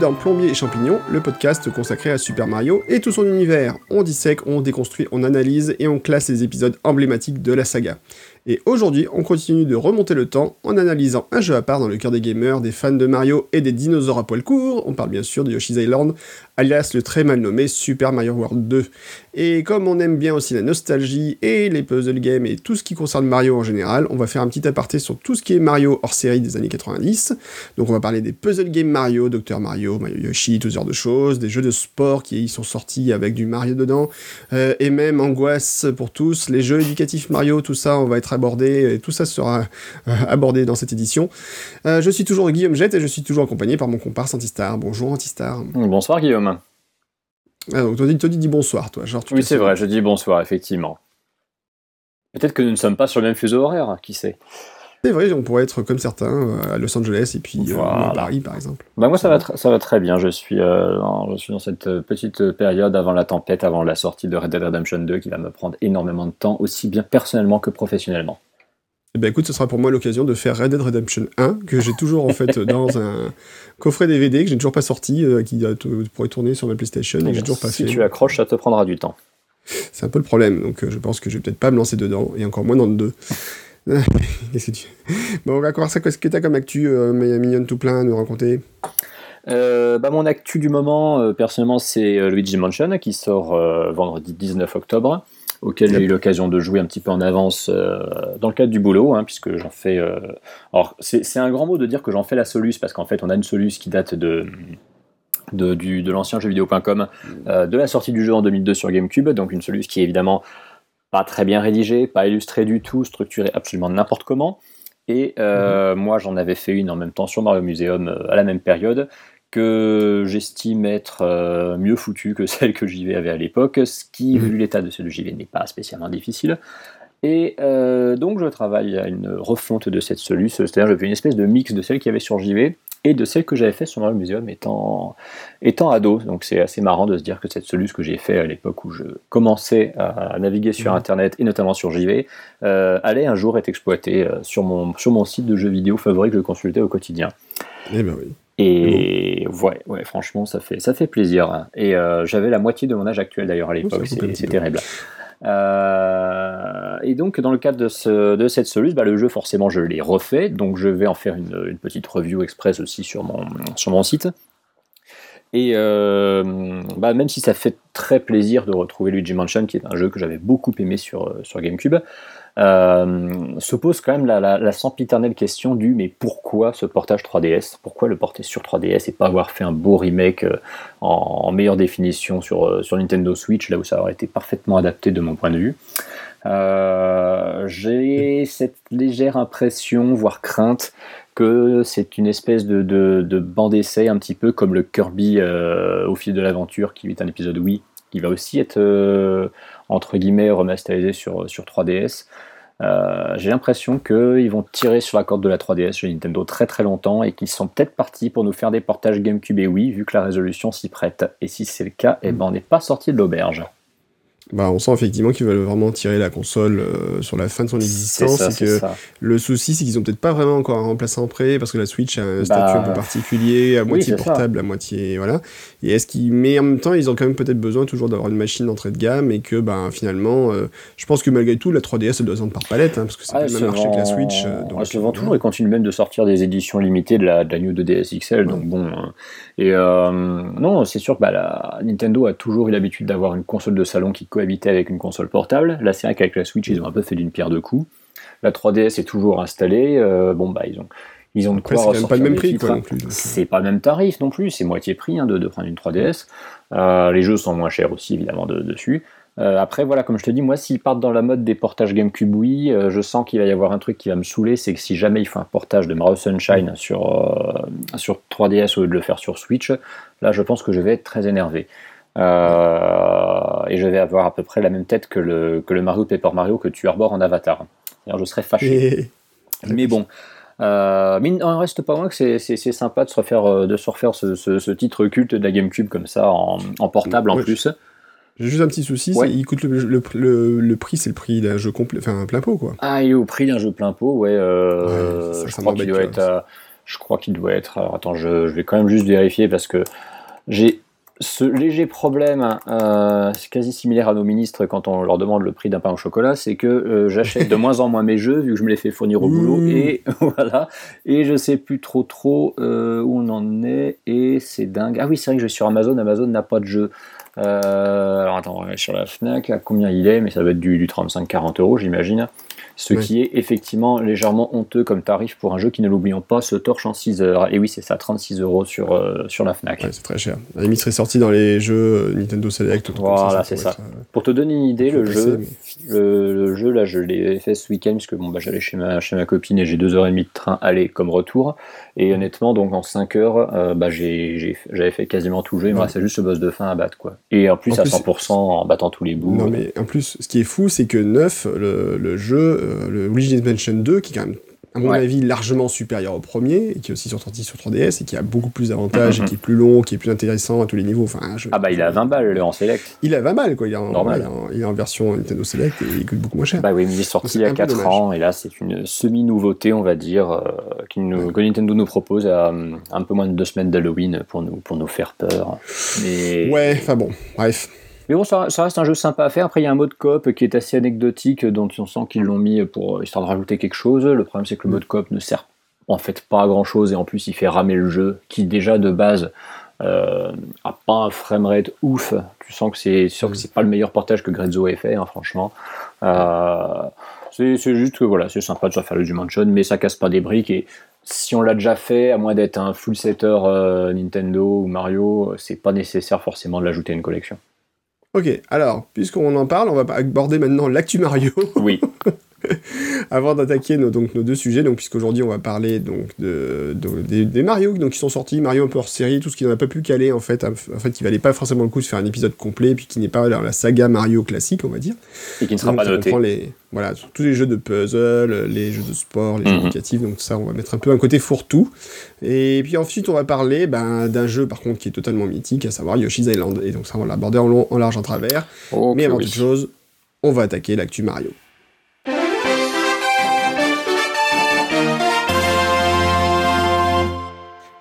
Dans Plombier et Champignons, le podcast consacré à Super Mario et tout son univers. On dissèque, on déconstruit, on analyse et on classe les épisodes emblématiques de la saga. Et aujourd'hui, on continue de remonter le temps en analysant un jeu à part dans le cœur des gamers, des fans de Mario et des dinosaures à poil court. On parle bien sûr de Yoshi's Island, alias le très mal nommé Super Mario World 2. Et comme on aime bien aussi la nostalgie et les puzzle games et tout ce qui concerne Mario en général, on va faire un petit aparté sur tout ce qui est Mario hors série des années 90. Donc on va parler des puzzle games Mario, Dr Mario, Mario Yoshi, tout ce genre de choses, des jeux de sport qui sont sortis avec du Mario dedans, euh, et même Angoisse pour tous, les jeux éducatifs Mario, tout ça, on va être abordé, et tout ça sera euh, abordé dans cette édition. Euh, je suis toujours Guillaume Jette et je suis toujours accompagné par mon comparse Antistar. Bonjour Antistar. Bonsoir Guillaume. Ah, donc toi, tu dis bonsoir, toi. Genre, oui, c'est vrai, je dis bonsoir, effectivement. Peut-être que nous ne sommes pas sur le même fuseau horaire, qui sait. C'est vrai, on pourrait être comme certains euh, à Los Angeles et puis à Paris, par exemple. Bah moi, ça va, ça va très bien. Je suis, je suis dans cette petite période avant la tempête, avant la sortie de Red Dead Redemption 2, qui va me prendre énormément de temps, aussi bien personnellement que professionnellement. Eh ben écoute, ce sera pour moi l'occasion de faire Red Dead Redemption 1, que j'ai toujours en fait dans un coffret DVD que j'ai toujours pas sorti, euh, qui pourrait tourner sur ma PlayStation et que j'ai toujours pas si fait. Si tu accroches, ça te prendra du temps. C'est un peu le problème, donc euh, je pense que je vais peut-être pas me lancer dedans, et encore moins dans le 2. Qu'est-ce que tu... Bon, on va commencer. Qu'est-ce que tu as comme actu, euh, mignonne tout plein, à nous raconter? Euh, bah, mon actu du moment, personnellement, c'est Luigi Mansion qui sort vendredi 19 octobre auquel j'ai eu l'occasion de jouer un petit peu en avance euh, dans le cadre du boulot, hein, puisque j'en fais. Euh, alors, c'est un grand mot de dire que j'en fais la Solus, parce qu'en fait, on a une Solus qui date de. De, du, de l'ancien jeuxvideo.com, euh, de la sortie du jeu en 2002 sur GameCube, donc une Solus qui est évidemment pas très bien rédigée, pas illustrée du tout, structurée absolument n'importe comment. Et mhm. moi, j'en avais fait une en même temps sur Mario Museum à la même période, que j'estime être euh, mieux foutu que celle que JV avait à l'époque, ce qui, mhm. vu l'état de celle de JV, n'est pas spécialement difficile. Et euh, donc je travaille à une refonte de cette soluce, c'est-à-dire je fais une espèce de mix de celle qu'il y avait sur JV et de celle que j'avais fait sur Mario Museum étant, étant ado. Donc c'est assez marrant de se dire que cette soluce que j'ai fait à l'époque où je commençais à naviguer sur mhm. Internet et notamment sur JV, euh, allait un jour être exploitée sur, mon, sur mon site de jeux vidéo favori que je consultais au quotidien. Eh ben oui. Et ouais, ouais, franchement, ça fait, ça fait plaisir. Et euh, j'avais la moitié de mon âge actuel d'ailleurs à l'époque, c'est terrible. Euh, et donc, dans le cadre de, ce, de cette soluce, bah, le jeu, forcément, je l'ai refait. Donc, je vais en faire une, petite review express aussi sur mon, site. Et euh, bah, même si ça fait très plaisir de retrouver Luigi Mansion, qui est un jeu que j'avais beaucoup aimé sur, GameCube, se pose quand même la, la, sempiternelle question du mais pourquoi ce portage 3DS Pourquoi le porter sur 3DS et pas avoir fait un beau remake euh, en, meilleure définition sur, euh, sur Nintendo Switch, là où ça aurait été parfaitement adapté de mon point de vue? J'ai cette légère impression, voire crainte, que c'est une espèce de, de, bande essai un petit peu comme le Kirby au fil de l'aventure qui est un épisode Wii qui va aussi être entre guillemets remasterisé sur, sur 3DS. Euh, j'ai l'impression qu'ils vont tirer sur la corde de la 3DS chez Nintendo très très longtemps et qu'ils sont peut-être partis pour nous faire des portages GameCube et Wii vu que la résolution s'y prête. Et si c'est le cas, eh ben, on n'est pas sorti de l'auberge bah, on sent effectivement qu'ils veulent vraiment tirer la console euh, sur la fin de son existence. Que le souci, c'est qu'ils ont peut-être pas vraiment encore un remplaçant prêt parce que la Switch a un bah, statut un peu particulier, à moitié portable, à moitié voilà. Et est-ce qu'ils, mais en même temps, ils ont quand même peut-être besoin toujours d'avoir une machine d'entrée de gamme et que, bah, finalement, euh, je pense que malgré tout, la 3DS elle doit se vendre par palette hein, parce que c'est pas le même marché que la Switch. Euh, donc, elle se vend toujours et continue même de sortir des éditions limitées de la, de la New 2DS XL. Donc bon, hein. et non, c'est sûr que bah, la Nintendo a toujours eu l'habitude d'avoir une console de salon qui cohabitait avec une console portable. Là, c'est vrai qu'avec la Switch, ils ont un peu fait d'une pierre deux coups. La 3DS est toujours installée. Euh, bon, bah, ils ont, ils ont de quoi C'est pas le même prix, euh. C'est pas le même tarif non plus. C'est moitié prix hein, de, prendre une 3DS. Euh, les jeux sont moins chers aussi, évidemment, dessus. après, voilà, comme je te dis, moi, s'ils partent dans la mode des portages GameCube oui, je sens qu'il va y avoir un truc qui va me saouler, c'est que si jamais il faut un portage de Mario Sunshine sur, sur 3DS au lieu de le faire sur Switch, là, je pense que je vais être très énervé. Euh, et je vais avoir à peu près la même tête que le, que le Mario Paper Mario que tu arbores en Avatar. je serais fâché. Mais bon. Euh, mais il reste pas loin que c'est sympa de se refaire, euh, de se refaire ce, ce, titre culte de la GameCube comme ça en, en portable en plus. J'ai juste un petit souci, il coûte le, le, le, prix, c'est le prix d'un jeu complet, enfin plein pot quoi. Ah, il est au prix d'un jeu plein pot, ouais. Euh, je crois qu'il doit être Je crois qu'il doit être. Alors attends, je, je vais quand même juste vérifier parce que j'ai ce léger problème, euh, c'est quasi similaire à nos ministres quand on leur demande le prix d'un pain au chocolat, c'est que euh, j'achète de moins en moins mes jeux vu que je me les fais fournir au boulot Mmh. et voilà et je sais plus trop trop euh, où on en est et c'est dingue. Ah oui, c'est vrai que je vais sur Amazon, Amazon n'a pas de jeu. Alors attends, on va aller sur la Fnac, à combien il est, mais ça va être du, du 35-40 euros j'imagine. Ce qui est effectivement légèrement honteux comme tarif pour un jeu qui, ne l'oublions pas, se torche en 6 heures. Et oui, c'est ça, 36 euros sur, euh, sur la Fnac. Ouais, c'est très cher. La limite, serait sorti dans les jeux euh, Nintendo Select. Voilà, c'est ça. euh, Pour te donner une idée, le jeu, passer, le, le jeu là, je l'ai fait ce week-end parce que bon, bah, j'allais chez ma, chez ma copine et j'ai deux heures et demie de train aller comme retour. Et honnêtement, donc en 5 heures, euh, bah, j'avais fait quasiment tout le jeu. Il me restait juste ce boss de fin à battre, quoi. Et en plus En à plus, 100% en battant tous les bouts. Non, mais en plus, ce qui est fou, c'est que 9, le, le jeu, le Luigi's Mansion 2, qui est quand même, à mon Ouais. avis, largement supérieur au premier, et qui est aussi sorti sur 3DS, et qui a beaucoup plus d'avantages, Mhm. et qui est plus long, qui est plus intéressant à tous les niveaux. Enfin, Ah bah il à 20 balles le en select. Il a 20 balles, quoi. Il est en, Normal. il est en, il est en version Nintendo Select, et il coûte beaucoup moins cher. Bah oui, mais il est sorti il y a un peu 4 dommage. ans et là c'est une semi-nouveauté, on va dire, euh, nous- que Nintendo nous propose à euh, un peu moins de deux semaines d'Halloween pour nous, pour nous faire peur. Mais... Ouais, enfin bon, bref. Mais bon, ça, reste un jeu sympa à faire. Après, il y a un mode coop qui est assez anecdotique, dont on sent qu'ils l'ont mis pour euh, histoire de rajouter quelque chose. Le problème, c'est que le mode coop ne sert en fait pas à grand chose et en plus, il fait ramer le jeu, qui déjà de base euh, a pas un framerate ouf. Tu sens que c'est sûr que c'est pas le meilleur portage que Grezzo ait fait, hein, franchement. Euh, c'est juste que voilà, c'est sympa de se faire le Jumansion, mais ça casse pas des briques et si on l'a déjà fait, à moins d'être un full setter Nintendo ou Mario, c'est pas nécessaire forcément de l'ajouter à une collection. Ok, alors, puisqu'on en parle, on va aborder maintenant l'actu Mario. Oui. avant d'attaquer nos, donc, nos deux sujets, donc puisqu'aujourd'hui on va parler donc de, de- des, des Mario donc, qui sont sortis, Mario un peu hors série, tout ce qui n'en a pas pu caler en fait, en fait qui valait pas forcément le coup de faire un épisode complet, puis qui n'est pas dans la saga Mario classique on va dire. Et qui ne sera Donc, pas noté. les, voilà, tous les jeux de puzzle, les jeux de sport, les jeux Mhm. éducatifs, donc ça on va mettre un peu un côté fourre-tout. Et puis ensuite on va parler ben, d'un jeu par contre qui est totalement mythique, à savoir Yoshi's Island, et donc ça on va l'aborder en long, en large, en travers. Oh, Mais avant oui. toute chose, on va attaquer l'actu Mario.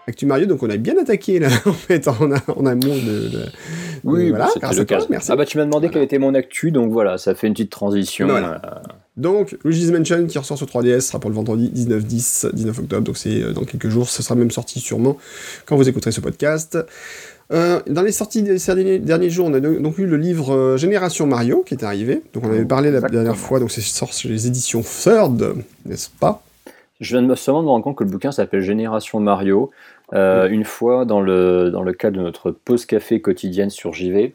Actu Mario, donc on a bien attaqué là, en fait, en, a- en amont de. de- Oui, de- voilà, grâce à toi, merci. Ah bah tu m'as demandé Voilà. quelle était mon actu, donc voilà, ça fait une petite transition. Voilà. Euh, Donc, Luigi's Mansion qui ressort sur 3DS sera pour le vendredi 19-10, 19 octobre, donc c'est euh, dans quelques jours, ce sera même sorti sûrement quand vous écouterez ce podcast. Euh, dans les sorties de ces derniers, derniers jours, on a donc eu le livre euh, Génération Mario qui est arrivé. Donc on avait parlé la Exactement. dernière fois, donc c'est sort chez les éditions Third, n'est-ce pas? Je viens de me seulement de me rendre compte que le bouquin s'appelle Génération Mario. Euh, Une fois, dans le, dans le cadre de notre pause café quotidienne sur JV,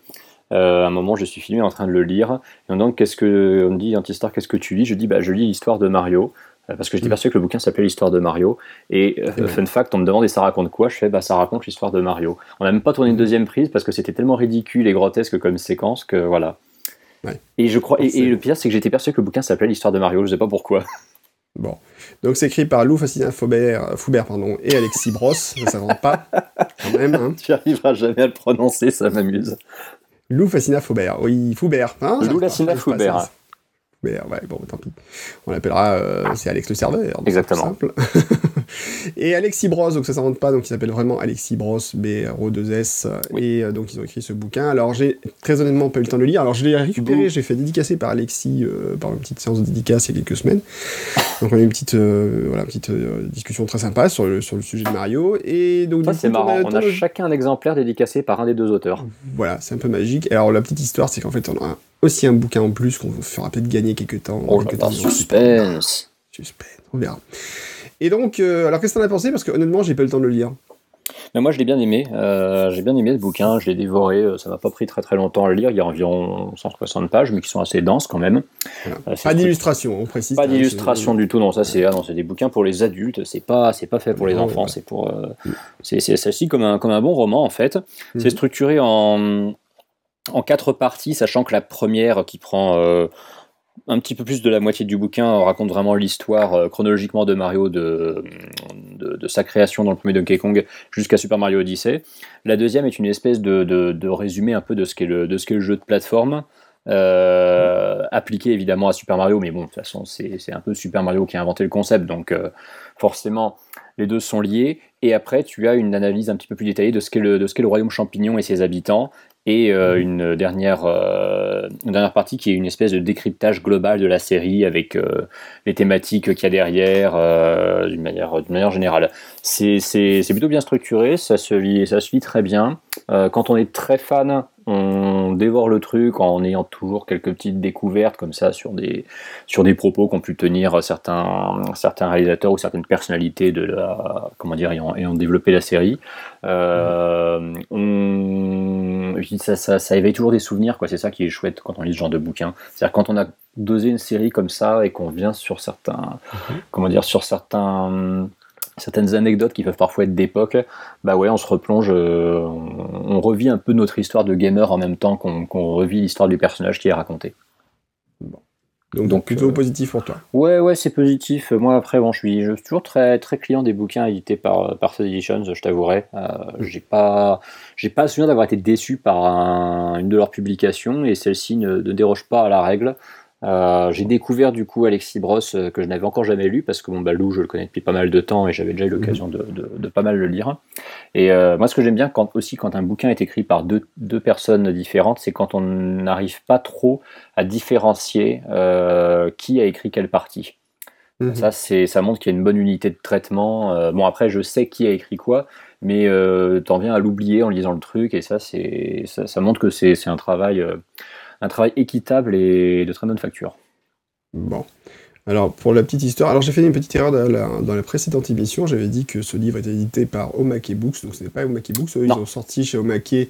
euh, à un moment, je suis filmé en train de le lire. Et on me demande qu'est-ce que, on me dit, Antistar, qu'est-ce que tu lis? Je dis, bah, je lis l'histoire de Mario. euh, Parce que j'étais Mm. persuadé que le bouquin s'appelait l'histoire de Mario. Et euh, fun fact, on me demande et ça raconte quoi? Je fais bah ça raconte l'histoire de Mario. On n'a même pas tourné une deuxième prise parce que c'était tellement ridicule et grotesque comme séquence que voilà. Ouais. Et je crois et, et le pire c'est que j'étais persuadé que le bouquin s'appelait l'histoire de Mario. Je sais pas pourquoi. Bon. Donc c'est écrit par Lou Fascina Faubert, euh, Foubert pardon, et Alexis Bross, ça s'invente pas, quand même. Hein. tu arriveras jamais à le prononcer, ça m'amuse. Lou Fascina Faubert, oui, Foubert. Hein, Lou Faubert. c'est- Foubert, ouais, bon, tant pis. On l'appellera, euh, c'est Alex le serveur. Exactement. simple. et Alexis Bross, donc ça s'invente pas, donc il s'appelle vraiment Alexis Bross, B-R-O-2-S, Oui. et euh, donc ils ont écrit ce bouquin. Alors j'ai très honnêtement pas eu le temps de le lire, alors je l'ai récupéré, j'ai fait dédicacer par Alexis, euh, par une petite séance de dédicace il y a quelques semaines. Donc on a eu une petite, euh, voilà, une petite euh, discussion très sympa sur le, sur le sujet de Mario, et donc c'est marrant. On a chacun un exemplaire dédicacé par un des deux auteurs. voilà, c'est un peu magique. Et alors, la petite histoire, c'est qu'en fait, on a aussi un bouquin en plus qu'on vous fera peut-être gagner quelques temps. Oh quelques temps suspense. Suspense, on verra. Et donc, euh, alors qu'est-ce que t'en as pensé? Parce que honnêtement, j'ai pas eu le temps de le lire. Mais moi je l'ai bien aimé. Euh, j'ai bien aimé ce bouquin. Je l'ai dévoré. euh, Ça m'a pas pris très très longtemps à le lire. Il y a environ 160 pages, mais qui sont assez denses quand même. Voilà. Euh, Pas d'illustration, on précise. Pas hein, d'illustration du tout, non, ça c'est ah c'est des bouquins pour les adultes, c'est pas c'est pas fait pour les Non, enfants, ouais. c'est pour euh, c'est comme un comme un bon roman en fait. Mhm. C'est structuré en en quatre parties, sachant que la première qui prend un petit peu plus de la moitié du bouquin raconte vraiment l'histoire euh, chronologiquement de Mario de, sa création dans le premier Donkey Kong jusqu'à Super Mario Odyssey. La deuxième est une espèce de, résumé un peu de ce qu'est le, jeu de plateforme. euh, appliqué évidemment à Super Mario, mais bon, de toute façon, c'est un peu Super Mario qui a inventé le concept, donc euh, forcément, les deux sont liés, et après tu as une analyse un petit peu plus détaillée de ce qu'est le royaume champignon et ses habitants, et euh, une, dernière, euh, une dernière partie qui est une espèce de décryptage global de la série avec euh, les thématiques qu'il y a derrière d'une manière, manière générale. C'est, plutôt bien structuré, ça se lit, ça se lit très bien. quand on est très fan on dévore le truc en ayant toujours quelques petites découvertes comme ça sur des, sur des propos qu'ont pu tenir certains, certains réalisateurs ou certaines personnalités de la, comment dire, ayant, ayant développé la série. Euh, on, ça, ça, ça, éveille toujours des souvenirs, quoi. C'est ça qui est chouette quand on lit ce genre de bouquin. C'est-à-dire quand on a dosé une série comme ça et qu'on vient sur certains, mhm. comment dire, sur certains certaines anecdotes qui peuvent parfois être d'époque, bah ouais, on se replonge, euh, on, revit un peu notre histoire de gamer en même temps qu'on revit l'histoire du personnage qui est raconté. Donc, plutôt euh, positif pour toi. Ouais, ouais, c'est positif. Moi, après, bon, je suis, je suis toujours très, très client des bouquins édités par, par Editions, je t'avouerai. Euh, j'ai pas, j'ai pas souvenir d'avoir été déçu par une de leurs publications et celle-ci ne, ne, déroge pas à la règle. Euh, j'ai découvert du coup Alexis Bross euh, que je n'avais encore jamais lu parce que mon Balou je le connais depuis pas mal de temps et j'avais déjà eu l'occasion de, de, pas mal le lire. Et euh, moi ce que j'aime bien quand, aussi quand un bouquin est écrit par deux, deux personnes différentes, c'est quand on n'arrive pas trop à différencier qui a écrit quelle partie. Mhm. Ça, c'est, ça montre qu'il y a une bonne unité de traitement. bon après je sais qui a écrit quoi, mais t'en viens à l'oublier en lisant le truc et ça, c'est, ça, ça montre que c'est, c'est un travail un travail équitable et de très bonne facture. Bon. Alors, pour la petite histoire, alors j'ai fait une petite erreur dans la, précédente émission. J'avais dit que ce livre était édité par Omake Books, donc ce n'est pas Omake Books. Eux, ils ont sorti chez Omake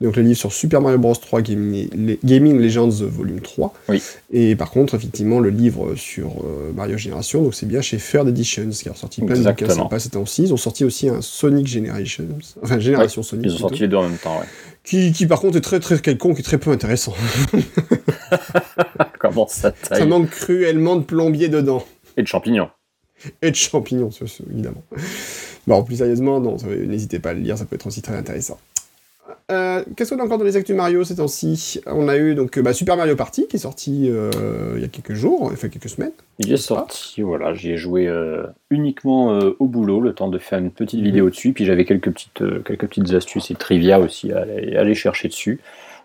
donc le livre sur Super Mario Bros 3 Gaming, Legends Volume 3. Oui. Et par contre, effectivement, le livre sur euh, Mario Génération, donc c'est bien chez Third Editions, qui a sorti plein de bouquins sympas ces temps-ci. Ils ont sorti aussi un Sonic Generations, enfin Génération Sonic. Ils ont sorti les deux en même temps, ouais qui, par contre est très très quelconque et très peu intéressant. Comment ça taille Ça manque cruellement de plombier dedans. Et de champignons. Et de champignons, évidemment. Bon, plus sérieusement, non, n'hésitez pas à le lire, ça peut être aussi très intéressant. Euh, qu'est-ce qu'on a encore dans les actus Mario ces temps-ci? On a eu donc bah, Super Mario Party qui est sorti euh, il y a quelques jours, enfin quelques semaines. Il est sorti, voilà, j'y ai joué euh, uniquement au boulot, le temps de faire une petite mhm. vidéo dessus, puis j'avais quelques petites, quelques petites astuces et trivia aussi à aller, chercher dessus.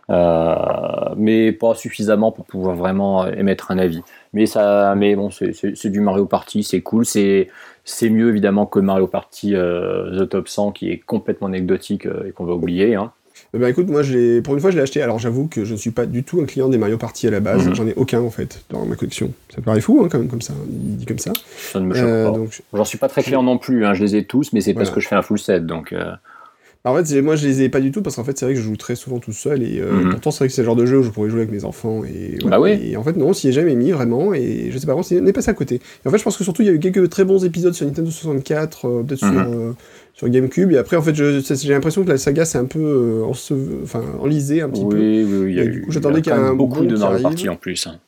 mais pas suffisamment pour pouvoir vraiment émettre un avis. Mais ça, mais bon, c'est du Mario Party, c'est cool, c'est c'est mieux évidemment que Mario Party The Top 100 qui est complètement anecdotique et qu'on va oublier. Hein. Bah écoute, moi pour une fois je l'ai acheté. Alors j'avoue que je ne suis pas du tout un client des Mario Party à la base. Mhm. J'en ai aucun en fait dans ma collection. Ça paraît fou hein, quand même comme ça. Il dit comme ça. Ça ne me choque euh, pas. J'en suis pas très client non plus. Hein. Je les ai tous, mais c'est parce que je fais un full set donc. Euh. En fait, moi je les ai pas du tout parce qu'en fait c'est vrai que je joue très souvent tout seul et euh, mhm. pourtant c'est vrai que c'est le genre de jeu où je pourrais jouer avec mes enfants et, bah et en fait non, s'y est jamais mis vraiment et je sais pas, on est passé à côté. Et en fait je pense que surtout il y a eu quelques très bons épisodes sur Nintendo 64, peut-être sur mhm sur GameCube. Et après, en fait, j'ai l'impression que la saga s'est un peu euh, enfin, enlisée un petit peu. Oui, oui, il y a eu. J'attendais qu'il y ait un beaucoup de Mario Party en plus. Hein,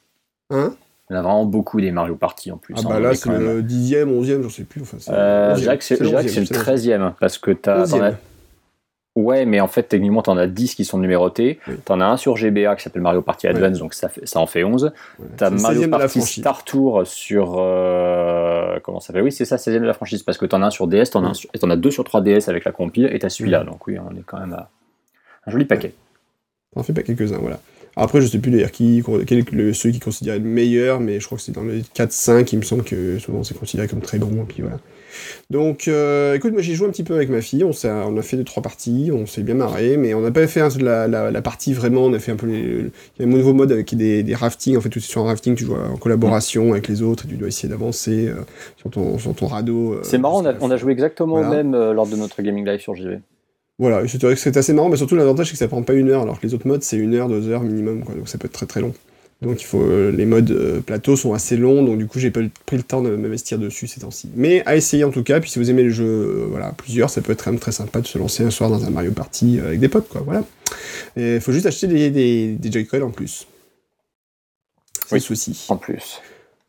hein? Il y en a vraiment beaucoup des Mario Party en plus. Ah bah là, c'est le dixième, onzième, j'en sais plus. Enfin, euh, que c'est le treizième, parce que tu as, Ouais, mais en fait, techniquement, t'en as 10 qui sont numérotés. tu T'en as un sur GBA qui s'appelle Mario Party Advance, donc ça, fait, ça en fait 11. T'as Mario Party Star Tour sur. Euh, comment ça s'appelle? Oui, c'est ça, 16ème de la franchise, parce que t'en as un sur DS, t'en as, as, as deux sur 3DS avec la compile, et t'as celui-là. Donc oui, on est quand même à un joli paquet. T'en fais pas quelques-uns, voilà. Après, je sais plus d'ailleurs qui, quel est celui qui considérait le meilleur, mais je crois que c'est dans les 4-5, il me semble que souvent c'est considéré comme très bon, et puis voilà. Donc, euh, écoute, moi j'ai joué un petit peu avec ma fille, on, on a fait deux trois parties, on s'est bien marré, mais on n'a pas fait la, la, partie vraiment, on a fait un peu les, il y a un nouveau mode avec des, des raftings, en fait, tout sur un rafting, tu joues en collaboration avec les autres, et tu dois essayer d'avancer euh, sur, ton, sur ton radeau. Euh, c'est marrant, on a, joué exactement au même lors de notre gaming live sur JV. Voilà, c'est assez marrant, mais surtout l'avantage c'est que ça prend pas une heure, alors que les autres modes c'est une heure, deux heures minimum, quoi, donc ça peut être très très long. Donc il faut, euh, les modes euh, plateau sont assez longs, donc du coup j'ai pas pris le temps de m'investir dessus ces temps-ci. Mais à essayer en tout cas, puis si vous aimez le jeu, euh, voilà, plusieurs, ça peut être quand même très sympa de se lancer un soir dans un Mario Party avec des potes, quoi, voilà. Il faut juste acheter des, des, Joy-Con en plus. C'est oui, souci. En plus.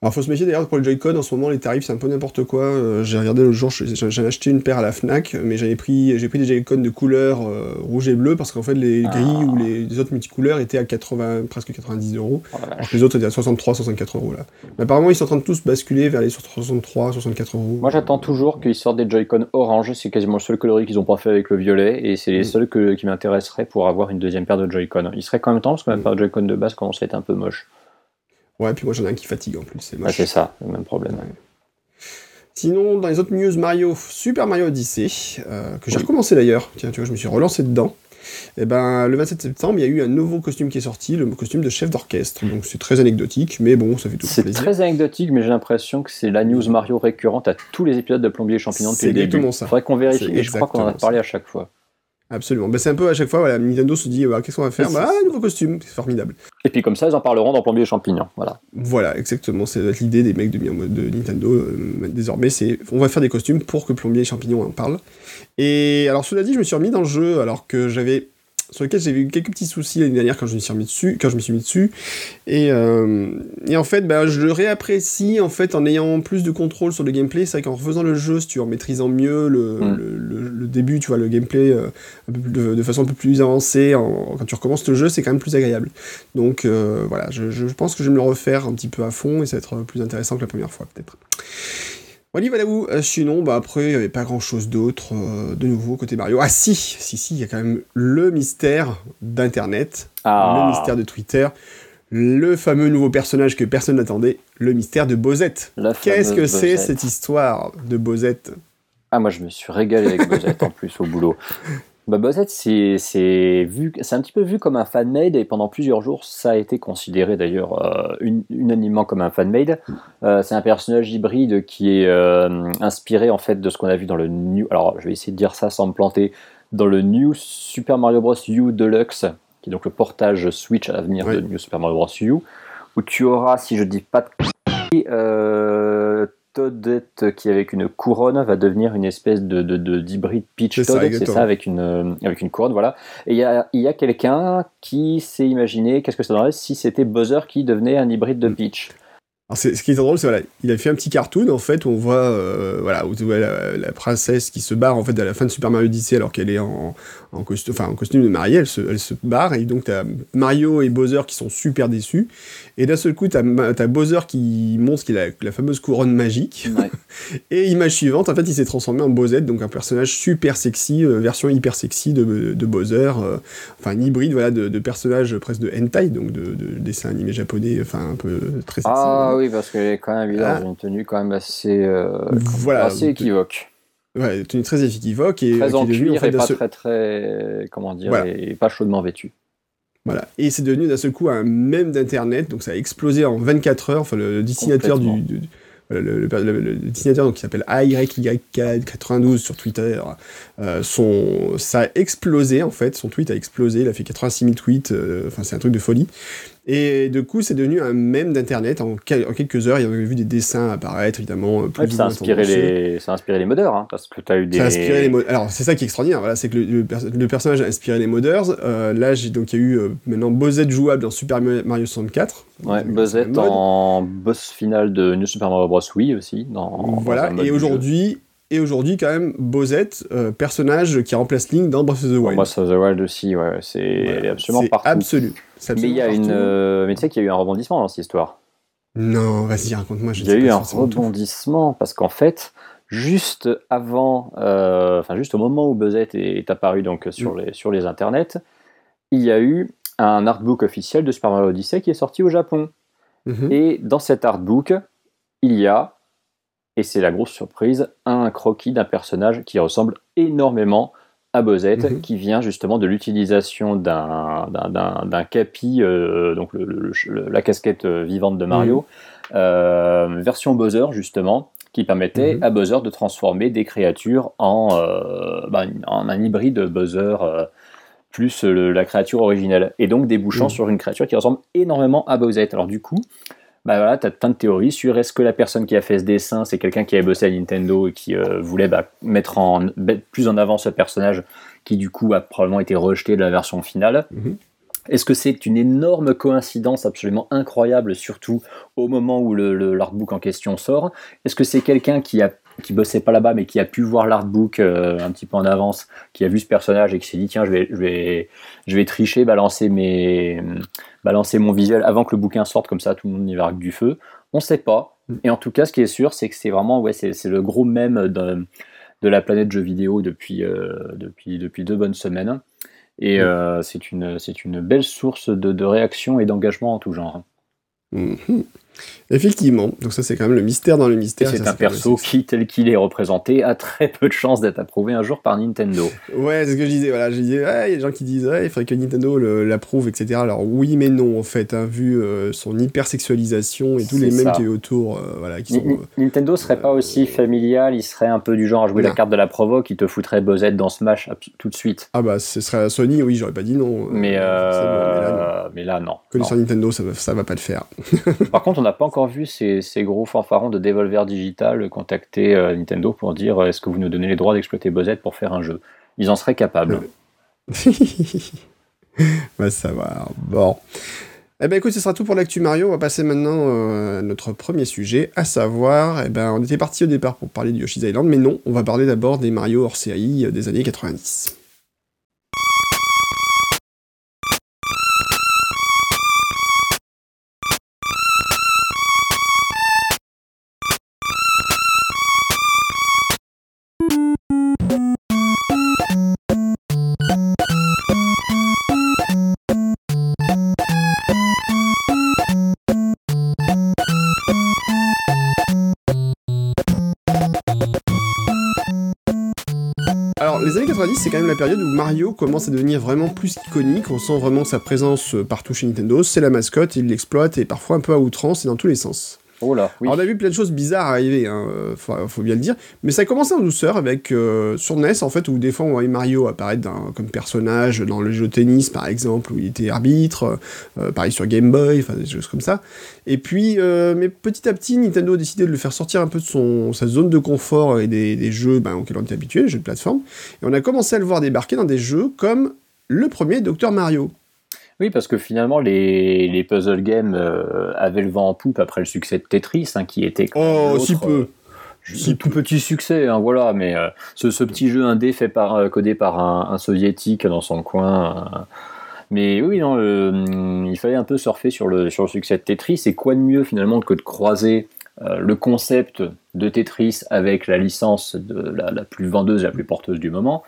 Alors, faut se méfier d'ailleurs pour le Joy-Con. En ce moment, les tarifs, c'est un peu n'importe quoi. Euh, j'ai regardé le jour, j'en ai acheté une paire à la Fnac, mais j'avais pris, j'ai pris des Joy-Con de couleur euh, rouge et bleu parce qu'en fait, les gris ah. ou les, autres multicouleurs étaient à 80, presque 90 euros. Oh les autres étaient à 63, 64 euros là. Mais apparemment, ils sont en train de tous basculer vers les 63, 64 euros. Moi, j'attends toujours qu'ils sortent des Joy-Con orange. C'est quasiment le seul coloris qu'ils ont pas fait avec le violet et c'est les mm. seuls que, qui m'intéresseraient pour avoir une deuxième paire de Joy-Con. Il serait quand même temps parce que ma mm. paire de Joy-Con de base commence à être un peu moche. Ouais, puis moi j'en ai un qui fatigue en plus. C'est c'est ça, le même problème. Sinon, dans les autres news Mario, Super Mario Odyssey, euh, que j'ai recommencé d'ailleurs, tiens, tu vois, je me suis relancé dedans. Et eh ben, le 27 septembre, il y a eu un nouveau costume qui est sorti, le costume de chef d'orchestre. Donc c'est très anecdotique, mais bon, ça fait tout plaisir. C'est très anecdotique, mais j'ai l'impression que c'est la news Mario récurrente à tous les épisodes de Plombier et Champignon depuis le début. C'est exactement ça. Faudrait qu'on vérifie, et je crois qu'on en a parlé à chaque fois. Absolument. Ben, c'est un peu à chaque fois, voilà, Nintendo se dit, qu'est-ce qu'on va faire? Bah, nouveau costume, c'est formidable. Et puis comme ça, ils en parleront dans Plombier et Champignons. Voilà. Voilà, exactement. C'est l'idée des mecs de, de Nintendo. Euh, désormais, c'est on va faire des costumes pour que Plombier et Champignons en parlent. Et alors, cela dit, je me suis remis dans le jeu alors que j'avais sur lequel j'ai eu quelques petits soucis l'année dernière quand je me suis mis dessus, quand je me suis mis dessus. Et, euh, et en fait, bah, je le réapprécie en fait en ayant plus de contrôle sur le gameplay. C'est vrai qu'en refaisant le jeu, si tu en maîtrisant mieux le, mm. le, le, début, tu vois, le gameplay euh, de, façon un peu plus avancée, quand tu recommences le jeu, c'est quand même plus agréable. Donc euh, voilà, je, je, pense que je vais me le refaire un petit peu à fond et ça va être plus intéressant que la première fois peut-être. Voilà, voilà où. Euh, sinon, bah après, il n'y avait pas grand chose d'autre euh, de nouveau côté Mario. Ah si, si, si, il y a quand même le mystère d'Internet, ah. le mystère de Twitter, le fameux nouveau personnage que personne n'attendait, le mystère de Bozette. Qu'est-ce que c'est cette histoire de Bozette? Ah, moi je me suis régalé avec Bozette en plus au boulot. Bozette, c'est un petit peu vu comme un fan-made et pendant plusieurs jours, ça a été considéré d'ailleurs euh, unanimement comme un fan-made. Euh, c'est un personnage hybride qui est euh, inspiré en fait de ce qu'on a vu dans le New. Alors, je vais essayer de dire ça sans me planter. Dans le New Super Mario Bros. U Deluxe, qui est donc le portage Switch à l'avenir de New Super Mario Bros. U, où tu auras, si je dis pas de Toadette qui avec une couronne va devenir une espèce de d'hybride Peach Toad, c'est ça avec une euh, avec une couronne voilà. Et il y a, y a quelqu'un qui s'est imaginé qu'est-ce que ça donnerait si c'était Bowser qui devenait un hybride de mm. Peach ce qui est drôle, c'est voilà, il a fait un petit cartoon en fait où on voit euh, voilà où, la, princesse qui se barre en fait à la fin de Super Mario Odyssey alors qu'elle est en, en costume, enfin en costume de mariée, elle se, elle se barre et donc t'as Mario et Bowser qui sont super déçus et d'un seul coup t'as as Bowser qui montre qu'il a la fameuse couronne magique et image suivante en fait il s'est transformé en Bowsette donc un personnage super sexy, euh, version hyper sexy de, de Bowser, euh, enfin un hybride voilà de, de personnage presque de hentai donc de, de dessin animé japonais, enfin un peu très sexy. Ah, oui, parce qu'elle est quand même dans ah. une tenue quand même assez, euh, voilà, assez équivoque. Ouais, une tenue très équivoque et très en cuir et pas très très comment dire et pas chaudement vêtue. Voilà, et c'est devenu d'un seul coup un mème d'internet, donc ça a explosé en 24 heures. Enfin, le dessinateur du, le, dessinateur donc, qui s'appelle AYK92 sur Twitter, euh, son, ça a explosé en fait, son tweet a explosé, il a fait 86 000 tweets, euh, enfin c'est un truc de folie. Et du coup, c'est devenu un mème d'internet. En, quelques heures, il y avait vu des dessins apparaître, évidemment. Plus ça, a inspiré les... ça a inspiré les modeurs, hein, parce que tu as eu des. Ça a inspiré les Alors, c'est ça qui est extraordinaire, voilà, c'est que le, personnage a inspiré les modeurs. Euh, là, donc il y a eu euh, maintenant Bowsette jouable dans Super Mario 64. Ouais, Bowsette en boss final de New Super Mario Bros. Wii aussi. Dans, voilà, et aujourd'hui, et aujourd'hui quand même Bozette, euh, personnage qui remplace Link dans Breath of the Wild. Breath of the Wild aussi, ouais, c'est absolument partout. Absolu. Mais il y a une, euh, mais tu sais qu'il y a eu un rebondissement dans cette histoire. Non, vas-y raconte-moi. Il y a eu un rebondissement parce qu'en fait, juste avant, euh, enfin juste au moment où Buzette est, apparu donc sur mm. les sur les internets, il y a eu un artbook officiel de Super Mario Odyssey qui est sorti au Japon. Mm-hmm. Et dans cet artbook, il y a et c'est la grosse surprise, un croquis d'un personnage qui ressemble énormément à Bozette, mhm. qui vient justement de l'utilisation d'un capi, euh, donc la casquette vivante de Mario, mhm. euh, version Bowser justement, qui permettait mhm. à Bowser de transformer des créatures en, euh, bah, en un hybride Bowser plus la créature originelle, et donc débouchant sur une créature qui ressemble énormément à Bowsette. Alors du coup, bah voilà, tu as plein de théories sur est-ce que la personne qui a fait ce dessin, c'est quelqu'un qui avait bossé à Nintendo et qui euh, voulait bah, mettre en, plus en avant ce personnage qui du coup a probablement été rejeté de la version finale. Mhm. Est-ce que c'est une énorme coïncidence absolument incroyable, surtout au moment où l'artbook en question sort? Est-ce que c'est quelqu'un qui a qui bossait pas là-bas mais qui a pu voir l'artbook euh, un petit peu en avance, qui a vu ce personnage et qui s'est dit tiens je vais je vais je vais tricher, balancer mes balancer mon visuel avant que le bouquin sorte comme ça tout le monde y verra du feu. On sait pas. Mm. Et en tout cas ce qui est sûr c'est que c'est vraiment ouais c'est le gros même de, de la planète jeux vidéo depuis euh, depuis depuis deux bonnes semaines. Et euh, c'est une, une belle source de, de réaction et d'engagement en tout genre. Mhm. Effectivement, donc ça c'est quand même le mystère dans le mystère. C'est un perso qui, tel qu'il est représenté, a très peu de chances d'être approuvé un jour par Nintendo. Ouais, c'est ce que je disais. Voilà, je disais, il y a des gens qui disent, ouais, il faudrait que Nintendo l'approuve, etc. Alors oui, mais non, en fait, hein, vu euh, son hypersexualisation et tous les mêmes qui est autour, euh, voilà, qui sont, euh, Nintendo serait pas aussi familial, il serait un peu du genre à jouer la carte de la provoque, il te foutrait Bowsette dans Smash tout de suite. Ah bah, ce serait Sony, oui, j'aurais pas dit non. Mais, mais là, non. Que sur Nintendo, ça, ça va pas le faire. par contre, on n'a pas encore vu ces, gros fanfarons de Devolver Digital contacter euh, Nintendo pour dire euh, est-ce que vous nous donnez les droits d'exploiter Bozette pour faire un jeu? Ils en seraient capables. va savoir. Bon. Eh ben écoute, ce sera tout pour l'actu Mario. On va passer maintenant euh, à notre premier sujet, à savoir, eh ben, on était parti au départ pour parler du Yoshi's Island, mais non, on va parler d'abord des Mario hors série des années 90. C'est quand même la période où Mario commence à devenir vraiment plus iconique, on sent vraiment sa présence euh, partout chez Nintendo, c'est la mascotte, il l'exploite, et parfois un peu à outrance, et dans tous les sens. Oh on a vu plein de choses bizarres arriver, hein, faut, bien le dire, mais ça a commencé en douceur avec euh, sur NES en fait où des fois on voyait Mario apparaître comme personnage dans le jeu de tennis par exemple où il était arbitre, euh, pareil sur Game Boy, enfin des choses comme ça. Et puis, euh, mais petit à petit, Nintendo a décidé de le faire sortir un peu de son, sa zone de confort et des, jeux ben, auxquels on était habitué, les jeux de plateforme, et on a commencé à le voir débarquer dans des jeux comme le premier Dr Mario. Oui, parce que finalement, les, puzzle games euh, avaient le vent en poupe après le succès de Tetris, hein, qui était. Oh, si peu euh, tout petit succès, hein, voilà, mais euh, ce, petit jeu indé fait par, codé par un, soviétique dans son coin. mais oui, non, il fallait un peu surfer sur le, sur le succès de Tetris. Et quoi de mieux finalement que de croiser le concept de Tetris avec la licence de la, la, plus vendeuse, la plus porteuse du moment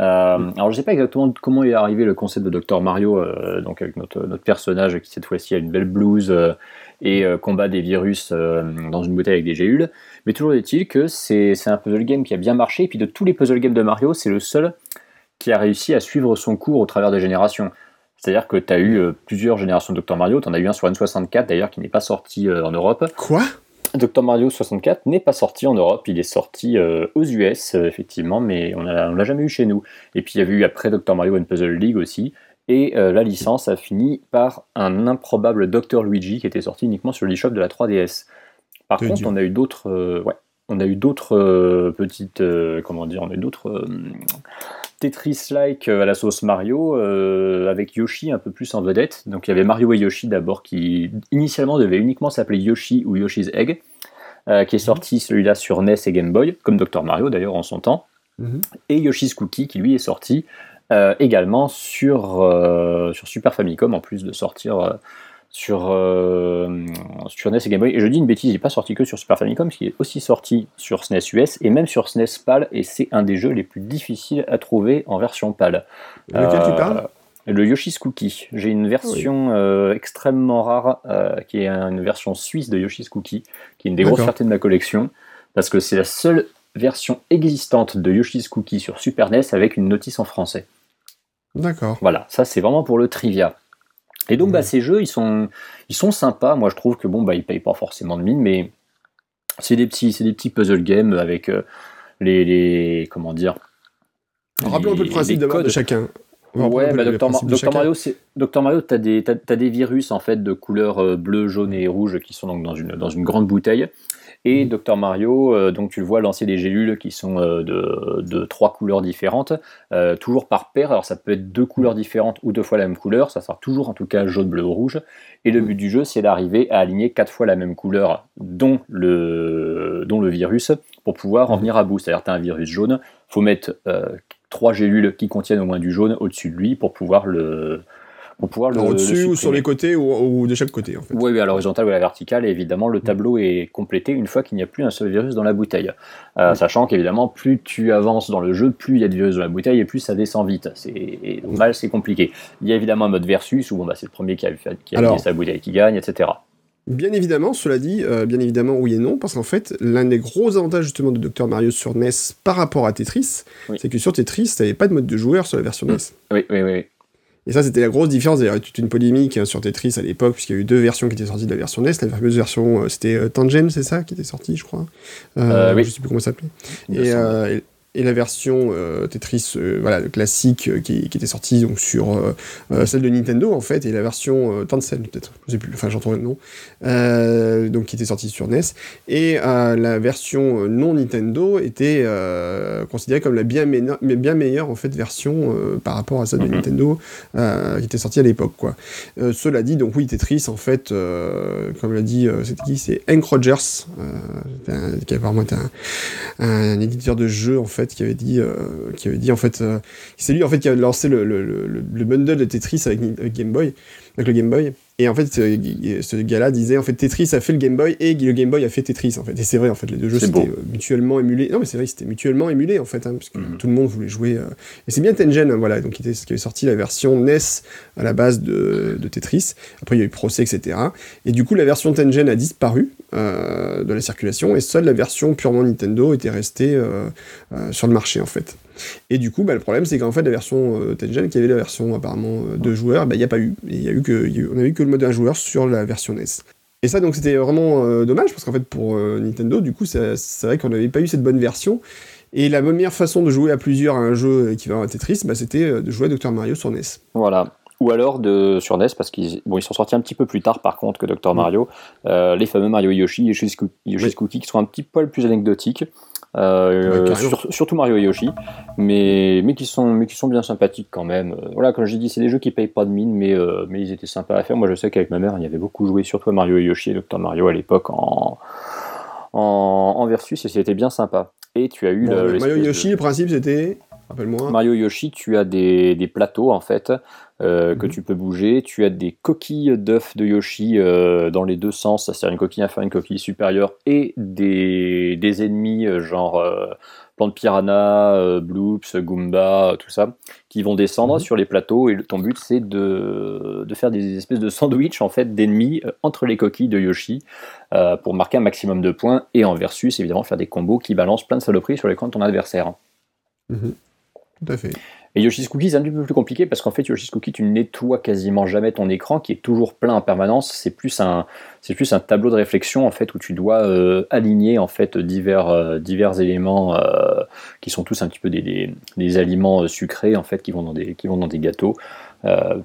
euh, alors je sais pas exactement comment est arrivé le concept de Dr Mario, euh, donc avec notre, notre, personnage qui cette fois-ci a une belle blouse euh, et combat des virus dans une bouteille avec des géules, mais toujours est-il que c'est un puzzle game qui a bien marché, et puis de tous les puzzle games de Mario, c'est le seul qui a réussi à suivre son cours au travers des générations. C'est-à-dire que tu as eu plusieurs générations de Dr Mario, tu en as eu un sur N64 d'ailleurs qui n'est pas sorti en Europe. Quoi? Dr Mario 64 n'est pas sorti en Europe, il est sorti euh, aux US euh, effectivement, mais on ne l'a jamais eu chez nous. Et puis il y avait eu après Dr Mario and Puzzle League aussi, et euh, la licence a fini par un improbable Dr Luigi qui était sorti uniquement sur l'eShop de la 3DS. Par contre, on a eu d'autres, ouais, on a eu d'autres petites, comment dire, on a eu d'autres Tetris-like à la sauce Mario, avec Yoshi un peu plus en vedette. Donc il y avait Mario et Yoshi d'abord qui initialement devaient uniquement s'appeler Yoshi ou Yoshi's Egg, euh, qui est sorti celui-là sur NES et Game Boy, comme Dr Mario d'ailleurs en son temps. Mhm. Et Yoshi's Cookie qui lui est sorti euh, également sur, euh, sur Super Famicom, en plus de sortir sur, euh, sur NES et Game Boy. Et je dis une bêtise, il n'est pas sorti que sur Super Famicom, parce qu'il est aussi sorti sur SNES US et même sur SNES PAL, et c'est un des jeux les plus difficiles à trouver en version PAL. Lequel tu parles? euh, le Yoshi's Cookie. J'ai une version euh, extrêmement rare, qui est une version suisse de Yoshi's Cookie, qui est une des grosses fiertés de ma collection, parce que c'est la seule version existante de Yoshi's Cookie sur Super NES avec une notice en français. D'accord. Voilà, ça c'est vraiment pour le trivia. Et donc, bah, ces jeux, ils sont, ils sont sympas. Moi, je trouve que bon, bah, ils payent pas forcément de mine, mais c'est des petits, c'est des petits puzzle games avec euh, les, les, comment dire. Rappelons un peu le principe de chacun. Ouais, bah, Dr. Mario, Dr Mario, t'as des, as, des virus en fait de couleur euh, bleu, jaune et rouge qui sont donc dans une, dans une grande bouteille. Et mhm. Dr Mario, donc tu le vois lancer des gélules qui sont de, de, trois couleurs différentes, toujours par paire. Alors ça peut être deux couleurs différentes ou deux fois la même couleur, ça sera toujours en tout cas jaune, bleu, rouge. Et le but du jeu, c'est d'arriver à aligner quatre fois la même couleur, dont le, dont le virus, pour pouvoir en venir à bout. C'est-à-dire tu as un virus jaune, faut mettre trois gélules qui contiennent au moins du jaune au-dessus de lui pour pouvoir le, pour pouvoir le au-dessus ou sur les côtés ou, de chaque côté en fait. Oui, à l'horizontale ou à la verticale et évidemment le mm. tableau est complété une fois qu'il n'y a plus un seul virus dans la bouteille. Euh, mm. Sachant qu'évidemment plus tu avances dans le jeu, plus il y a de virus dans la bouteille et plus ça descend vite. C'est mal, c'est compliqué. Il y a évidemment un mode versus où bon, bah, c'est le premier qui a, qui a sa bouteille qui gagne, etc. Bien évidemment, cela dit, euh, bien évidemment oui et non, parce qu'en fait, l'un des gros avantages justement de Dr Mario sur NES par rapport à Tetris, c'est que sur Tetris, tu n'avais pas de mode de joueur sur la version NES. Oui, oui, oui. Et ça, c'était la grosse différence. D'ailleurs, il y a toute une polémique hein, sur Tetris à l'époque, puisqu'il y a eu deux versions qui étaient sorties de la version NES. La fameuse version, euh, c'était euh, Tangen, c'est ça, qui était sortie, je crois. Euh, oui. Je sais plus comment ça s'appelait. Et, et la version euh, Tetris euh, voilà, classique euh, qui, qui, était sortie donc, sur celle de Nintendo en fait, et la version Tencent peut-être, je sais plus, enfin j'entends le nom, donc qui était sortie sur NES, et la version non Nintendo était considérée comme la bien, bien meilleure en fait version par rapport à celle de mhm. Nintendo qui était sortie à l'époque quoi. cela dit, donc oui Tetris en fait, comme l'a dit, c'est qui C'est Hank Rogers, qui apparemment était un, un éditeur de jeux en fait qui avait dit, euh, qui avait dit en fait, euh, c'est lui en fait qui a lancé le, le, le, bundle de Tetris avec, avec Game Boy, avec le Game Boy. Et en fait, ce, gars-là disait en fait Tetris a fait le Game Boy et le Game Boy a fait Tetris en fait. Et c'est vrai en fait, les deux jeux c'était euh, mutuellement émulés. Non mais c'est vrai, c'était mutuellement émulé en fait, hein, parce que mhm. tout le monde voulait jouer. Euh, et c'est bien Tengen, voilà, donc qui, était, qui avait sorti la version NES à la base de, de, Tetris. Après il y a eu Procès, etc. Et du coup la version Tengen a disparu euh, de la circulation et seule la version purement Nintendo était restée sur le marché en fait. Et du coup, bah, le problème, c'est qu'en fait, la version euh, Tengen, qui avait la version apparemment euh, deux joueurs, bah, il n'y a pas eu. Il y a eu que, on a eu que le mode un joueur sur la version NES. Et ça, donc, c'était vraiment euh, dommage, parce qu'en fait, pour Nintendo, du coup, c'est vrai qu'on n'avait pas eu cette bonne version. Et la meilleure façon de jouer à plusieurs à un jeu équivalent à Tetris, bah, c'était de jouer à Dr Mario sur NES. Voilà. Ou alors de, sur NES, parce qu'ils bon, ils sont sortis un petit peu plus tard par contre que Dr Mario, les fameux Mario Yoshi, Yoshi's, Yoshi's Cookie, qui sont un petit poil plus anecdotiques. Euh, surtout Mario et Yoshi, mais, mais, qui sont, mais qui sont bien sympathiques quand même. Euh, voilà, comme j'ai dit, c'est des jeux qui payent pas de mine, mais, euh, mais ils étaient sympas à faire. Moi, je sais qu'avec ma mère, il y avait beaucoup joué, surtout Mario et Yoshi et Dr Mario à l'époque en, en, versus, et c'était bien sympa. Et tu as eu le, Mario Yoshi, le principe c'était Rappelle-moi. Mario Yoshi, tu as des, des plateaux en fait euh, que mhm. tu peux bouger. Tu as des coquilles d'œufs de Yoshi euh, dans les deux sens, c'est-à-dire une coquille inférieure, une coquille supérieure, et des, des ennemis euh, genre plante piranha, bloops, goomba, tout ça, qui vont descendre mhm. sur les plateaux. Et ton but, c'est de, de, faire des espèces de sandwich en fait d'ennemis entre les coquilles de Yoshi pour marquer un maximum de points. Et en versus, évidemment, faire des combos qui balancent plein de saloperies sur l'écran de ton adversaire. Mhm. Tout à fait. Et Yoshi's Cookie, c'est un petit peu plus compliqué parce qu'en fait, Yoshi's Cookie, tu nettoies quasiment jamais ton écran qui est toujours plein en permanence. C'est plus un, c'est plus un tableau de réflexion en fait où tu dois euh, aligner en fait divers, euh, divers éléments euh, qui sont tous un petit peu des, des, aliments sucrés en fait qui vont dans des, qui vont dans des gâteaux.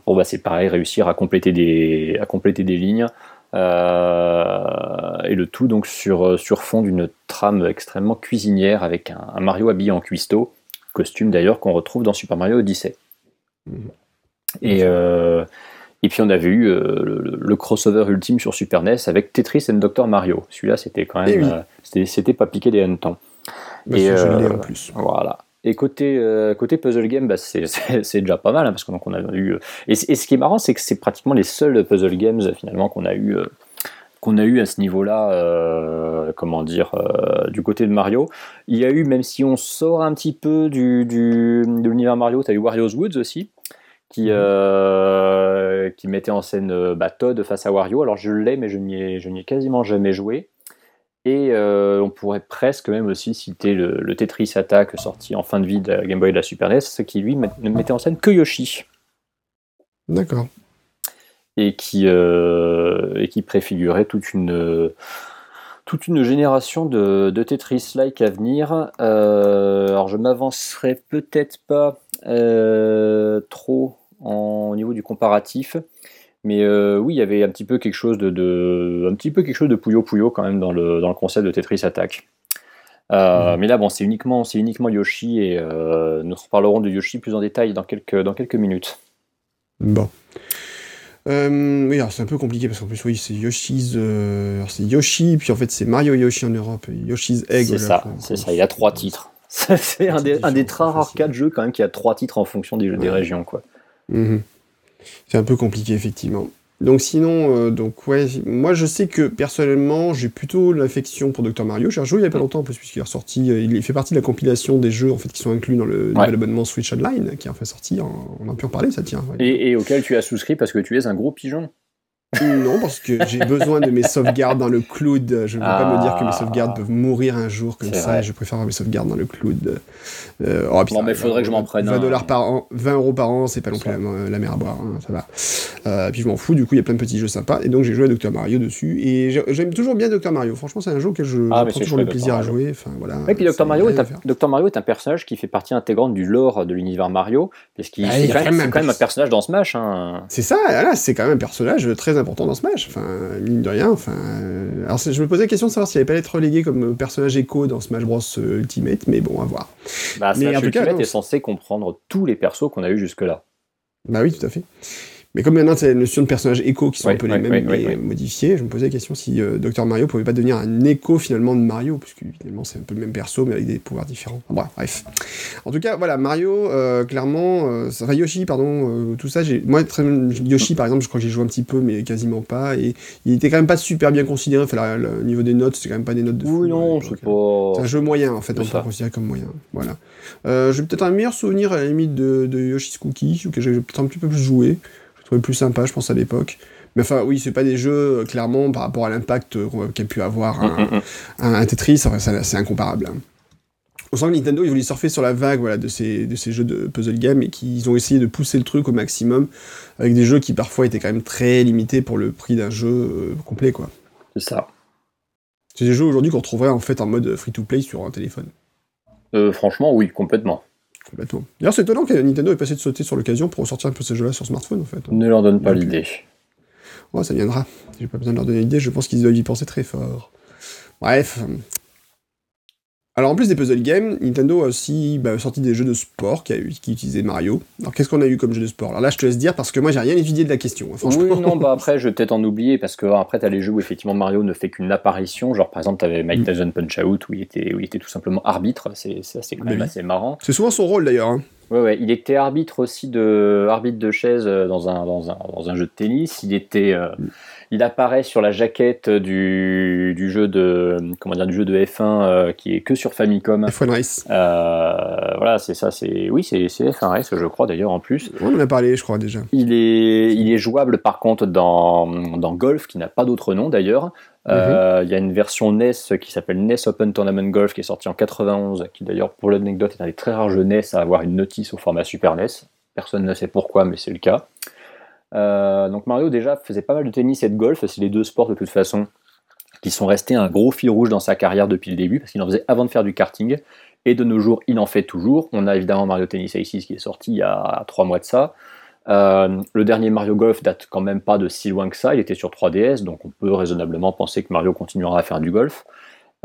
pour bah, c'est pareil, réussir à compléter des, à compléter des lignes. et le tout donc sur, sur fond d'une trame extrêmement cuisinière avec un, un Mario habillé en cuistot costume d'ailleurs qu'on retrouve dans Super Mario Odyssey. Mhm. Et, euh, et puis on avait eu euh, le, crossover ultime sur Super NES avec Tetris et Dr Mario. Celui-là, c'était quand même, eh euh, c'était pas piqué des hannetons. Bah, et en plus. Voilà. Et côté, côté puzzle game, bah, c'est déjà pas mal, hein, parce qu'on on a eu. Et, et, ce qui est marrant, c'est que c'est pratiquement les seuls puzzle games finalement qu'on a eu qu'on a eu à ce niveau-là, euh, comment dire, euh, du côté de Mario. Il y a eu, même si on sort un petit peu du, de l'univers Mario, tu as eu Wario's Woods aussi, qui, mhm. euh, qui mettait en scène bah, Todd face à Wario. Alors je l'ai, mais je n'y ai, quasiment jamais joué. Et on pourrait presque même aussi citer le, Tetris Attack sorti en fin de vie de Game Boy et de la Super NES, qui lui ne mettait en scène que Yoshi. D'accord et qui, euh, et qui préfigurait toute une, toute une génération de, de Tetris-like à venir. Euh, alors je m'avancerai peut-être pas euh, trop en, au niveau du comparatif, Mais euh, oui, il y avait un petit peu quelque chose de, de un petit peu quelque chose de pouillot pouillot quand même dans le, dans le concept de Tetris Attack. Euh, Mais là, bon, c'est uniquement, c'est uniquement Yoshi et nous reparlerons de Yoshi plus en détail dans quelques, dans quelques minutes. Bon. Euh, oui, alors c'est un peu compliqué parce qu'en plus, oui, c'est Yoshi's. Euh, alors c'est Yoshi, puis en fait, c'est Mario Yoshi en Europe, et Yoshi's Egg. C'est ça, c'est ça. Il a trois titres. c'est un, des, un des très rares cas de jeu quand même qui a trois titres en fonction des, des Ouais. régions, quoi. Mhm. C'est un peu compliqué, effectivement. Donc, sinon, euh, donc, ouais, moi, je sais que personnellement, j'ai plutôt l'affection pour Dr. Mario. J'ai rejoué il y a pas longtemps, en plus, puisqu'il est ressorti. euh, Il fait partie de la compilation des jeux, en fait, qui sont inclus dans le nouvel abonnement Switch Online, qui est en fait sorti. On a pu en parler, ça tient. ouais. Et, et auquel tu as souscrit parce que tu es un gros pigeon. Non, parce que j'ai besoin de mes sauvegardes dans le cloud. Je ne veux pas me dire que mes Ah. sauvegardes peuvent mourir un jour comme ça. vrai. et je préfère avoir mes sauvegardes dans le cloud. Euh, oh, puis Non, mais faudrait que je m'en prenne 20 un. dollars par an, 20 euros par an, c'est pas non plus Ça. la, la mer à boire, hein, ça va. Euh, puis je m'en fous, du coup, il y a plein de petits jeux sympas. Et donc j'ai joué à Dr Mario dessus. Et j'ai- j'aime toujours bien Dr Mario. Franchement, c'est un jeu auquel je, Ah, prends toujours le plaisir Dr. à jouer. Enfin, voilà, Oui, puis Dr. Mario, est un. Dr. Mario est un personnage qui fait partie intégrante du lore de l'univers Mario, puisqu'il Ah, c'est il y a quand, même, un quand même un pers- personnage dans Smash. Hein. C'est ça, là, c'est quand même un personnage très important dans Smash. Enfin, mine de rien. Enfin, euh, alors je me posais la question de savoir s'il allait pas être relégué comme personnage écho dans Smash Bros euh, Ultimate, mais bon, à voir. Bah, Mais Smash en tout cas, Ultimate non, est censé comprendre tous les persos qu'on a eu jusque-là. Bah oui, tout à fait. Mais comme maintenant, c'est la notion de personnages écho qui sont un peu les mêmes, mais modifiés, je me posais la question si euh, Dr Mario pouvait pas devenir un écho finalement de Mario, puisque finalement c'est un peu le même perso, mais avec des pouvoirs différents. Enfin, bref. En tout cas, voilà, Mario, euh, clairement, euh, enfin Yoshi, pardon, euh, tout ça, j'ai, moi, très, Yoshi par exemple, je crois que j'ai joué un petit peu, mais quasiment pas, et il était quand même pas super bien considéré, enfin, le niveau des notes, c'est quand même pas des notes de fou, Oui, non, c'est pas. C'est un jeu moyen en fait, on peut le considérer comme moyen. Voilà. Euh, j'ai peut-être un meilleur souvenir à la limite de, de Yoshi's Cookie, auquel j'ai peut-être un petit peu plus joué. Trouvais plus sympa, je pense, à l'époque. Mais enfin, oui, c'est pas des jeux, euh, clairement, par rapport à l'impact euh, qu'a pu avoir un, Mm, mm, mm. un- un Tetris, enfin, c'est incomparable. On sent que Nintendo, ils voulaient surfer sur la vague voilà, de, ces, de ces jeux de puzzle game et qu'ils ont essayé de pousser le truc au maximum avec des jeux qui parfois étaient quand même très limités pour le prix d'un jeu euh, complet. quoi. C'est ça. C'est des jeux aujourd'hui qu'on retrouverait en fait en mode free-to-play sur un téléphone. Euh, franchement, oui, complètement. Complètement. D'ailleurs, c'est étonnant que Nintendo ait passé de sauter sur l'occasion pour ressortir un peu ces jeux-là sur smartphone, en fait. Ne leur donne pas l'idée. Ouais, ça viendra. J'ai pas besoin de leur donner l'idée, je pense qu'ils doivent y penser très fort. Bref. Alors, en plus des puzzle games, Nintendo a aussi bah, sorti des jeux de sport qui, a eu- qui utilisaient Mario. Alors, qu'est-ce qu'on a eu comme jeu de sport? Alors là, je te laisse dire parce que moi, j'ai rien étudié de la question. hein, franchement. Oui, non, bah après, je vais peut-être en oublier parce que après, t'as les jeux où effectivement Mario ne fait qu'une apparition. Genre, par exemple, t'avais Mike Mm. Tyson Punch Out où il était, où il était tout simplement arbitre. C'est ça, c'est quand Bah même oui. assez marrant. C'est souvent son rôle d'ailleurs. hein. Ouais, ouais, il était arbitre aussi de arbitre de chaise euh, dans un, dans un, dans un jeu de tennis. Il était, euh, il apparaît sur la jaquette du, du jeu de comment dire du jeu de F1 euh, qui est que sur Famicom. F1 Race. Euh, voilà, c'est ça, c'est oui, c'est c'est F1 Race, je crois d'ailleurs en plus. On en a parlé, je crois, déjà. Il est, il est jouable par contre dans, dans Golf, qui n'a pas d'autre nom d'ailleurs. Euh, Il y a une version NES qui s'appelle NES Open Tournament Golf qui est sortie en 91, qui d'ailleurs pour l'anecdote est un des très rares jeux NES à avoir une notice au format Super NES. Personne ne sait pourquoi, mais c'est le cas. Euh, donc Mario déjà faisait pas mal de tennis et de golf, c'est les deux sports de toute façon qui sont restés un gros fil rouge dans sa carrière depuis le début, parce qu'il en faisait avant de faire du karting, et de nos jours il en fait toujours. On a évidemment Mario Tennis Aces qui est sorti il y a trois mois de ça. Euh, le dernier Mario Golf date quand même pas de si loin que ça, il était sur 3DS, donc on peut raisonnablement penser que Mario continuera à faire du golf.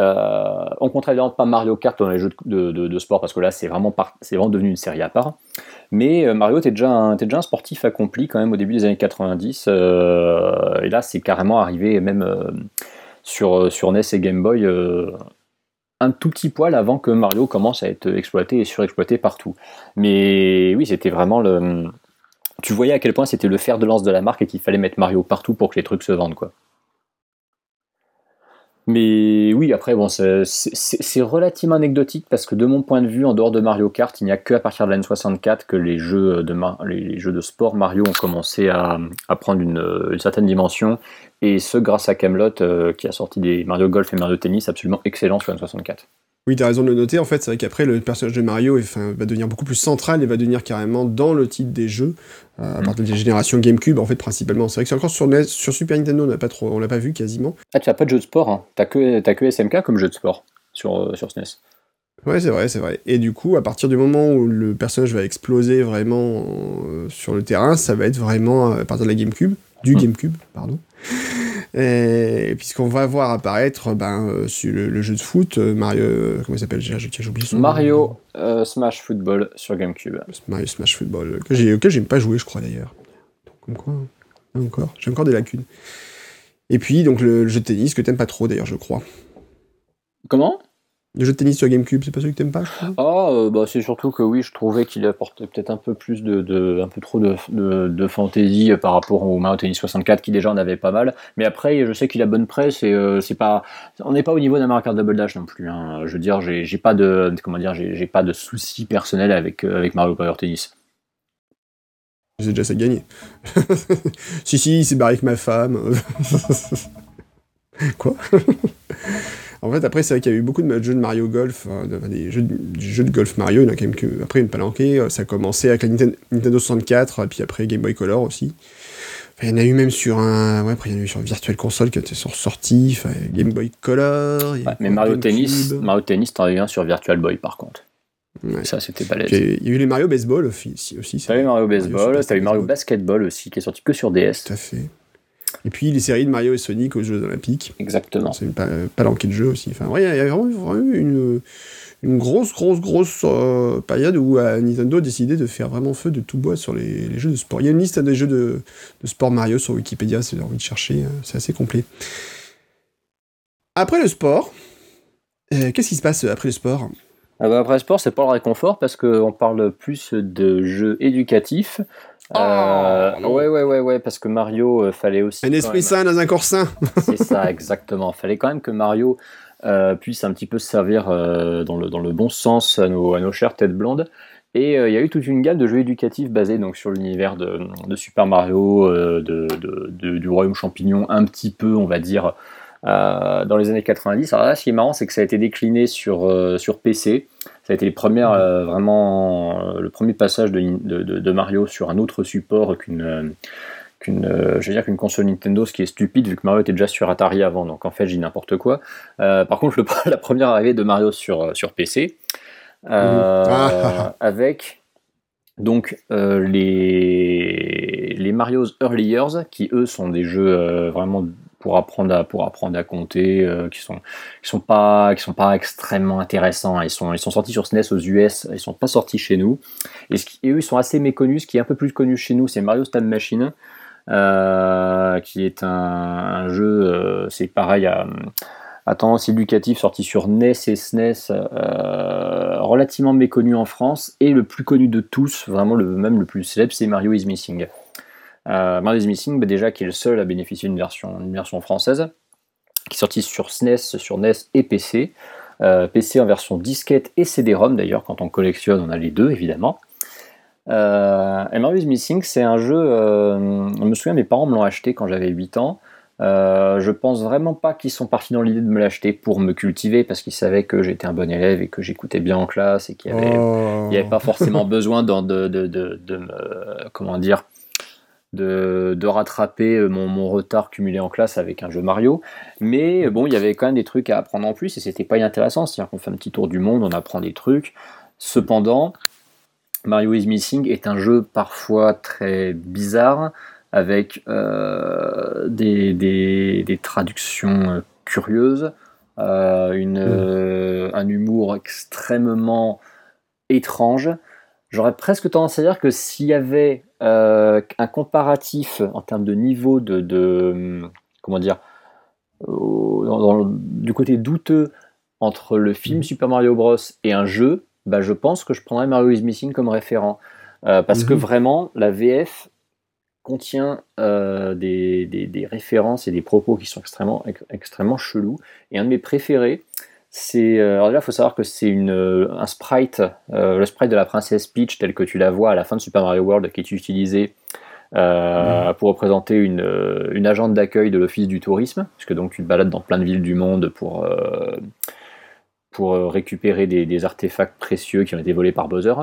Euh, on compte évidemment pas Mario Kart dans les jeux de, sport parce que là c'est vraiment, vraiment devenu une série à part. Mais euh, Mario, t'es déjà, un- déjà un sportif accompli quand même au début des années 90, euh, et là c'est carrément arrivé même euh, sur, sur NES et Game Boy un tout petit poil avant que Mario commence à être exploité et surexploité partout. Mais oui, c'était vraiment le. Tu voyais à quel point c'était le fer de lance de la marque et qu'il fallait mettre Mario partout pour que les trucs se vendent, quoi. Mais oui, après, c'est relativement anecdotique parce que de mon point de vue, en dehors de Mario Kart, il n'y a que à partir de l'année 64 que les jeux de, sport Mario ont commencé à, prendre une certaine dimension. Et ce grâce à Camelot qui a sorti des Mario Golf et Mario Tennis absolument excellents sur N64. Oui, t'as raison de le noter. En fait, c'est vrai qu'après, le personnage de Mario enfin, va devenir beaucoup plus central et va devenir carrément dans le titre des jeux, euh, à Mm. partir des générations GameCube, en fait, principalement. C'est vrai que encore sur, Super Nintendo, on n'a pas trop, on l'a pas vu quasiment. Ah, tu n'as pas de jeu de sport, hein. t'as que, t'as que SMK comme jeu de sport sur, euh, sur SNES. Ouais, c'est vrai, c'est vrai. Et du coup, à partir du moment où le personnage va exploser vraiment euh, sur le terrain, ça va être vraiment à partir de la GameCube. du GameCube, pardon. Puisqu'on va voir apparaître ben, sur le, jeu de foot, Mario. comment il s'appelle J'ai oublié son Mario Smash Football sur GameCube. Mario Smash Football, que j'ai, auquel j'ai pas joué, je crois d'ailleurs. Comme quoi, hein. encore, j'ai encore des lacunes. Et puis, donc, le, jeu de tennis que t'aimes pas trop, d'ailleurs, je crois. Comment? Le jeu de tennis sur GameCube, c'est pas celui que t'aimes pas Ah, euh, bah, c'est surtout que oui, je trouvais qu'il apportait peut-être un peu plus de, un peu trop de, de, fantaisie par rapport au Mario Tennis 64 qui déjà en avait pas mal. Mais après, je sais qu'il a bonne presse et euh, c'est pas, on n'est pas au niveau d'un Mario Kart Double Dash non plus. Hein. Je veux dire, j'ai pas de, comment dire, j'ai pas de soucis personnels avec euh, avec Mario Power Tennis. J'ai déjà ça gagné. si, si, il s'est barré avec ma femme. Quoi? En fait, après, c'est vrai qu'il y a eu beaucoup de jeux de Mario Golf, hein, des jeux de, golf Mario, il y en a quand même que, après une palanquée, euh, ça a commencé avec la Nintendo 64, et puis après Game Boy Color aussi. il y en a eu même sur un, ouais, après il y en a eu sur Virtual Console qui était sorti, enfin, Game Boy Color. mais Mario Tennis, Mario Tennis, t'en as sur Virtual Boy par contre. Ça, c'était balèze. Il y a eu les Mario Baseball aussi. aussi t'as eu Mario Baseball, t'as eu Mario Basketball aussi, qui est sorti que sur DS. Tout à fait. Et puis les séries de Mario et Sonic aux Jeux Olympiques. Exactement. C'est pas, pas de jeu aussi. Enfin, il y a vraiment, eu une, une grosse, grosse, grosse euh, période où euh, Nintendo a décidé de faire vraiment feu de tout bois sur les, jeux de sport. Il y a une liste des jeux de, de sport Mario sur Wikipédia si vous avez envie de chercher. Hein. c'est assez complet. Après le sport, euh, qu'est-ce qui se passe après le sport? Ah bah, après le sport, c'est pas le réconfort parce qu'on parle plus de jeux éducatifs. Oh, euh, ouais, ouais, ouais, ouais, parce que Mario euh, fallait aussi. Un esprit sain dans un corps sain. c'est ça, exactement. Fallait quand même que Mario euh, puisse un petit peu se servir dans, le, dans le bon sens à nos, à nos chères têtes blondes. Et il y a eu toute une gamme de jeux éducatifs basés donc, sur l'univers de, de, Super Mario, de, de, du Royaume Champignon, un petit peu, on va dire, euh, dans les années 90. Alors là, ce qui est marrant, c'est que ça a été décliné sur, euh, sur PC. Ça a été les premières, euh, vraiment, le premier passage de, de, de, Mario sur un autre support qu'une qu'une je veux dire qu'une console Nintendo, ce qui est stupide vu que Mario était déjà sur Atari avant, donc en fait j'ai n'importe quoi. par contre, le, la première arrivée de Mario sur, sur PC, ah. avec donc les, les Mario's Early Years, qui eux sont des jeux vraiment pour apprendre à, pour apprendre à compter, euh, qui sont qui sont pas qui sont pas extrêmement intéressants. Ils sont ils sont sortis sur SNES aux US, ils sont pas sortis chez nous. Et, eux ils sont assez méconnus. Ce qui est un peu plus connu chez nous, c'est Mario Time Machine, euh, qui est un, jeu, euh, c'est pareil à, à, tendance éducative, sorti sur NES et SNES, relativement méconnu en France et le plus connu de tous, vraiment le même le plus célèbre, c'est Mario is Missing. Euh, Missing, bah, déjà qui est le seul à bénéficier d'une version, version française, qui est sorti sur SNES, sur NES et PC. Euh, PC en version disquette et CD-ROM d'ailleurs, quand on collectionne, on a les deux évidemment. Euh, et Missing, c'est un jeu, euh, je me souviens, mes parents me l'ont acheté quand j'avais 8 ans. Euh, je pense vraiment pas qu'ils sont partis dans l'idée de me l'acheter pour me cultiver parce qu'ils savaient que j'étais un bon élève et que j'écoutais bien en classe et qu'il n'y avait, avait, pas forcément besoin de, de, de, de, me, comment dire, de, rattraper euh, mon, retard cumulé en classe avec un jeu Mario. Mais euh, bon, il y avait quand même des trucs à apprendre en plus et c'était pas inintéressant. C'est-à-dire qu'on fait un petit tour du monde, on apprend des trucs. Cependant, Mario is Missing est un jeu parfois très bizarre avec euh, des, traductions curieuses, une, mmh. un humour extrêmement étrange. J'aurais presque tendance à dire que s'il y avait euh, un comparatif en termes de niveau de, comment dire, du côté douteux entre le film mhm. Super Mario Bros et un jeu, bah, je pense que je prendrais Mario is Missing comme référent. Euh, parce que mhm. vraiment, la VF contient euh, des, références et des propos qui sont extrêmement, extrêmement chelous. Et un de mes préférés, c'est euh, alors là, il faut savoir que c'est une euh, un sprite, euh, le sprite de la princesse Peach tel que tu la vois à la fin de Super Mario World qui est utilisé mm. pour représenter une, une agente d'accueil de l'office du tourisme, puisque donc tu te balades dans plein de villes du monde pour pour récupérer des, des, artefacts précieux qui ont été volés par Bowser.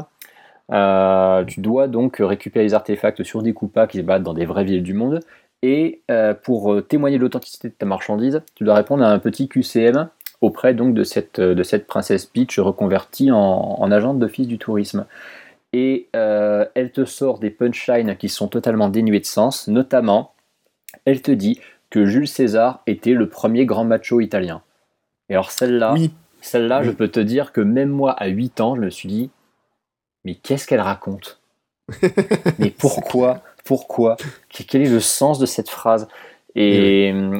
tu dois donc récupérer les artefacts sur des coupas qui se baladent dans des vraies villes du monde. Et pour témoigner de l'authenticité de ta marchandise, tu dois répondre à un petit QCM auprès donc de cette, de cette princesse Peach reconvertie en, en agente d'office du tourisme. Et euh, elle te sort des punchlines qui sont totalement dénuées de sens, notamment elle te dit que Jules César était le premier grand macho italien. Et alors celle-là, Oui. celle-là, je peux te dire que même moi, à 8 ans, je me suis dit, mais qu'est-ce qu'elle raconte? Mais pourquoi? Pourquoi? Quel est le sens de cette phrase? Et hum,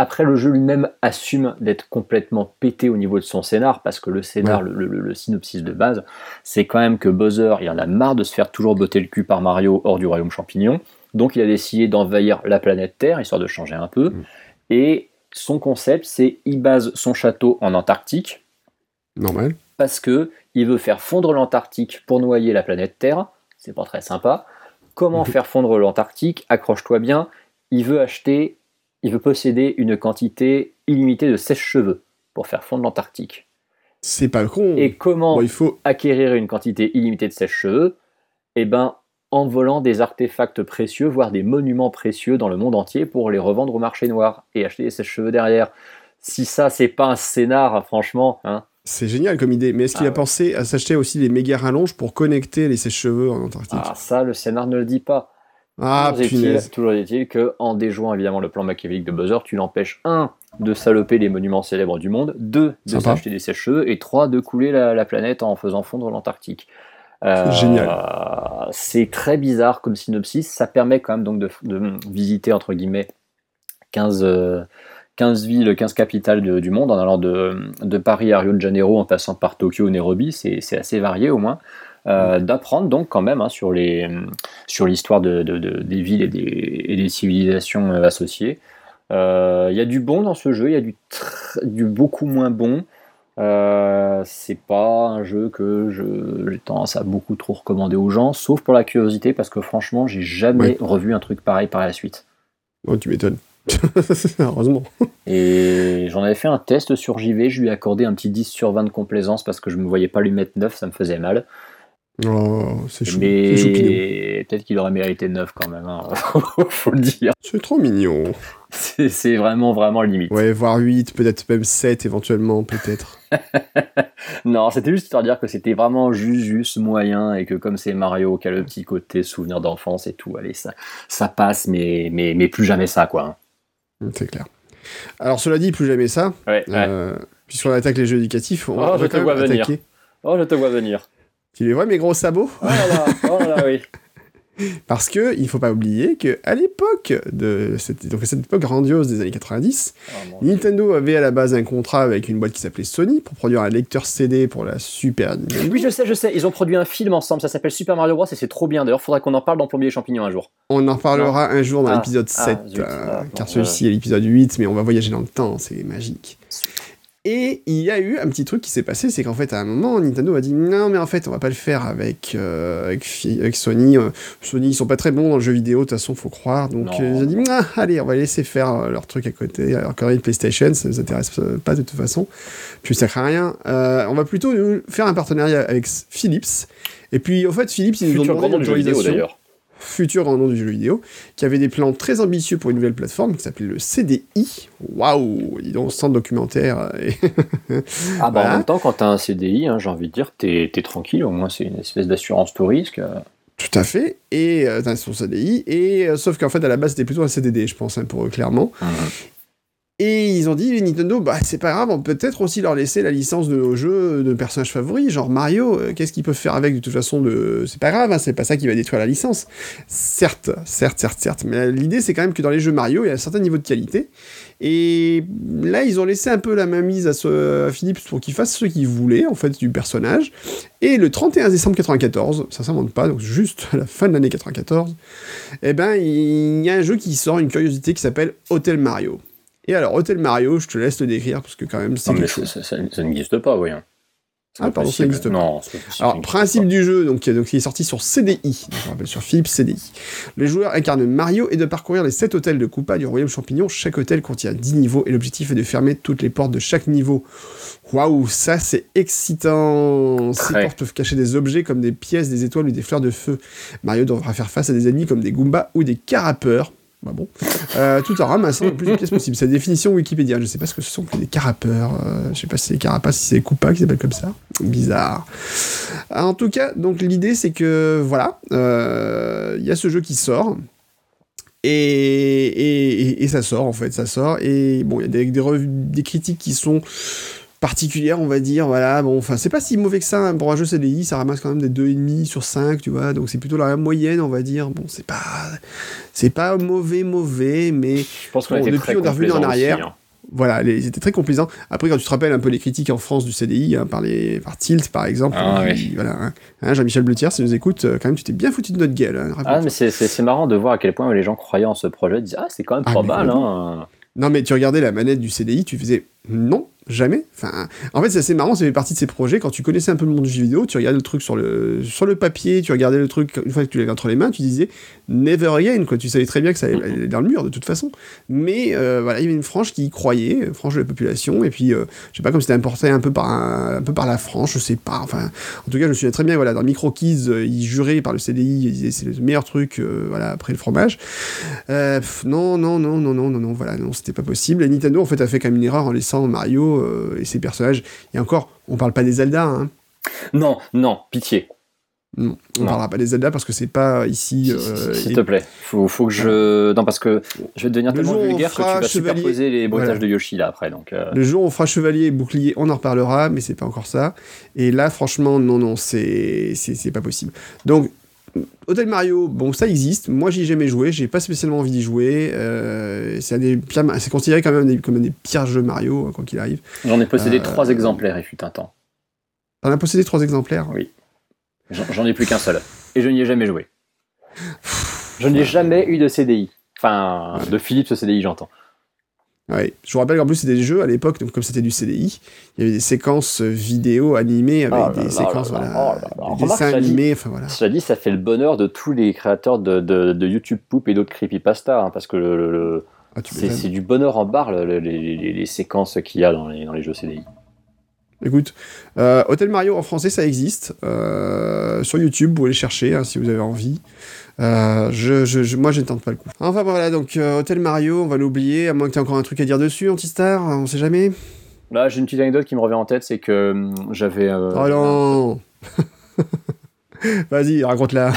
après, le jeu lui-même assume d'être complètement pété au niveau de son scénar, parce que le scénar, le, le- le synopsis de base, c'est quand même que Bowser, il en a marre de se faire toujours botter le cul par Mario hors du royaume champignon, donc il a décidé d'envahir la planète Terre, histoire de changer un peu, Mm. et son concept, c'est il base son château en Antarctique, Normal. parce que il veut faire fondre l'Antarctique pour noyer la planète Terre. C'est pas très sympa. Comment Mhm. faire fondre l'Antarctique? Accroche-toi bien. Il veut acheter, il veut posséder une quantité illimitée de sèche-cheveux pour faire fondre l'Antarctique. C'est pas con. Et comment Bon, il faut. acquérir une quantité illimitée de sèche-cheveux? Eh ben, en volant des artefacts précieux, voire des monuments précieux dans le monde entier pour les revendre au marché noir et acheter des sèche-cheveux derrière. Si ça, c'est pas un scénar, franchement, hein, C'est génial comme idée. Mais est-ce qu'il Ah a ouais. pensé à s'acheter aussi les méga rallonges pour connecter les sèche-cheveux en Antarctique? Ah, ça, le scénar ne le dit pas. Ah, toujours est-il- toujours est-il que en déjouant évidemment le plan machiavélique de Buzzer, tu l'empêches un de saloper les monuments célèbres du monde, deux de Sympa. s'acheter des sèche-cheveux et trois de couler la, la planète en faisant fondre l'Antarctique. Euh, Génial. C'est très bizarre comme synopsis. Ça permet quand même donc de, de visiter entre guillemets 15, euh, 15 villes, 15 capitales de- du monde en allant de, de Paris à Rio de Janeiro en passant par Tokyo, Nairobi. C'est c'est assez varié au moins. Euh, D'apprendre donc quand même hein, sur les sur l'histoire de, de- de- des villes et des, et des civilisations euh, associées. Euh, Il y a du bon dans ce jeu, il y a du, du beaucoup moins bon. Euh, c'est pas un jeu que je- j'ai tendance à beaucoup trop recommander aux gens, sauf pour la curiosité, parce que franchement, j'ai jamais Ouais. revu un truc pareil par la suite. Oh, tu m'étonnes. Heureusement. Et j'en avais fait un test sur JV, je lui ai accordé un petit 10 sur 20 de complaisance parce que je me voyais pas lui mettre 9, ça me faisait mal. Oh, c'est chou. Mais peut-être qu'il aurait mérité 9 quand même, hein. faut le dire. C'est trop mignon. C'est vraiment, vraiment limite. Ouais, voire 8, peut-être même 7 éventuellement, peut-être. Non, c'était juste pour dire que c'était vraiment juste, juste moyen et que comme c'est Mario qui a le petit côté souvenir d'enfance et tout, allez, ça, ça passe, mais, mais, mais plus jamais ça, quoi. C'est clair. Alors, cela dit, plus jamais ça. Ouais, ouais. Euh, Puisqu'on attaque les jeux éducatifs, on, Oh, va te quand même vois venir. attaquer. Oh, je te vois venir. Tu les vois, mes gros sabots? Oh là là, oh oui. Parce que il faut pas oublier que à l'époque de cette, donc à cette époque grandiose des années 90, Oh, mon Dieu. Nintendo avait à la base un contrat avec une boîte qui s'appelait Sony pour produire un lecteur CD pour la Super Nintendo. Oui, je sais, je sais. Ils ont produit un film ensemble, ça s'appelle Super Mario Bros. et c'est trop bien. D'ailleurs, faudrait qu'on en parle dans Plombier et Champignons un jour. On en reparlera un jour dans Ah, l'épisode ah, 7, zut, euh, ah, car celui-ci est l'épisode 8, mais on va voyager dans le temps, c'est magique. Et il y a eu un petit truc qui s'est passé, c'est qu'en fait, à un moment, Nintendo a dit non, mais en fait, on va pas le faire avec, euh, avec, Sony. euh, Sony, ils sont pas très bons dans le jeu vidéo, de toute façon, faut croire. Donc, euh, ils ont dit ah, allez, on va laisser faire euh, leur truc à côté. Alors, quand même, PlayStation, ça nous intéresse pas de toute façon. Puis, ça craint rien. Euh, on va plutôt faire un partenariat avec Philips. Et puis, en fait, Philips, ils nous ont demandé l'autorisation d'ailleurs. Futur nom du jeu vidéo, qui avait des plans très ambitieux pour une nouvelle plateforme qui s'appelait le CDI. Waouh Dis donc, centre documentaire. euh, Et... Ah bah Voilà. en même temps, quand t'as un CDI, hein, j'ai envie de dire, t'es tranquille, au moins c'est une espèce d'assurance tout risque. Tout à fait. Et euh, son CDI. Et euh, sauf qu'en fait, à la base, c'était plutôt un CDD, je pense, hein, pour eux, clairement. Et ils ont dit, Nintendo, bah c'est pas grave, on peut peut-être aussi leur laisser la licence de nos jeux de personnages favoris, genre Mario, euh, qu'est-ce qu'ils peuvent faire avec de toute façon de... C'est pas grave, hein, c'est pas ça qui va détruire la licence. Certes, certes, certes, certes, mais l'idée c'est quand même que dans les jeux Mario, il y a un certain niveau de qualité. Et là, ils ont laissé un peu la main mise à, ce, Philips pour qu'il fasse ce qu'il voulait, en fait, du personnage. Et le 31 décembre 94, ça s'invente pas, donc juste à la fin de l'année 94, eh ben, il y a un jeu qui sort, une curiosité qui s'appelle Hotel Mario. Et alors, Hotel Mario, je te laisse le décrire parce que quand même, c'est Non, mais ça, chose. ça- ça- ça n'existe pas, voyons. Ah, pardon, ça n'existe pas. Non, Alors, principe pas. du jeu, donc, qui est- donc, qui est sorti sur CDI, on rappelle sur Philips CDI. Le joueur incarne Mario et de parcourir les 7 hôtels de Koopa du Royaume Champignon. Chaque hôtel contient 10 niveaux et l'objectif est de fermer toutes les portes de chaque niveau. Waouh, ça c'est excitant Ces portes peuvent cacher des objets comme des pièces, des étoiles ou des fleurs de feu. Mario devra faire face à des ennemis comme des Goombas ou des carapeurs. Bah bon. Euh, tout en ramassant le plus de pièces possible. C'est la définition Wikipédia. Je sais pas ce que ce sont que des carapeurs. Euh, je sais pas si c'est des carapaces, si c'est Koopa qui s'appelle comme ça. Bizarre. En tout cas, donc l'idée c'est que voilà, euh, il y a ce jeu qui sort. Et, et, ça sort en fait, ça sort. Et bon, il y a des, des, des, critiques qui sont particulières, on va dire. Voilà, bon, enfin, c'est pas si mauvais que ça. Hein. Pour un jeu CDI, ça ramasse quand même des 2,5 sur 5, tu vois. Donc c'est plutôt la moyenne, on va dire. Bon, c'est pas, c'est pas mauvais, mauvais, mais je pense qu'on bon, depuis on est revenu en arrière. Aussi, hein. Voilà, ils étaient très complaisants. Après, quand tu te rappelles un peu les critiques en France du CDI, hein, par, les, par Tilt par exemple, ah, voilà, hein, hein, Jean-Michel Bletière, si nous écoute, euh, quand même, tu t'es bien foutu de notre gueule. Ah, mais c'est marrant de voir à quel point les gens croyaient en ce projet, disaient Ah, c'est quand même ah, pas mal. Hein. Non, mais tu regardais la manette du CDI, tu faisais Non, jamais. En fait, c'est assez marrant, ça fait partie de ces projets. Quand tu connaissais un peu le monde du jeu vidéo, tu regardais le truc sur le, sur le papier, tu regardais le truc, une fois que tu l'avais entre les mains, tu disais never again, quoi. Tu savais très bien que ça allait dans le mur, de toute façon. Mais euh, voilà, il y avait une frange qui y croyait, frange de la population, et puis, euh, je sais pas, comme c'était importé un peu par, un, un, peu par la France, je sais pas. Enfin, en tout cas, je me souviens très bien, voilà, dans Micro Kids, euh, ils juraient par le CDI, ils disaient c'est le meilleur truc, euh, voilà, après le fromage. Euh, pff, non, non, non, non, non, non, non, voilà, non, c'était pas possible. Et Nintendo, en fait, a fait quand même une erreur en laissant Mario et ses personnages. Et encore, on parle pas des Zelda. Hein. Non, non, pitié. Non, on ne parlera pas des Zelda parce que c'est pas ici. Euh, S'il te plaît, faut, faut que je. Non, parce que je vais devenir tellement vulgaire que tu vas chevalier... superposer les bruitages voilà. de Yoshi là après. Donc, euh... Le jour où on fera chevalier et bouclier, on en reparlera, mais c'est pas encore ça. Et là, franchement, non, non, c'est pas possible. Donc, Hotel Mario, bon, ça existe. Moi, j'y ai jamais joué. J'ai pas spécialement envie d'y jouer. Euh, c'est considéré quand même des, comme un des pires jeux Mario, quoi qu'il arrive. J'en ai possédé trois exemplaires, il fut un temps. T'en as possédé trois exemplaires? Oui. J'en ai plus qu'un seul. Et je n'y ai jamais joué. Je n'ai jamais eu de CDI. Enfin, de Philips CDI, j'entends. Ouais. Je vous rappelle qu'en plus, c'était des jeux à l'époque, donc comme c'était du CDI, il y avait des séquences vidéo animées avec oh des là séquences, là voilà, là des dessins animés, enfin voilà. Cela dit, ça fait le bonheur de tous les créateurs de, de, de YouTube Poop et d'autres creepypasta, hein, parce que le, le, le ah, c'est du bonheur en barre, les, les, les, séquences qu'il y a dans les, dans les jeux CDI. Écoute, euh, Hotel Mario en français, ça existe. Euh, sur YouTube, vous pouvez les chercher hein, si vous avez envie. Euh, je, je, je, moi, je ne tente pas le coup. Enfin, voilà, donc euh, Hotel Mario, on va l'oublier, à moins que tu aies encore un truc à dire dessus, Antistar, on sait jamais. Là, j'ai une petite anecdote qui me revient en tête, c'est que j'avais. Euh, oh non Vas-y, raconte-la.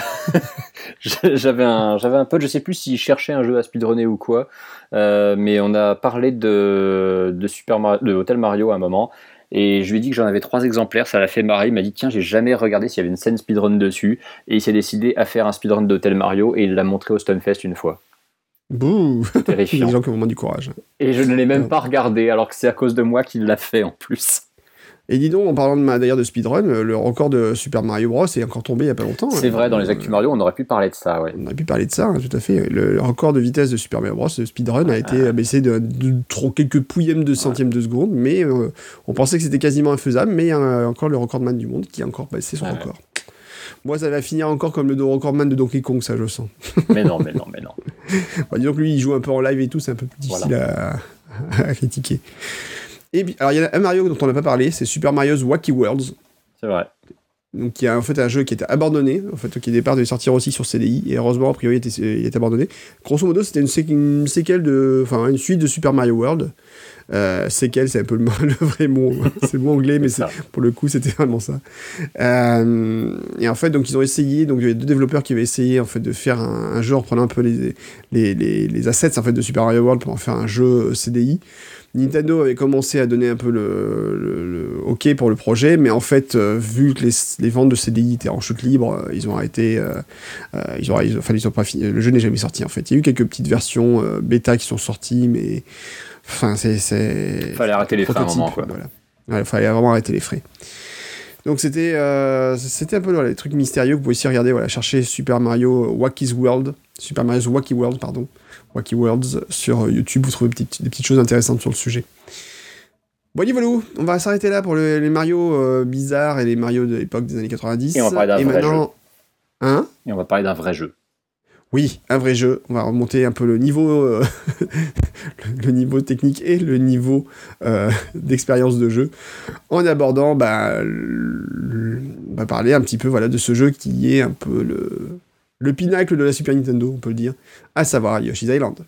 j'avais un, j'avais un pote, je sais plus s'il cherchait un jeu à speedrunner ou quoi, euh, mais on a parlé de, de Super Mario, de Hotel Mario à un moment, et je lui ai dit que j'en avais trois exemplaires, ça l'a fait marrer. Il m'a dit tiens, j'ai jamais regardé s'il y avait une scène speedrun dessus. Et il s'est décidé à faire un speedrun d'Hotel Mario et il l'a montré au Stunfest une fois. Bouh Terrifiant. Les gens qui ont du courage. Et je ne l'ai même pas regardé, alors que c'est à cause de moi qu'il l'a fait en plus. Et dis donc, en parlant d'ailleurs de speedrun, le record de Super Mario Bros est encore tombé il y a pas longtemps. C'est hein. vrai, dans les Actu Mario, on aurait pu parler de ça, ouais. On aurait pu parler de ça, hein, tout à fait. Le, record de vitesse de Super Mario Bros, de speedrun, a été abaissé de, de, quelques pouillèmes de centièmes de seconde, mais euh, on pensait que c'était quasiment infaisable, mais il y a encore le recordman du monde qui a encore baissé son ouais. record. Moi, ça va finir encore comme le recordman de Donkey Kong, ça, je sens. Mais non, mais non, mais non. bah, disons que lui, il joue un peu en live et tout, c'est un peu plus difficile voilà. à, à critiquer. Et alors il y a un Mario dont on n'a pas parlé, c'est Super Mario's Wacky Worlds. C'est vrai. Donc il y a en fait un jeu qui était abandonné, en fait, qui au départ devait sortir aussi sur CDI, et heureusement a priori il était, il était abandonné. Grosso modo c'était une, sé une, séquelle de, enfin une suite de Super Mario World. Euh, séquelle c'est un peu le, le vrai mot, c'est le mot anglais, mais pour le coup c'était vraiment ça. Euh, et en fait donc ils ont essayé, donc il y avait deux développeurs qui avaient essayé en fait de faire un, un jeu en prenant un peu les, les, les, les, assets en fait de Super Mario World pour en faire un jeu CDI. Nintendo avait commencé à donner un peu le, le, le OK pour le projet, mais en fait, euh, vu que les, les, ventes de CDI étaient en chute libre, euh, ils ont arrêté. Euh, ils ont, ils, enfin, ils ont pas fini. Le jeu n'est jamais sorti en fait. Il y a eu quelques petites versions bêta qui sont sorties, mais enfin, c'est. Fallait arrêter les frais à un moment, quoi. Voilà. Ouais, fallait vraiment arrêter les frais. Donc c'était euh, c'était un peu voilà, les trucs mystérieux. Vous pouvez aussi regarder, voilà, chercher Super Mario Wacky's World, Super Mario's Wacky World, pardon. Wacky Worlds sur YouTube, vous trouvez des petites, des petites choses intéressantes sur le sujet. Bon, voilà, on va s'arrêter là pour le, les Mario euh, bizarres et les Mario de l'époque des années 90. Et on va parler d'un vrai maintenant... jeu. Hein? Et on va parler d'un vrai jeu. Oui, un vrai jeu. On va remonter un peu le niveau, euh, le niveau technique et le niveau euh, d'expérience de jeu en abordant, bah, le... on va parler un petit peu voilà, de ce jeu qui est un peu le, le pinacle de la Super Nintendo, on peut le dire, à savoir Yoshi's Island.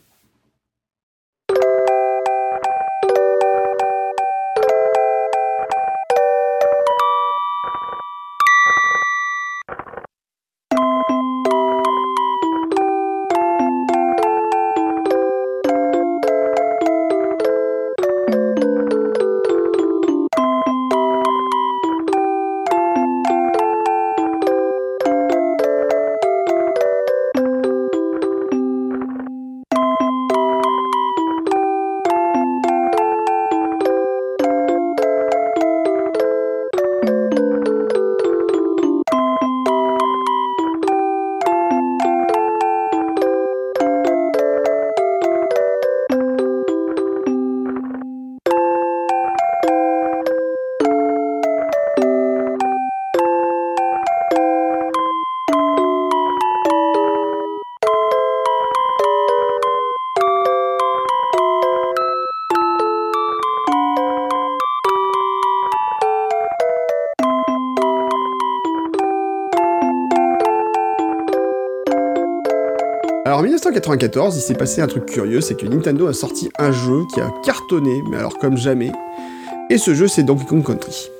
Alors en 1994, il s'est passé un truc curieux, c'est que Nintendo a sorti un jeu qui a cartonné, mais alors comme jamais. Et ce jeu, c'est Donkey Kong Country.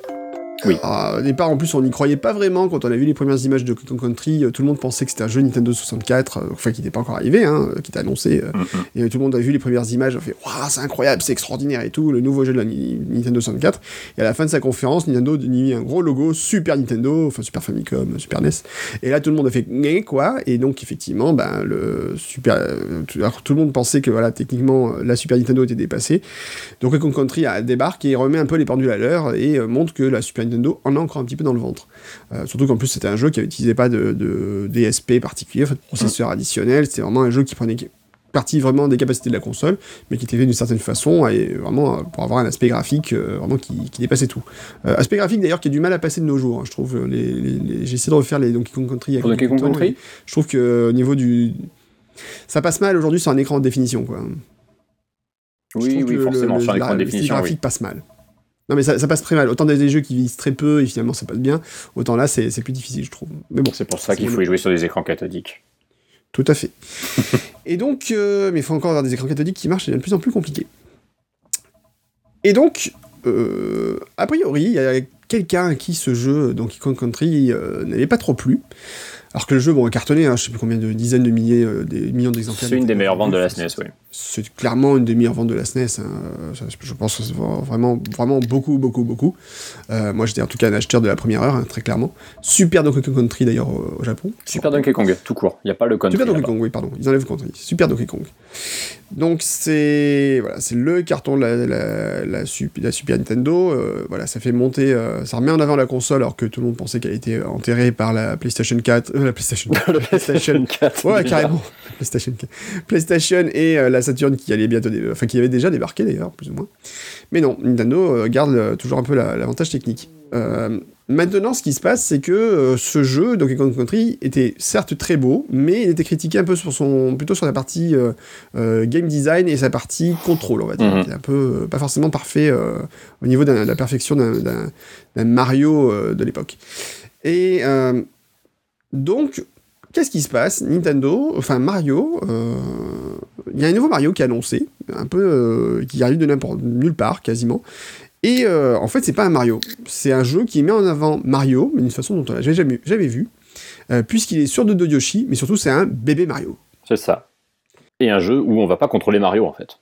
Oui. Alors, au départ, en plus, on n'y croyait pas vraiment. Quand on a vu les premières images de Donkey Country, euh, tout le monde pensait que c'était un jeu Nintendo 64, euh, enfin qui n'était pas encore arrivé, hein, qui était annoncé. euh, et euh, tout le monde a vu les premières images, on fait Waouh, c'est incroyable, c'est extraordinaire et tout, le nouveau jeu de la Ni- Nintendo 64. Et à la fin de sa conférence, Nintendo a mis un gros logo Super Nintendo, enfin Super Famicom, Super NES. Et là, tout le monde a fait quoi? Et donc, effectivement, ben, le Super. euh, tout, alors, tout le monde pensait que voilà, techniquement, euh, la Super Nintendo était dépassée. Donc, Donkey Country débarque et remet un peu les pendules à l'heure et euh, montre que la Super Nintendo en a encore un petit peu dans le ventre. Euh, surtout qu'en plus, c'était un jeu qui n'utilisait pas de, de DSP particulier, enfin, de processeur additionnel. C'était vraiment un jeu qui prenait partie vraiment des capacités de la console, mais qui était fait d'une certaine façon et vraiment euh, pour avoir un aspect graphique euh, vraiment qui, qui dépassait tout. Euh, aspect graphique d'ailleurs qui a du mal à passer de nos jours. hein, je trouve les, les- les- j'ai essayé de refaire les Donkey Kong Country. il y a Donkey Kong temps, Country Je trouve que au niveau du ça passe mal aujourd'hui sur un écran de définition quoi. Oui, oui, forcément, le- sur la- l'écran de définition, oui. graphique passe mal. Non mais ça, ça passe très mal. Autant des, des jeux qui visent très peu et finalement ça passe bien, autant là c'est plus difficile je trouve. Mais bon, C'est pour ça qu'il faut y jouer sur des écrans cathodiques. tout à fait. et donc, euh, mais il faut encore avoir des écrans cathodiques qui marchent, c'est de plus en plus compliqué. Et donc, euh, a priori, il y a quelqu'un à qui ce jeu, Donkey Kong Country, euh, n'avait pas trop plu. Alors que le jeu, bon, a cartonné, hein, je sais plus combien de dizaines de milliers, des millions d'exemplaires. C'est une des meilleures ventes de la. SNES, oui. C'est clairement une ventes de la SNES. hein. Ça, je pense que c'est vraiment, vraiment beaucoup, beaucoup, beaucoup. Euh, moi, j'étais en tout cas un acheteur de la première heure, hein, très clairement. Super Donkey Kong Country d'ailleurs au Japon. Super Donkey Kong, tout court. Il n'y a pas le country. Super Donkey. Kong, oui, pardon. Ils enlèvent le country. Super Donkey Kong. Donc c'est voilà, c'est le carton de la, la, la, Sup- la Super Nintendo. Euh, voilà, ça fait monter, euh, ça remet en avant la console alors que tout le monde pensait qu'elle était enterrée par la PlayStation 4, euh, la PlayStation, Le PlayStation 4. Ouais, carrément. PlayStation, PlayStation et euh, la Saturn qui allait bientôt, dé- enfin qui avait déjà débarqué d'ailleurs, plus ou moins. Mais non, Nintendo euh, garde euh, toujours un peu la- l'avantage technique. Maintenant, ce qui se passe, c'est que ce jeu, Donkey Kong Country, était certes très beau, mais il était critiqué un peu sur son, plutôt sur la partie game design et sa partie contrôle, on va dire, Mhm. est un peu pas forcément parfait au niveau de la perfection d'un- Mario de l'époque. Et donc, qu'est-ce qui se passe Nintendo, enfin Mario, euh, il y a un nouveau Mario qui est annoncé, un peu euh, qui arrive de n'importe nulle part quasiment. Et euh, en fait, c'est pas un Mario, c'est un jeu qui met en avant Mario, mais d'une façon dont on l'a jamais, jamais vu, puisqu'il est sur de Yoshi, mais surtout c'est un bébé Mario. C'est ça. Et un jeu où on va pas contrôler Mario, en fait.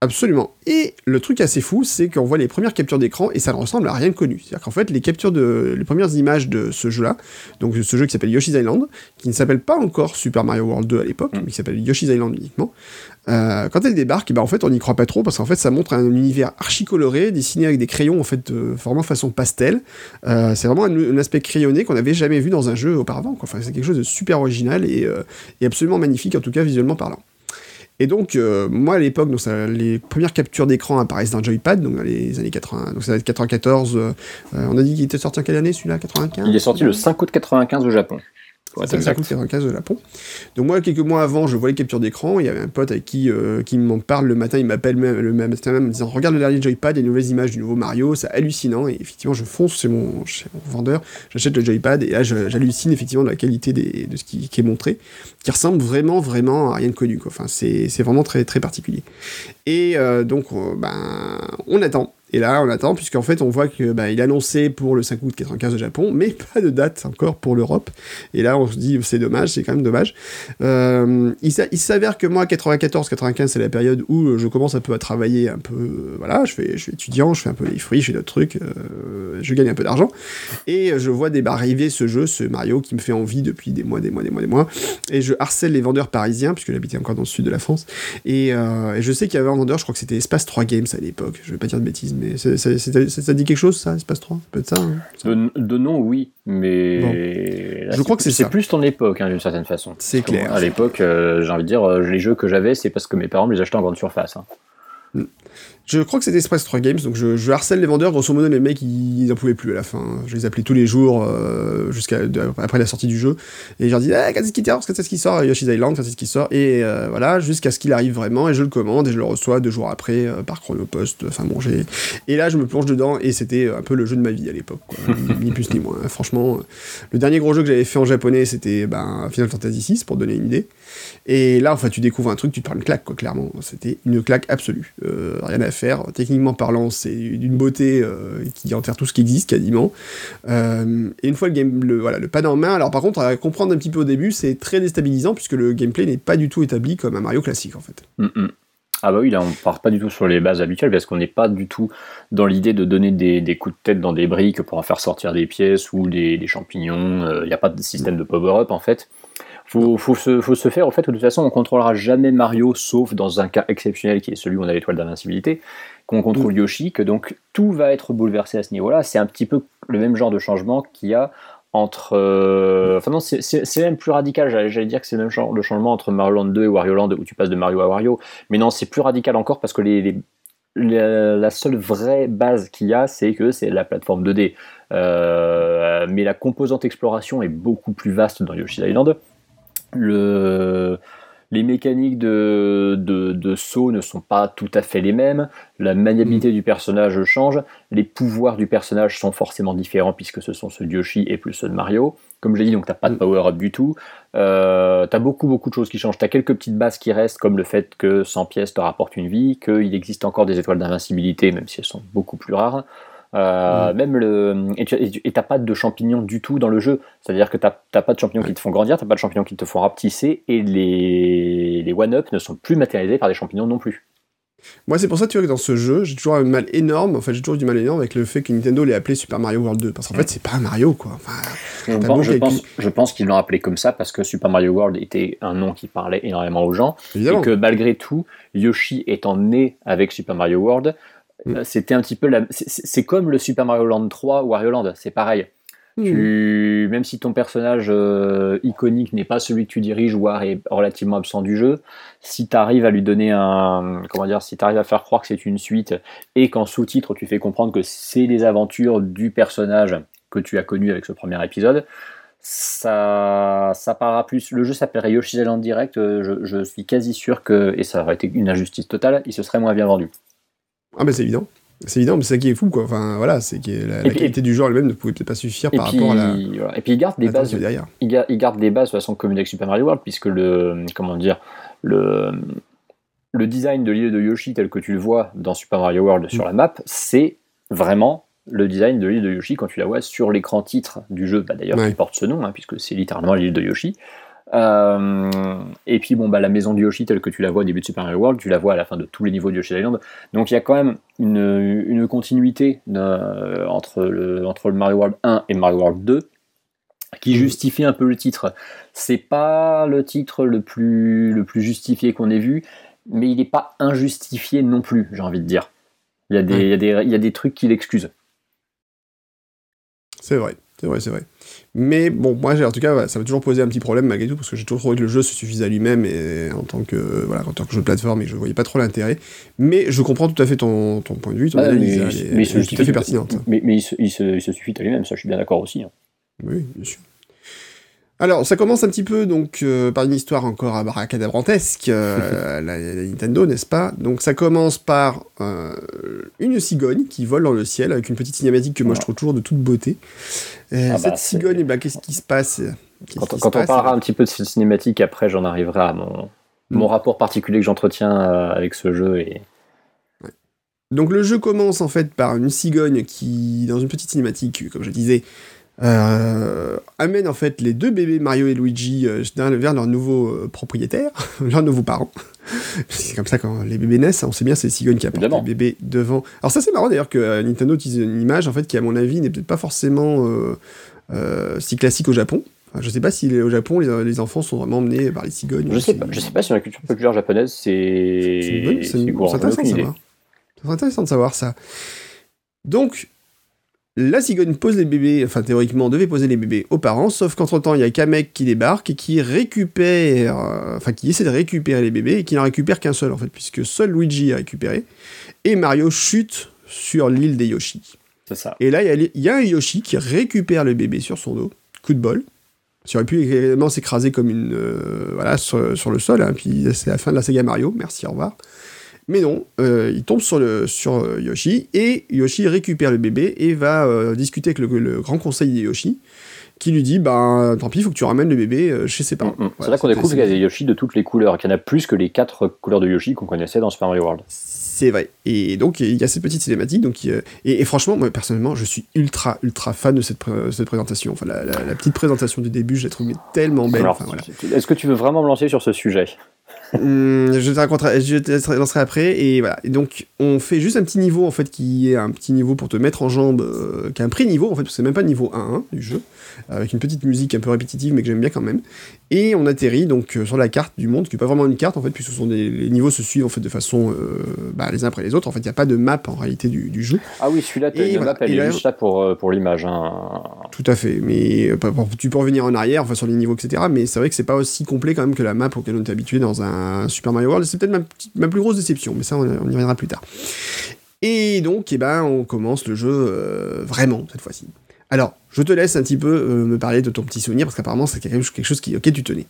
Absolument. Et le truc assez fou, c'est qu'on voit les premières captures d'écran et ça ne ressemble à rien de connu. C'est-à-dire qu'en fait, les captures de, les premières images de ce jeu-là, donc ce jeu qui s'appelle Yoshi's Island, qui ne s'appelle pas encore Super Mario World 2 à l'époque, Mm. mais qui s'appelle Yoshi's Island uniquement, euh, quand elle débarque, ben, en fait, on n'y croit pas trop parce qu'en fait, ça montre un univers archi coloré, dessiné avec des crayons en fait, euh, vraiment façon pastel. Euh, c'est vraiment un, un aspect crayonné qu'on n'avait jamais vu dans un jeu auparavant. quoi. Enfin, c'est quelque chose de super original et, et absolument magnifique, en tout cas visuellement parlant. Et donc, euh, moi à l'époque, donc ça- les premières captures d'écran apparaissent dans Joypad, donc dans les années 80, donc ça va être 94. euh, euh, on a dit qu'il était sorti en quelle année celui-là 95 Il est sorti le 5 août 95 au Japon. Pour être c'est ça exact. coûte 95 au Japon. Donc moi, quelques mois avant, je vois les captures d'écran. Il y avait un pote avec qui, euh, qui m'en parle le matin. Il m'appelle même, le matin même en me disant Regarde le dernier Joypad, les nouvelles images du nouveau Mario, c'est hallucinant. Et effectivement, je fonce chez mon, chez mon vendeur, j'achète le Joypad et là, j'hallucine effectivement de la qualité des- de ce qui, qui est montré, qui ressemble vraiment, vraiment à rien de connu. Quoi. Enfin, c'est vraiment très, très particulier. Et euh, donc, euh, ben, on attend. Et là, on attend, puisqu'en fait, on voit que ben, il est annoncé pour le 5 août 95 au Japon, mais pas de date encore pour l'Europe. Et là, on se dit, c'est dommage, c'est quand même dommage. Euh, il s'a- il s'avère que moi, 94-95, c'est la période où euh, je commence un peu à travailler un peu. euh, voilà, je, fais, je suis étudiant, je fais un peu les fruits, je fais d'autres trucs, je gagne un peu d'argent. Et je vois des arriver ce jeu, ce Mario, qui me fait envie depuis des mois, des mois, des mois, des mois. Et je harcèle les vendeurs parisiens, puisque j'habitais encore dans le sud de la France. Et, je sais qu'il y avait un vendeur, je crois que c'était Espace 3 Games à l'époque, je vais pas dire de bêtises, mais c'est- c'est- ça, ça dit quelque chose, ça, Espace 3 Ça peut être ça hein De, de nom, oui, mais. Bon. là, Je crois que c'est ça. C'est plus ton époque, hein, d'une certaine façon. C'est clair. À l'époque, euh, j'ai envie de dire, euh, les jeux que j'avais, c'est parce que mes parents me les achetaient en grande surface. hein. Je crois que c'était Express 3 Games, donc je, harcèle les vendeurs. Grosso modo, les mecs, ils n'en pouvaient plus à la fin. Je les appelais tous les jours euh, jusqu'à après la sortie du jeu. Et je leur dis, ah, quand est-ce qu'il sort Quand est-ce qu'il sort Yoshi's Island, quand est-ce qu'il sort Et euh, voilà, jusqu'à ce qu'il arrive vraiment. Et je le commande et je le reçois deux jours après euh, par Chronopost. Enfin bon, j'ai. Et là, je me plonge dedans et c'était un peu le jeu de ma vie à l'époque, ni plus ni moins. Franchement, le dernier gros jeu que j'avais fait en japonais, c'était ben, Final Fantasy VI, pour donner une idée. Et là, enfin, tu découvres un truc, tu te prends une claque, quoi, clairement. C'était une claque absolue. Euh, rien à faire. Techniquement parlant, c'est d'une beauté euh, qui enterre tout ce qui existe, quasiment. Euh, et une fois le, game, le, voilà, le pad en main, alors par contre, à comprendre un petit peu au début, c'est très déstabilisant, puisque le gameplay n'est pas du tout établi comme un Mario classique, en fait. Mm, mm. Ah bah oui, là on part pas du tout sur les bases habituelles parce qu'on n'est pas du tout dans l'idée de donner des, coups de tête dans des briques pour en faire sortir des pièces ou des, champignons. Il n'y a pas de système de power-up en fait. Faut, faut, se, faut se faire au fait que de toute façon on contrôlera jamais Mario sauf dans un cas exceptionnel qui est celui où on a l'étoile d'invincibilité, qu'on contrôle mm. Yoshi, que donc tout va être bouleversé à ce niveau-là. C'est un petit peu le même genre de changement qu'il y a entre. Euh, enfin, non, c'est même plus radical. J'allais dire que c'est le même genre de changement entre Mario Land 2 et Wario Land où tu passes de Mario à Wario. Mais non, c'est plus radical encore parce que les, la seule vraie base qu'il y a, c'est que c'est la plateforme 2D. Euh, mais la composante exploration est beaucoup plus vaste dans Yoshi's Island le, les mécaniques de, de, saut ne sont pas tout à fait les mêmes, la maniabilité mm. du personnage change, les pouvoirs du personnage sont forcément différents puisque ce sont ceux de Yoshi et plus ceux de Mario. Comme je l'ai dit, donc t'as pas de mm. power-up du tout. Euh, t'as beaucoup beaucoup de choses qui changent. T'as quelques petites bases qui restent, comme le fait que 100 pièces te rapportent une vie, qu'il existe encore des étoiles d'invincibilité, même si elles sont beaucoup plus rares. Euh, mm. Même le et t'as pas de champignons du tout dans le jeu. C'est-à-dire que t'as pas de champignons qui te font grandir, t'as pas de champignons qui te font rapetisser, et les, les one-up ne sont plus matérialisés par des champignons non plus. Moi, c'est pour ça tu vois, que dans ce jeu, j'ai toujours un mal énorme. En fait, j'ai toujours eu du mal énorme avec le fait que Nintendo l'ait appelé Super Mario World 2. Parce qu'en fait, c'est pas un Mario, quoi. je, pense, je, pense, qu'ils l'ont appelé comme ça parce que Super Mario World était un nom qui parlait énormément aux gens. Et que malgré tout, Yoshi étant né avec Super Mario World, Mm. Euh, c'était un petit peu la... c'est comme le Super Mario Land 3 ou Wario Land, c'est pareil. Mm. Tu... Même si ton personnage euh, iconique n'est pas celui que tu diriges ou est relativement absent du jeu, si tu arrives à lui donner un. Comment dire Si tu arrives à faire croire que c'est une suite et qu'en sous-titre tu fais comprendre que c'est les aventures du personnage que tu as connu avec ce premier épisode, ça, ça parlera plus. Le jeu s'appellerait Yoshi's Island Direct, euh, je, je, suis quasi sûr que, et ça aurait été une injustice totale, il se serait moins bien vendu. Ah, mais c'est évident. C'est évident, mais c'est ça qui est fou, quoi. Enfin, voilà, c'est que la, qualité du genre elle-même ne pouvait peut-être pas suffire par rapport à la. Et puis il garde des bases. Derrière. Il, garde, des bases de façon commune avec Super Mario World, puisque le. Comment dire Le. Le design de l'île de Yoshi tel que tu le vois dans Super Mario World sur la map, c'est vraiment le design de l'île de Yoshi quand tu la vois sur l'écran titre du jeu, bah, d'ailleurs qui porte ce nom, hein, puisque c'est littéralement l'île de Yoshi. Euh, et puis bon bah la maison de Yoshi telle que tu la vois au début de Super Mario World, tu la vois à la fin de tous les niveaux de Yoshi Island. Donc il y a quand même une, une continuité entre, le, entre le Mario World 1 et Mario World 2 qui justifie un peu le titre. C'est pas le titre le plus, le plus justifié qu'on ait vu, mais il n'est pas injustifié non plus, j'ai envie de dire. Il y a des, il y a des, il y a des trucs qui l'excusent. C'est vrai. C'est vrai, c'est vrai. Mais bon, moi, en tout cas, ça m'a toujours posé un petit problème malgré tout, parce que j'ai toujours trouvé que le jeu se suffisait à lui-même et en tant que, voilà, en tant que jeu de plateforme, et je voyais pas trop l'intérêt. Mais je comprends tout à fait ton, ton point de vue, ton analyse, mais, est, tout à fait pertinente. Mais, il, se, il, se, suffit à lui-même, ça, je suis bien d'accord aussi. Hein. Oui, bien sûr. Alors, ça commence un petit peu donc euh, par une histoire encore abracadabrantesque, euh, la, Nintendo, n'est-ce pas? Donc, ça commence par euh, une cigogne qui vole dans le ciel avec une petite cinématique que moi je trouve toujours de toute beauté. Ah cette bah, cigogne, bah, qu'est-ce qui se passe? Quand, on parlera un petit peu de cette cinématique, après, j'en arriverai à mon, mon mm. rapport particulier que j'entretiens avec ce jeu et. Donc le jeu commence en fait par une cigogne qui, dans une petite cinématique, comme je disais, euh, amène en fait les deux bébés Mario et Luigi euh, vers leur nouveau euh, propriétaire, leurs nouveaux parents. c'est comme ça quand les bébés naissent, on sait bien c'est Cigone qui apporte les bébés devant. Alors ça c'est marrant d'ailleurs que Nintendo utilise une image en fait qui à mon avis n'est peut-être pas forcément si classique au Japon. Enfin, je sais pas si au Japon les, enfants sont vraiment emmenés par les cigognes. Je sais pas, je sais pas sur la culture populaire japonaise c'est. C'est intéressant de savoir. C'est intéressant de savoir ça. Donc la cigogne pose les bébés, enfin théoriquement devait poser les bébés aux parents, sauf qu'entre temps il y a Kamek qui débarque et qui récupère, euh, enfin qui essaie de récupérer les bébés et qui n'en récupère qu'un seul en fait, puisque seul Luigi a récupéré, et Mario chute sur l'île des Yoshi. C'est ça. Et là il y, a un Yoshi qui récupère le bébé sur son dos, coup de bol. Ça aurait pu également s'écraser comme une. euh, voilà, sur, le sol, hein, puis c'est la fin de la saga Mario, merci, au revoir. Mais non, euh, il tombe sur, le, sur euh, Yoshi, et Yoshi récupère le bébé et va euh, discuter avec le, le grand conseil des Yoshi, qui lui dit Bah, tant pis, il faut que tu ramènes le bébé chez ses parents. Mm, mm. c'est là qu'on découvre qu'il y a des Yoshi de toutes les couleurs, qu'il y en a plus que les quatre couleurs de Yoshi qu'on connaissait dans Super Mario World. C'est vrai. Et donc, il y a cette petite cinématique. Donc, et, et franchement, moi, personnellement, je suis ultra, ultra fan de cette, pré- cette présentation. Enfin, la, la- la petite présentation du début, je la trouve tellement belle. Alors, Enfin, voilà. Est-ce que tu veux vraiment me lancer sur ce sujet? Je te raconterai, je te lancerai après. Et voilà. Et donc, on fait juste un petit niveau, en fait, qui est un petit niveau pour te mettre en jambe, euh, qui est un pré-niveau, en fait, parce que c'est même pas niveau 1 hein, du jeu, avec une petite musique un peu répétitive, mais que j'aime bien quand même. Et on atterrit donc euh, sur la carte du monde, qui n'est pas vraiment une carte, en fait, puisque ce sont des, les niveaux se suivent, en fait, de façon euh, bah, les uns après les autres. En fait, il n'y a pas de map, en réalité, du, du jeu. Ah oui, celui-là, une voilà. map, elle est là- juste là pour, euh, pour l'image. hein. Tout à fait, mais tu peux revenir en arrière, enfin sur les niveaux, etc. Mais c'est vrai que c'est pas aussi complet quand même que la map auquel on était habitué dans un Super Mario World. C'est peut-être ma, plus grosse déception, mais ça on, on y reviendra plus tard. Et donc, eh ben, on commence le jeu euh, vraiment cette fois-ci. Alors, je te laisse un petit peu euh, me parler de ton petit souvenir parce qu'apparemment c'est quelque chose, quelque chose qui, auquel tu tenais.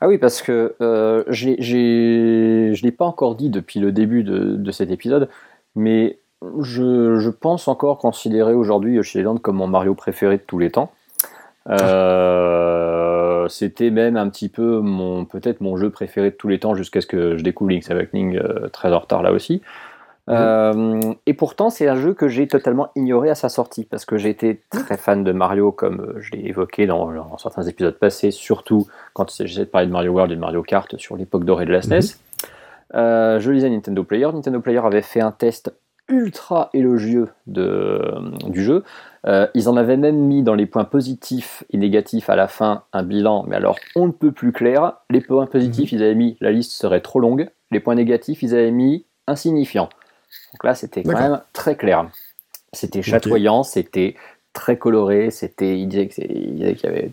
Ah oui, parce que euh, je l'ai pas encore dit depuis le début de, de cet épisode, mais je, je pense encore considérer aujourd'hui Yoshi Island comme mon Mario préféré de tous les temps. Euh, C'était même un petit peu mon peut-être mon jeu préféré de tous les temps jusqu'à ce que je découvre Link's Awakening euh, très en retard là aussi. Euh, et pourtant, c'est un jeu que j'ai totalement ignoré à sa sortie parce que j'ai été très fan de Mario, comme euh, je l'ai évoqué dans, dans certains épisodes passés, surtout quand il s'agissait de parler de Mario World et de Mario Kart sur l'époque dorée de la SNES. Euh, je lisais Nintendo Player. Nintendo Player avait fait un test ultra élogieux de, du jeu. Euh, ils en avaient même mis dans les points positifs et négatifs à la fin un bilan, mais alors on ne peut plus clair. Les points positifs, ils avaient mis la liste serait trop longue. Les points négatifs, ils avaient mis insignifiant. Donc là, c'était quand même très clair. C'était chatoyant, c'était très coloré, c'était, il disait qu'il y avait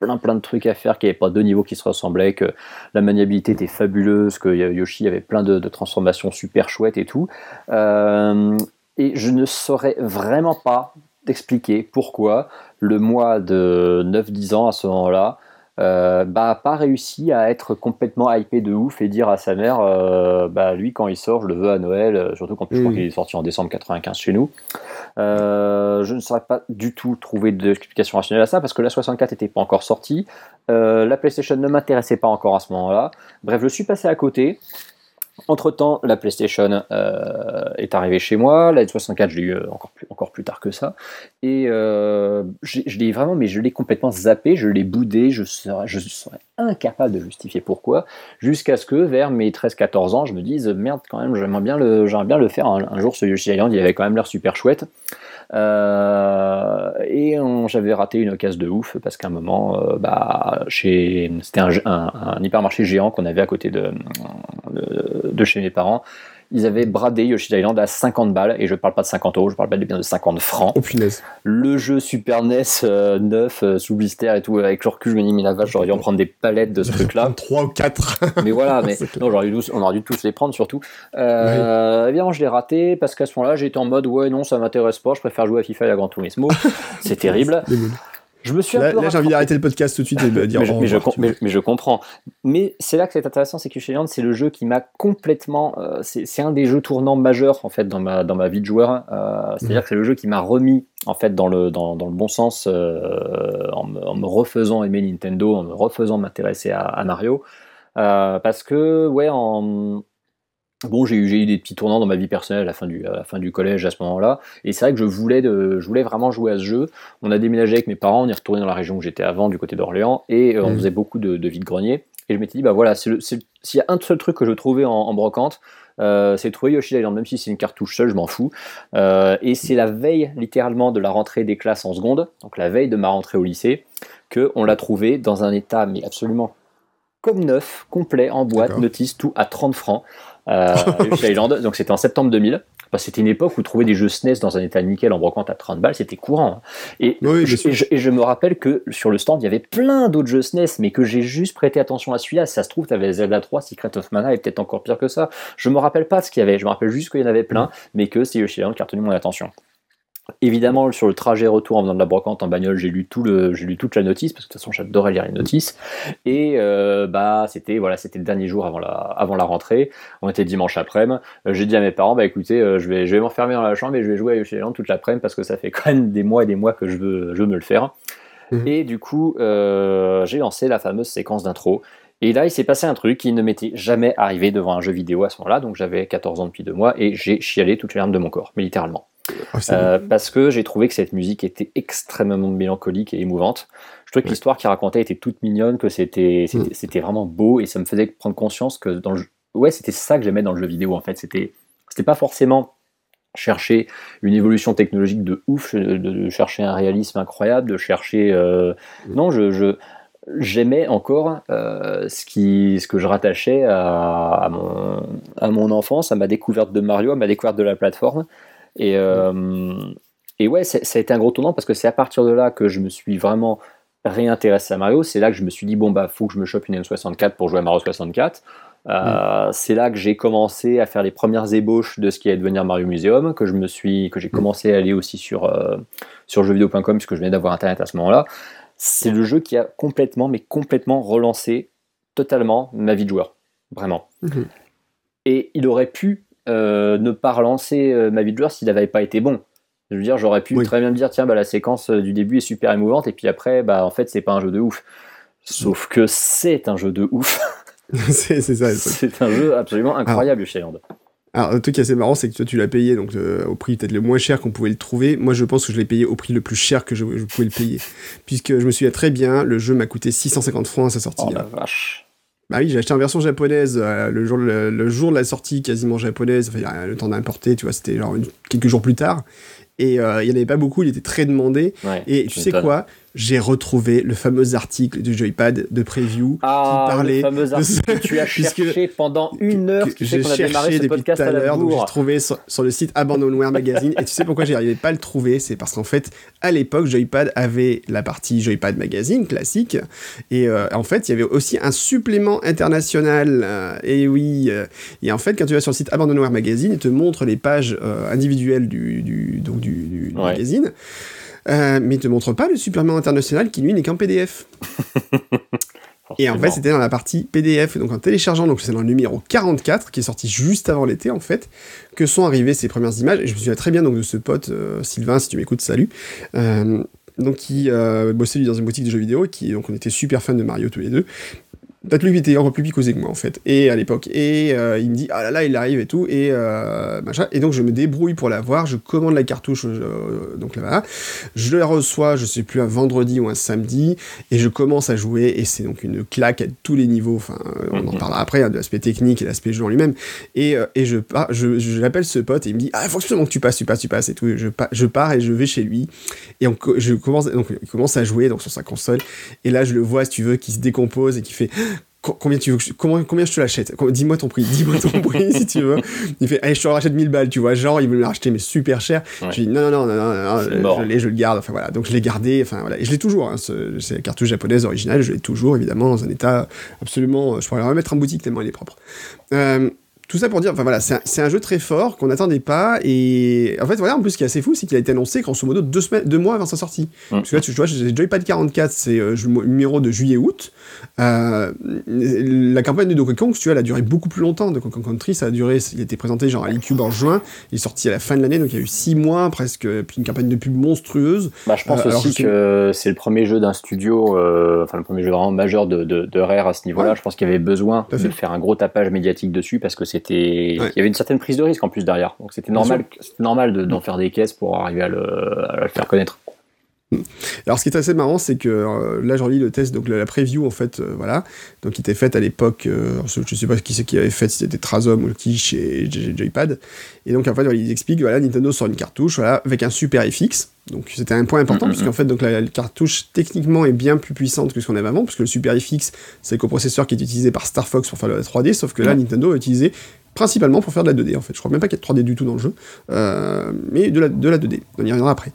plein plein de trucs à faire, qu'il n'y avait pas deux niveaux qui se ressemblaient, que la maniabilité était fabuleuse, que Yoshi avait plein de, de transformations super chouettes et tout. Euh, et je ne saurais vraiment pas t'expliquer pourquoi le mois de 9-10 ans à ce moment-là euh, bah, pas réussi à être complètement hypé de ouf et dire à sa mère euh, bah lui quand il sort je le veux à Noël euh, surtout qu'en plus je crois qu'il est sorti en décembre 95 chez nous. Euh, je ne saurais pas du tout trouver d'explication rationnelle à ça parce que la 64 n'était pas encore sortie. La PlayStation ne m'intéressait pas encore à ce moment-là. Bref je suis passé à côté entre temps, la PlayStation euh, est arrivée chez moi. La N64, je l'ai eu euh, encore plus, tard que ça. Et euh, je l'ai vraiment, mais je l'ai complètement zappé, je l'ai boudé, je serais, incapable de justifier pourquoi, jusqu'à ce que vers mes 13-14 ans, je me dise merde, quand même, j'aimerais bien le, faire un, jour ce Yoshi Island, il avait quand même l'air super chouette. Et j'avais raté une occasion de ouf parce qu'à un moment, bah, c'était un, hypermarché géant qu'on avait à côté de, de chez mes parents. Ils avaient bradé Yoshi Island à 50 balles, et je parle pas de 50 euros, je parle pas de bien de 50 francs. Oh punaise. Le jeu Super NES euh, neuf, euh, sous blister et tout, avec le recul, je me dis, mais la vache, j'aurais dû en prendre des palettes de ce truc-là. 3 ou 4. Mais voilà, mais non, j'aurais dû, on aurait dû tous les prendre surtout. Euh, Évidemment, je l'ai raté parce qu'à ce moment-là, j'étais en mode ouais, non, ça m'intéresse pas, je préfère jouer à FIFA et à Gran Turismo. C'est terrible. Je me suis un Là, peu là, j'ai envie d'arrêter le podcast tout de suite et de dire mais, je, au mais je revoir, com- tu vois. mais- mais je comprends. Mais c'est là que c'est intéressant, c'est que Island, c'est le jeu qui m'a complètement. euh, c'est c'est un des jeux tournants majeurs en fait dans ma dans ma vie de joueur. Euh, C'est-à-dire Mhm. que c'est le jeu qui m'a remis en fait dans le dans, dans le bon sens euh, en, me, en me refaisant aimer Nintendo, en me refaisant m'intéresser à, à Mario. Euh, parce que ouais en Bon, j'ai eu, des petits tournants dans ma vie personnelle à la fin du, à la fin du collège à ce moment-là. Et c'est vrai que je voulais, de, je voulais vraiment jouer à ce jeu. On a déménagé avec mes parents, on est retourné dans la région où j'étais avant, du côté d'Orléans, et euh, on Mhm. faisait beaucoup de, de vide-grenier. Et je m'étais dit, bah voilà, s'il y a un seul truc que je trouvais en, en brocante, euh, c'est trouver Yoshi Island, même si c'est une cartouche seule, je m'en fous. Euh, et c'est la veille, littéralement, de la rentrée des classes en seconde, donc la veille de ma rentrée au lycée, que on l'a trouvé dans un état, mais absolument comme neuf, complet, en boîte, notice, tout à 30 francs. Euh, Island, donc c'était en septembre 2000. bah, c'était une époque où trouver des jeux SNES dans un état nickel en brocante à 30 balles, c'était courant. Et, je, me rappelle que sur le stand, il y avait plein d'autres jeux SNES, mais que j'ai juste prêté attention à celui-là. Si ça se trouve, tu avais Zelda 3, Secret of Mana, et peut-être encore pire que ça. Je me rappelle pas ce qu'il y avait, je me rappelle juste qu'il y en avait plein, mais que c'est Yoshi Island qui a retenu mon attention. Évidemment, sur le trajet retour en venant de la brocante en bagnole, j'ai lu tout le, j'ai lu toute la notice parce que de toute façon, j'adorais lire les notices. Et euh, bah, c'était voilà, c'était le dernier jour avant la, avant la rentrée. On était dimanche après-midi. Euh, j'ai dit à mes parents, bah écoutez, euh, je vais, je vais m'enfermer dans la chambre et je vais jouer à Yoshi Island toute l'après-midi parce que ça fait quand même des mois et des mois que je veux, je veux me le faire. Mhm. Et du coup, j'ai lancé la fameuse séquence d'intro. Et là, il s'est passé un truc qui ne m'était jamais arrivé devant un jeu vidéo à ce moment-là. Donc, j'avais 14 ans depuis deux mois et j'ai chialé toutes les larmes de mon corps, mais littéralement. Ah, euh, parce que j'ai trouvé que cette musique était extrêmement mélancolique et émouvante. Je trouvais que l'histoire qu'il racontait était toute mignonne, que c'était mm. c'était vraiment beau et ça me faisait prendre conscience que dans le ouais c'était ça que j'aimais dans le jeu vidéo en fait. C'était c'était pas forcément chercher une évolution technologique de ouf, de, chercher un réalisme incroyable, de chercher euh, mm. non je, j'aimais encore euh, ce, qui, ce que je rattachais à, à, mon, à mon enfance, à ma découverte de Mario, à ma découverte de la plateforme. Et, euh, et ouais, ça a été un gros tournant parce que c'est à partir de là que je me suis vraiment réintéressé à Mario. C'est là que je me suis dit, bon, bah, faut que je me chope une M64 pour jouer à Mario 64. Euh, mm. C'est là que j'ai commencé à faire les premières ébauches de ce qui allait devenir Mario Museum, que je me suis, que j'ai mm. commencé à aller aussi sur euh, sur jeuxvideo.com puisque je venais d'avoir internet à ce moment-là. C'est le jeu qui a complètement, mais complètement relancé totalement ma vie de joueur, vraiment. Mm-hmm. Et il aurait pu euh, ne pas relancer euh, ma vie de joueur s'il n'avait pas été bon. Je veux dire, j'aurais pu très bien me dire, tiens, bah, la séquence euh, du début est super émouvante, et puis après, bah, en fait, c'est pas un jeu de ouf. Sauf que c'est un jeu de ouf. c'est ça. C'est un jeu absolument incroyable, Land. Alors, le truc qui est assez marrant, c'est que toi, tu l'as payé donc au prix peut-être le moins cher qu'on pouvait le trouver. Moi, je pense que je l'ai payé au prix le plus cher que je, pouvais le payer. Puisque je me souviens très bien, le jeu m'a coûté 650 francs à sa sortie. Oh la vache. Bah oui, j'ai acheté en version japonaise euh, le, jour, le, jour de la sortie, quasiment japonaise. Enfin, le temps d'importer, tu vois, c'était genre quelques jours plus tard. Et euh, il n'y en avait pas beaucoup, il était très demandé. et tu sais quoi? J'ai retrouvé le fameux article du Joypad de preview ah, qui parlait le fameux article que tu as cherché pendant une heure. Tu sais qu'on a démarré ce podcast à, l'heure, donc j'ai trouvé sur, le site Abandonware Magazine. et tu sais pourquoi j'arrivais pas à le trouver? C'est parce qu'en fait, à l'époque, Joypad avait la partie Joypad Magazine classique, et euh, en fait, il y avait aussi un supplément international. Euh, et oui, euh, et en fait, quand tu vas sur le site Abandonware Magazine, il te montre les pages individuelles du, du, donc du, du magazine. Euh, mais il te montre pas le Superman international qui lui n'est qu'en PDF. Et en fait, c'était dans la partie PDF. Donc en téléchargeant, donc c'est dans le numéro 44 qui est sorti juste avant l'été en fait, que sont arrivées ces premières images. Et je me souviens très bien donc de ce pote euh, Sylvain, si tu m'écoutes, salut. Euh, donc qui bossait dans une boutique de jeux vidéo et qui donc on était super fans de Mario tous les deux Qui était encore plus picosé que moi en fait, et à l'époque. Et euh, il me dit ah là là il arrive et tout et euh, machin. Et donc je me débrouille pour l'avoir, je commande la cartouche euh, donc là-bas, je la reçois, je sais plus un vendredi ou un samedi, et je commence à jouer et c'est donc une claque à tous les niveaux. Enfin on en mhm. parlera après hein, de l'aspect technique et l'aspect jeu en lui-même. Et, et je pars, je, je l'appelle ce pote et il me dit ah il faut absolument que tu passes, tu passes, tu passes et tout. Je, je pars et je vais chez lui et on, je commence donc il commence à jouer donc sur sa console et là je le vois si tu veux qui se décompose et qui fait combien tu veux comment, combien je te l'achète? Dis-moi ton prix, dis-moi ton prix si tu veux. Il fait, allez, je te rachète 1000 balles, tu vois. Genre, il veut l'acheter, mais super cher. Je lui dis, non, non, non, non, non, je l'ai, je le garde. Enfin voilà. Donc je l'ai gardé, enfin voilà. Et je l'ai toujours, hein, c'est la cartouche japonaise originale, je l'ai toujours, évidemment, dans un état absolument. Je pourrais la remettre en boutique tellement elle est propre. Euh, tout ça pour dire, enfin voilà, c'est un, jeu très fort qu'on n'attendait pas. Et en fait, voilà, en plus, ce qui est assez fou, c'est qu'il a été annoncé grosso modo deux, semaines, deux mois avant sa sortie. Mmh. Parce que là, tu vois, j'ai Joypad 44, c'est euh, le numéro de juillet-août. Euh, la campagne de Donkey Kong, tu vois, elle a duré beaucoup plus longtemps. Donkey Kong Country, ça a duré, il a été présenté genre à l'eCube en juin, il est sorti à la fin de l'année, donc il y a eu six mois presque, puis une campagne de pub monstrueuse. Bah, je pense euh, aussi que c'est le premier jeu d'un studio, enfin le premier jeu vraiment majeur de, de, Rare à ce niveau-là. Je pense qu'il y avait besoin de faire un gros tapage médiatique dessus parce que c'était il y avait une certaine prise de risque en plus derrière. Donc c'était normal, normal d'en faire des caisses pour arriver à le, faire connaître. Alors, ce qui est assez marrant, c'est que euh, là, j'en lis le test, donc la, preview, en fait, euh, voilà, donc qui était faite à l'époque, euh, je sais pas qui c'est qui avait fait, si c'était Trazom ou qui chez Joypad, et donc en fait, ils expliquent, voilà, Nintendo sort une cartouche, voilà, avec un super FX, donc c'était un point important, mm-hmm. puisqu'en fait, donc la, cartouche techniquement est bien plus puissante que ce qu'on avait avant, puisque le super FX, c'est le coprocesseur qui est utilisé par Star Fox pour faire le 3D, sauf que là, Nintendo a utilisé principalement pour faire de la 2D en fait. Je crois même pas qu'il y ait de 3D du tout dans le jeu, mais de la, de la 2D. On y reviendra après.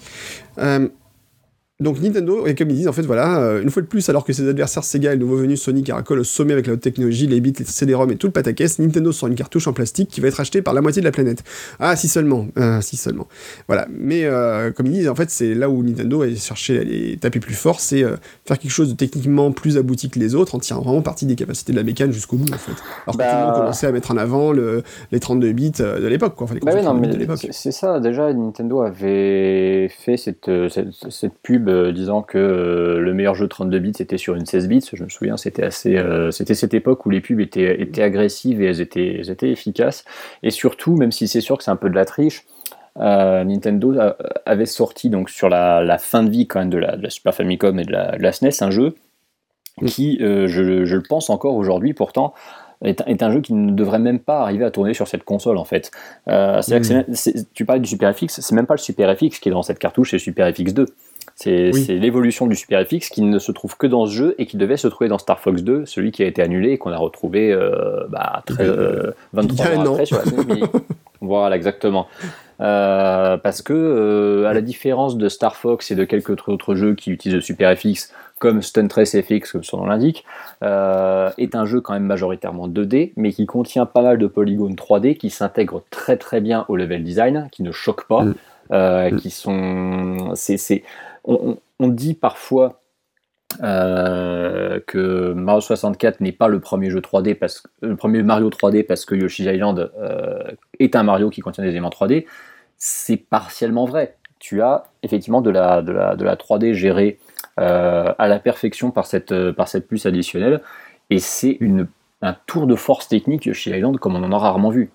Donc Nintendo, et comme ils disent, en fait, voilà, euh, une fois de plus, alors que ses adversaires Sega et le nouveau venu Sony caracolent au sommet avec la haute technologie, les bits, les CD-ROM et tout le pataquès, Nintendo sort une cartouche en plastique qui va être achetée par la moitié de la planète. Ah, si seulement, ah, si seulement. Voilà, mais euh, comme ils disent, en fait, c'est là où Nintendo a cherché à les taper plus fort, c'est euh, faire quelque chose de techniquement plus abouti que les autres, en tirant vraiment partie des capacités de la mécane jusqu'au bout, en fait. Alors que tout le monde bah, commençait à mettre en avant le, les 32 bits de l'époque, quoi. Enfin, bah c'est ça, déjà, Nintendo avait fait cette, cette, cette pub euh, disant que euh, le meilleur jeu 32 bits c'était sur une 16 bits. Je me souviens, c'était assez, euh, c'était cette époque où les pubs étaient, étaient agressives et elles étaient, étaient efficaces. Et surtout, même si c'est sûr que c'est un peu de la triche, Nintendo avait sorti donc sur la, fin de vie quand même de la, Super Famicom et de la, SNES un jeu qui, je, je, le pense encore aujourd'hui, pourtant est, un jeu qui ne devrait même pas arriver à tourner sur cette console en fait. cest à que tu parlais du Super FX, c'est même pas le Super FX qui est dans cette cartouche, c'est Super FX 2. C'est l'évolution du Super FX qui ne se trouve que dans ce jeu et qui devait se trouver dans Star Fox 2, celui qui a été annulé et qu'on a retrouvé euh, bah, 23 euh, ans après sur la voilà, exactement. Euh, parce que, à la différence de Star Fox et de quelques autres jeux qui utilisent le Super FX, comme Stuntress FX, comme son nom l'indique, est un jeu quand même majoritairement 2D, mais qui contient pas mal de polygones 3D qui s'intègrent très très bien au level design, qui ne choquent pas, mm. Mm. qui sont. c'est on, dit parfois euh, que Mario 64 n'est pas le premier jeu 3D parce le premier Mario 3D parce que Yoshi's Island euh, est un Mario qui contient des éléments 3D. C'est partiellement vrai. Tu as effectivement de la, de la, de la 3D gérée euh, à la perfection par cette, par cette puce additionnelle et c'est un tour de force technique Yoshi Island comme on en a rarement vu.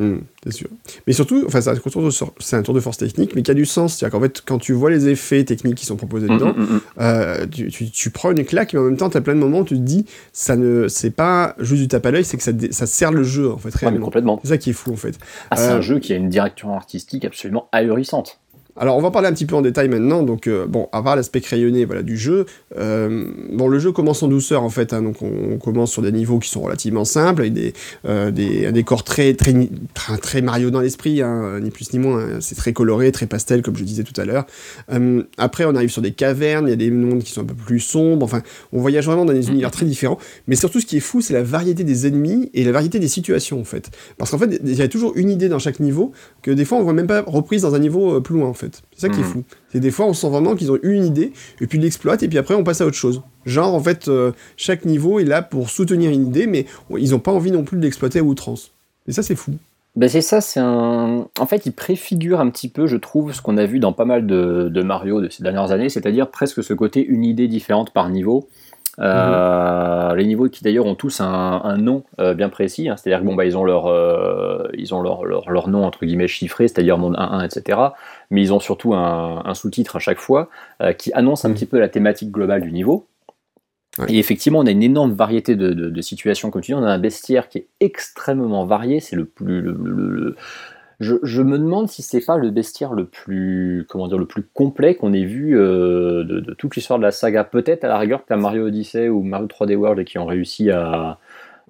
Hmm, c'est sûr. Mais surtout, enfin, c'est un, tour de force technique, mais qui a du sens. C'est-à-dire qu'en fait, quand tu vois les effets techniques qui sont proposés hmm, dedans, hmm, euh, tu, prends une claque, mais en même temps, tu as plein de moments où tu te dis, ça ne, c'est pas juste du tape à l'œil, c'est que ça, ça, sert le jeu, en fait, réellement. complètement. C'est ça qui est fou, en fait. Ah, c'est un euh, jeu qui a une direction artistique absolument ahurissante. Alors on va parler un petit peu en détail maintenant, donc euh, bon, à l'aspect crayonné voilà, du jeu, euh, bon le jeu commence en douceur en fait, hein, donc on, commence sur des niveaux qui sont relativement simples, avec euh, un décor très, très, très, Mario dans l'esprit, hein, ni plus ni moins, hein. c'est très coloré, très pastel comme je disais tout à l'heure. après on arrive sur des cavernes, il y a des mondes qui sont un peu plus sombres, enfin on voyage vraiment dans des univers très différents, mais surtout ce qui est fou c'est la variété des ennemis et la variété des situations en fait. Parce qu'en fait il y a toujours une idée dans chaque niveau que des fois on voit même pas reprise dans un niveau plus loin en fait. C'est ça qui est mhm. fou. C'est des fois on sent vraiment qu'ils ont eu une idée et puis ils l'exploitent et puis après on passe à autre chose. Genre en fait euh, chaque niveau est là pour soutenir une idée mais ils n'ont pas envie non plus de l'exploiter à outrance. Et ça c'est fou. Ben c'est ça, c'est un. En fait, il préfigure un petit peu, je trouve, ce qu'on a vu dans pas mal de, de Mario de ces dernières années, c'est-à-dire presque ce côté une idée différente par niveau. Euh, les niveaux qui d'ailleurs ont tous un, nom euh, bien précis, hein. c'est-à-dire bon, bah, ils ont, leur, euh, ils ont leur, leur, nom entre guillemets chiffré, c'est-à-dire monde 1-1, etc. Mais ils ont surtout un, sous-titre à chaque fois qui annonce un mhm. petit peu la thématique globale du niveau. Et effectivement, on a une énorme variété de, de, situations, comme tu dis, on a un bestiaire qui est extrêmement varié, c'est le plus. le, je, me demande si c'est pas le bestiaire le plus, comment dire, le plus complet qu'on ait vu euh, de, toute l'histoire de la saga. Peut-être à la rigueur que Mario Odyssey ou Mario 3D World qui ont réussi à.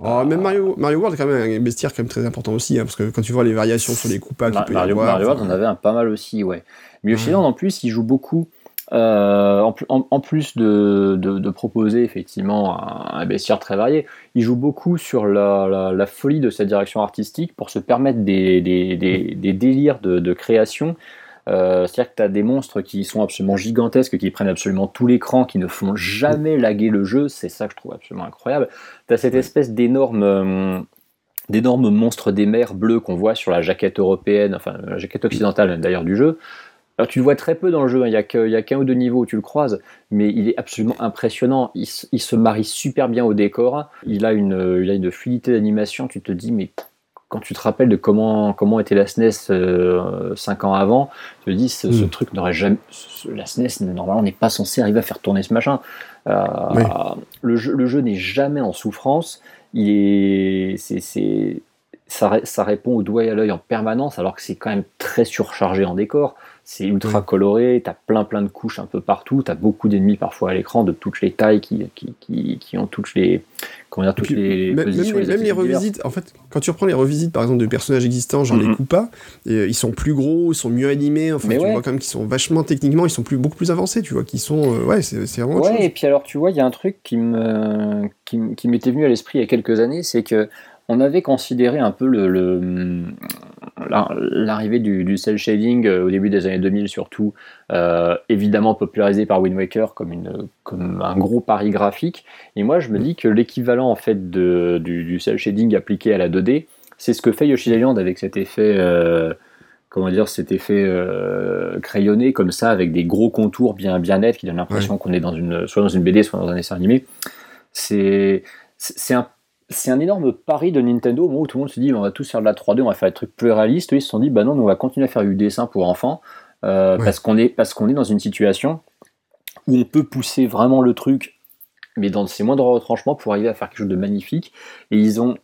Oh, même Mario, Mario World est quand même un bestiaire quand même très important aussi, hein, parce que quand tu vois les variations sur les coupables, Mario, Mario World, on avait un pas mal aussi, ouais. Ouais. en plus, il joue beaucoup euh, en, plus de, proposer effectivement un, bestiaire très varié, il joue beaucoup sur la, folie de sa direction artistique pour se permettre des, délires de, création. Euh, c'est-à-dire que tu as des monstres qui sont absolument gigantesques, qui prennent absolument tout l'écran, qui ne font jamais laguer le jeu, c'est ça que je trouve absolument incroyable. Tu as cette espèce d'énorme euh, d'énormes monstres des mers bleus qu'on voit sur la jaquette européenne, enfin la jaquette occidentale d'ailleurs du jeu, alors tu le vois très peu dans le jeu, hein. il n'y a qu'un ou deux niveaux où tu le croises, mais il est absolument impressionnant. Il, se marie super bien au décor. Il a une, il a une fluidité d'animation. Tu te dis, mais quand tu te rappelles de comment, comment était la SNES 5 euh, ans avant, tu te dis, ce, hmm. truc n'aurait jamais. La SNES, normalement, n'est pas censé arriver à faire tourner ce machin. Euh, le jeu, le jeu n'est jamais en souffrance. Il est. c'est, ça, ça, répond au doigt et à l'œil en permanence, alors que c'est quand même très surchargé en décor. C'est ultra coloré, t'as plein plein de couches un peu partout, t'as beaucoup d'ennemis parfois à l'écran de toutes les tailles qui, qui, qui, ont toutes les comment dire, toutes Puis, les même, positions, même les, même les revisites, en fait, quand tu reprends les revisites, par exemple, de personnages existants, genre les Mhm. Koopas, et, ils sont plus gros, ils sont mieux animés, enfin, Mais tu ouais. vois quand même qu'ils sont vachement techniquement, ils sont plus, beaucoup plus avancés, tu vois, qui sont, euh, ouais, c'est vraiment autre Ouais, chose. et puis alors tu vois, il y a un truc qui me m'était venu à l'esprit il y a quelques années, c'est que on avait considéré un peu le, l'arrivée du, du cel shading euh, au début des années 2000 surtout, euh, évidemment popularisé par Wind Waker comme une comme un gros pari graphique. Et moi, je me dis que l'équivalent en fait de, du, du cel shading appliqué à la 2D, c'est ce que fait Yoshi Island avec cet effet. euh, comment dire, cet effet euh, crayonné comme ça, avec des gros contours bien, bien nets qui donnent l'impression qu'on est dans une, soit dans une BD, soit dans un dessin animé. C'est c'est un, c'est un énorme pari de Nintendo au moment où tout le monde se dit on va tous faire de la 3D, on va faire des trucs plus réalistes. Eux, ils se sont dit bah non, nous, on va continuer à faire du dessin pour enfants euh, Ouais. parce qu'on est, parce qu'on est dans une situation où on peut pousser vraiment le truc, mais dans ses moindres retranchements pour arriver à faire quelque chose de magnifique. Et ils ont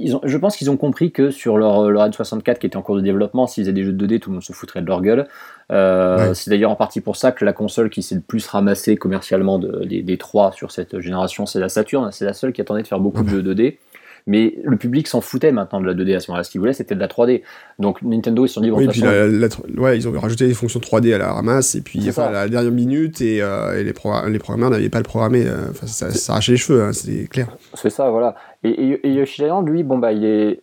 ils ont, je pense qu'ils ont compris que sur leur, leur N64 qui était en cours de développement, s'ils faisaient des jeux de 2D, tout le monde se foutrait de leur gueule. Euh, Ouais. C'est d'ailleurs en partie pour ça que la console qui s'est le plus ramassée commercialement de- des, des trois sur cette génération, c'est la Saturn. C'est la seule qui attendait de faire beaucoup de jeux 2D. Mais le public s'en foutait maintenant de la 2D à ce moment-là. Ce qu'ils voulaient, c'était de la 3D. Donc Nintendo, ils se sont dit, bon, Oui, de puis façon, la- la- ouais, ils ont rajouté des fonctions 3D à la ramasse, et puis enfin, à la dernière minute, et, euh, et les, programmeurs les programmeurs n'avaient pas le programmé, euh, enfin, ça, ça s'arrachait les cheveux, hein, c'est clair. C'est ça, voilà. Et, et, et lui, bon bah, il est,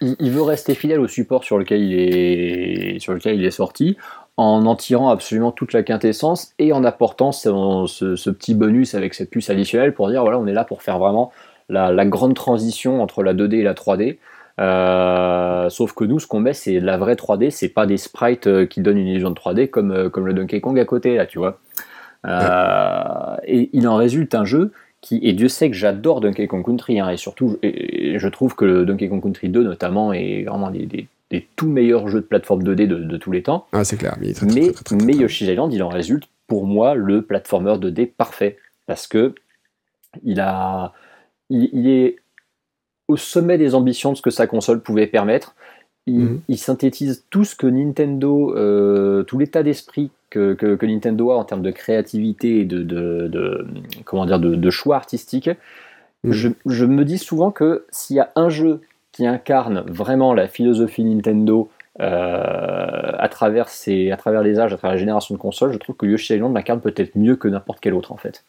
il, il veut rester fidèle au support sur lequel il est, sur lequel il est sorti, en en tirant absolument toute la quintessence et en apportant ce petit bonus avec cette puce additionnelle pour dire voilà, on est là pour faire vraiment la, la grande transition entre la 2D et la 3D. Euh, sauf que nous, ce qu'on met, c'est la vraie 3D, c'est pas des sprites euh, qui donnent une illusion de 3D comme, euh, comme le Donkey Kong à côté, là, tu vois. Euh, Et il en résulte un jeu qui, et Dieu sait que j'adore Donkey Kong Country, hein, et surtout, et- et je trouve que le Donkey Kong Country 2 notamment est vraiment des, des- des tout meilleurs jeux de plateforme 2D de, de tous les temps. Ah, c'est clair, mais très, mais très, mais très- Yoshi's Island, il en résulte pour moi le platformer 2D parfait, parce que il a, il, il est au sommet des ambitions de ce que sa console pouvait permettre. Il, Mhm. il synthétise tout ce que Nintendo, euh, tout l'état d'esprit que, que- que Nintendo a en termes de créativité et de, de, de- comment dire, de, de choix artistique. Mhm. Je, je me dis souvent que s'il y a un jeu qui incarne vraiment la philosophie Nintendo euh, à, travers ses, à travers les âges, à travers les générations de consoles, je trouve que Yoshi Island l'incarne peut-être mieux que n'importe quel autre en fait.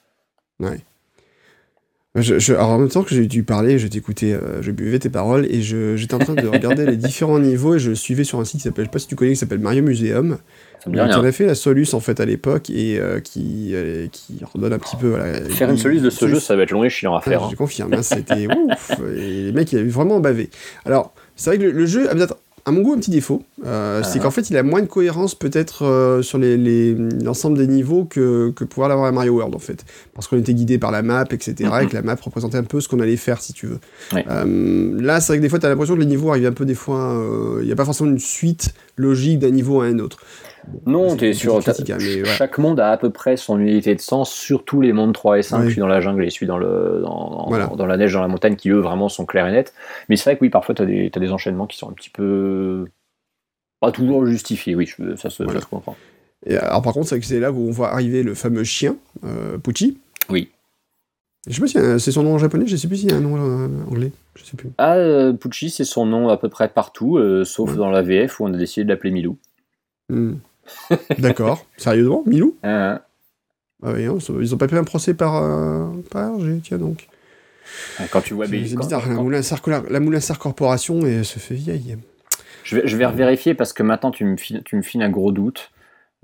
Je, je- alors en même temps que j'ai dû parler, je t'écoutais, euh, je buvais tes paroles et j'étais en train de regarder les différents niveaux et je suivais sur un site qui s'appelle, je sais pas si tu connais, qui s'appelle Mario Museum, Ça me rien. en a fait la Solus en fait à l'époque et euh, qui, euh, qui redonne un petit peu. Voilà, Faire une soluce de ce Solus- jeu, ça va être long et chiant à Ah, faire. hein. Je confirme, hein, c'était ouf. Et les mecs, ils avaient vraiment bavé. Alors, c'est vrai que le, le jeu a peut-être, à mon goût, un petit défaut. Euh, C'est Ah. qu'en fait, il a moins de cohérence peut-être euh, sur les- les- l'ensemble des niveaux que, que pouvoir l'avoir à Mario World, en fait. Parce qu'on était guidé par la map, etc. Et que la map représentait un peu ce qu'on allait faire, si tu veux. Euh, là, c'est vrai que des fois, tu as l'impression que les niveaux arrivent un peu des fois. Il n'y a pas forcément une suite logique d'un niveau à un autre. Non, une sur. t'as- critique, hein, mais. Chaque monde a à peu près son unité de sens, surtout les mondes 3 et 5, Ouais. celui dans la jungle et celui dans, le, dans, dans- Voilà. dans la neige, dans la montagne, qui eux vraiment sont clairs et nets. Mais c'est vrai que oui, parfois t'as des, t'as des enchaînements qui sont un petit peu. Pas toujours justifiés, oui, je- ça, se, Voilà. ça se comprend. Et alors, par contre, c'est vrai que c'est là où on voit arriver le fameux chien, euh, Pucci. Oui. Je sais pas si euh, c'est son nom en japonais, je sais plus s'il y a un nom euh, anglais, je sais plus. Ah, euh, Pucci, c'est son nom à peu près partout, euh, sauf Ouais. dans la VF où on a décidé de l'appeler Milou. Hmm. D'accord. Sérieusement Milou? Hein, Ah oui, hein, ils ont pas pris un procès par, euh, par RG, tiens donc. hein. Quand tu vois. c'est quand- bizarre, la quand- Moulin la Corporation et se fait vieille. Je vais, je vais vérifier parce que maintenant tu me files, tu me files un gros doute.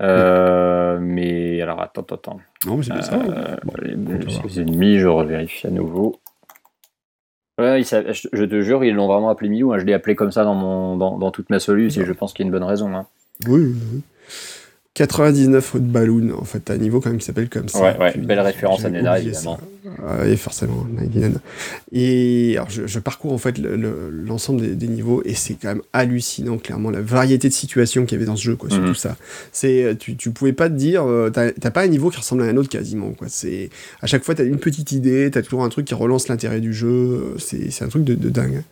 Euh, Mais alors attends, attends, attends. Non, mais c'est bien ça. Euh, Bon, les- voir. ennemis, je revérifie à nouveau. Ouais, il s'a- je, je te jure, ils l'ont vraiment appelé Milou. hein. Je l'ai appelé comme ça dans, mon, dans, dans toute ma soluce et je pense qu'il y a une bonne raison. hein. Oui, oui, oui. 99 haute balloon, en fait, t'as un niveau quand même qui s'appelle comme ça. Ouais, ouais, Puis, belle référence à Nena, évidemment. ça. Ah oui, forcément, Nena. Et alors, je, je parcours en fait le- le- l'ensemble des, des niveaux et c'est quand même hallucinant, clairement, la variété de situations qu'il y avait dans ce jeu, quoi, surtout Mhm. ça. C'est, tu, tu pouvais pas te dire, euh, t'as pas un niveau qui ressemble à un autre quasiment, quoi. C'est, à chaque fois, t'as une petite idée, t'as toujours un truc qui relance l'intérêt du jeu, euh, c'est c'est un truc de, de dingue.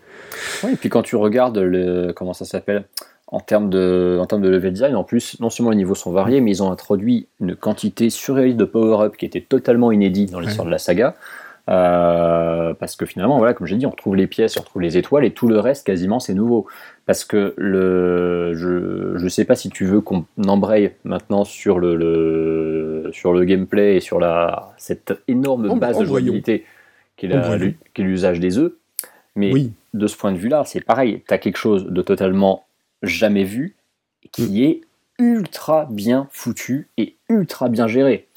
Ouais, et puis quand tu regardes le. Comment ça s'appelle? En termes, de, en termes de level design, en plus, non seulement les niveaux sont variés, mais ils ont introduit une quantité surréaliste de power-up qui était totalement inédit dans l'histoire de la saga. Euh, parce que finalement, voilà, comme j'ai dit, on retrouve les pièces, on retrouve les étoiles et tout le reste quasiment c'est nouveau. Parce que le, je ne sais pas si tu veux qu'on embraye maintenant sur le, sur le gameplay et sur la, cette énorme base de jouabilité qui est l'usage des œufs. Mais de ce point de vue-là, c'est pareil, tu as quelque chose de totalement jamais vu qui mm. est ultra bien foutu et ultra bien géré.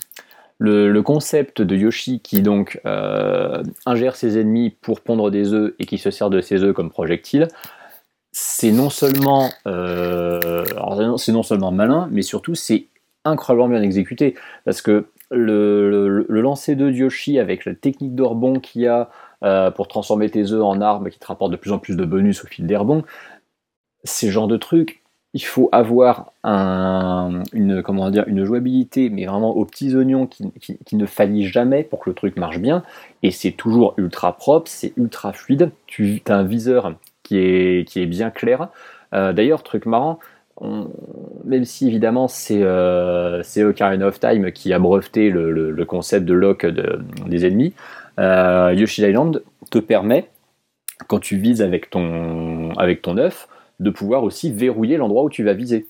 Le, concept de Yoshi qui donc euh, ingère ses ennemis pour pondre des œufs et qui se sert de ses œufs comme projectile, c'est non seulement euh, c'est non seulement malin, mais surtout c'est incroyablement bien exécuté parce que le, lancer de Yoshi avec la technique de rebond qu'il y a euh, pour transformer tes œufs en armes qui te rapportent de plus en plus de bonus au fil des rebonds, ces genres de trucs, il faut avoir une, comment dire, une jouabilité, mais vraiment aux petits oignons qui, ne faillit jamais pour que le truc marche bien. Et c'est toujours ultra propre, c'est ultra fluide. Tu as un viseur qui est, qui est bien clair. Euh, d'ailleurs, truc marrant, même si évidemment c'est euh, Ocarina of Time qui a breveté le, concept de lock des ennemis, euh, Yoshi Island te permet, quand tu vises avec ton, avec ton œuf, de pouvoir aussi verrouiller l'endroit où tu vas viser.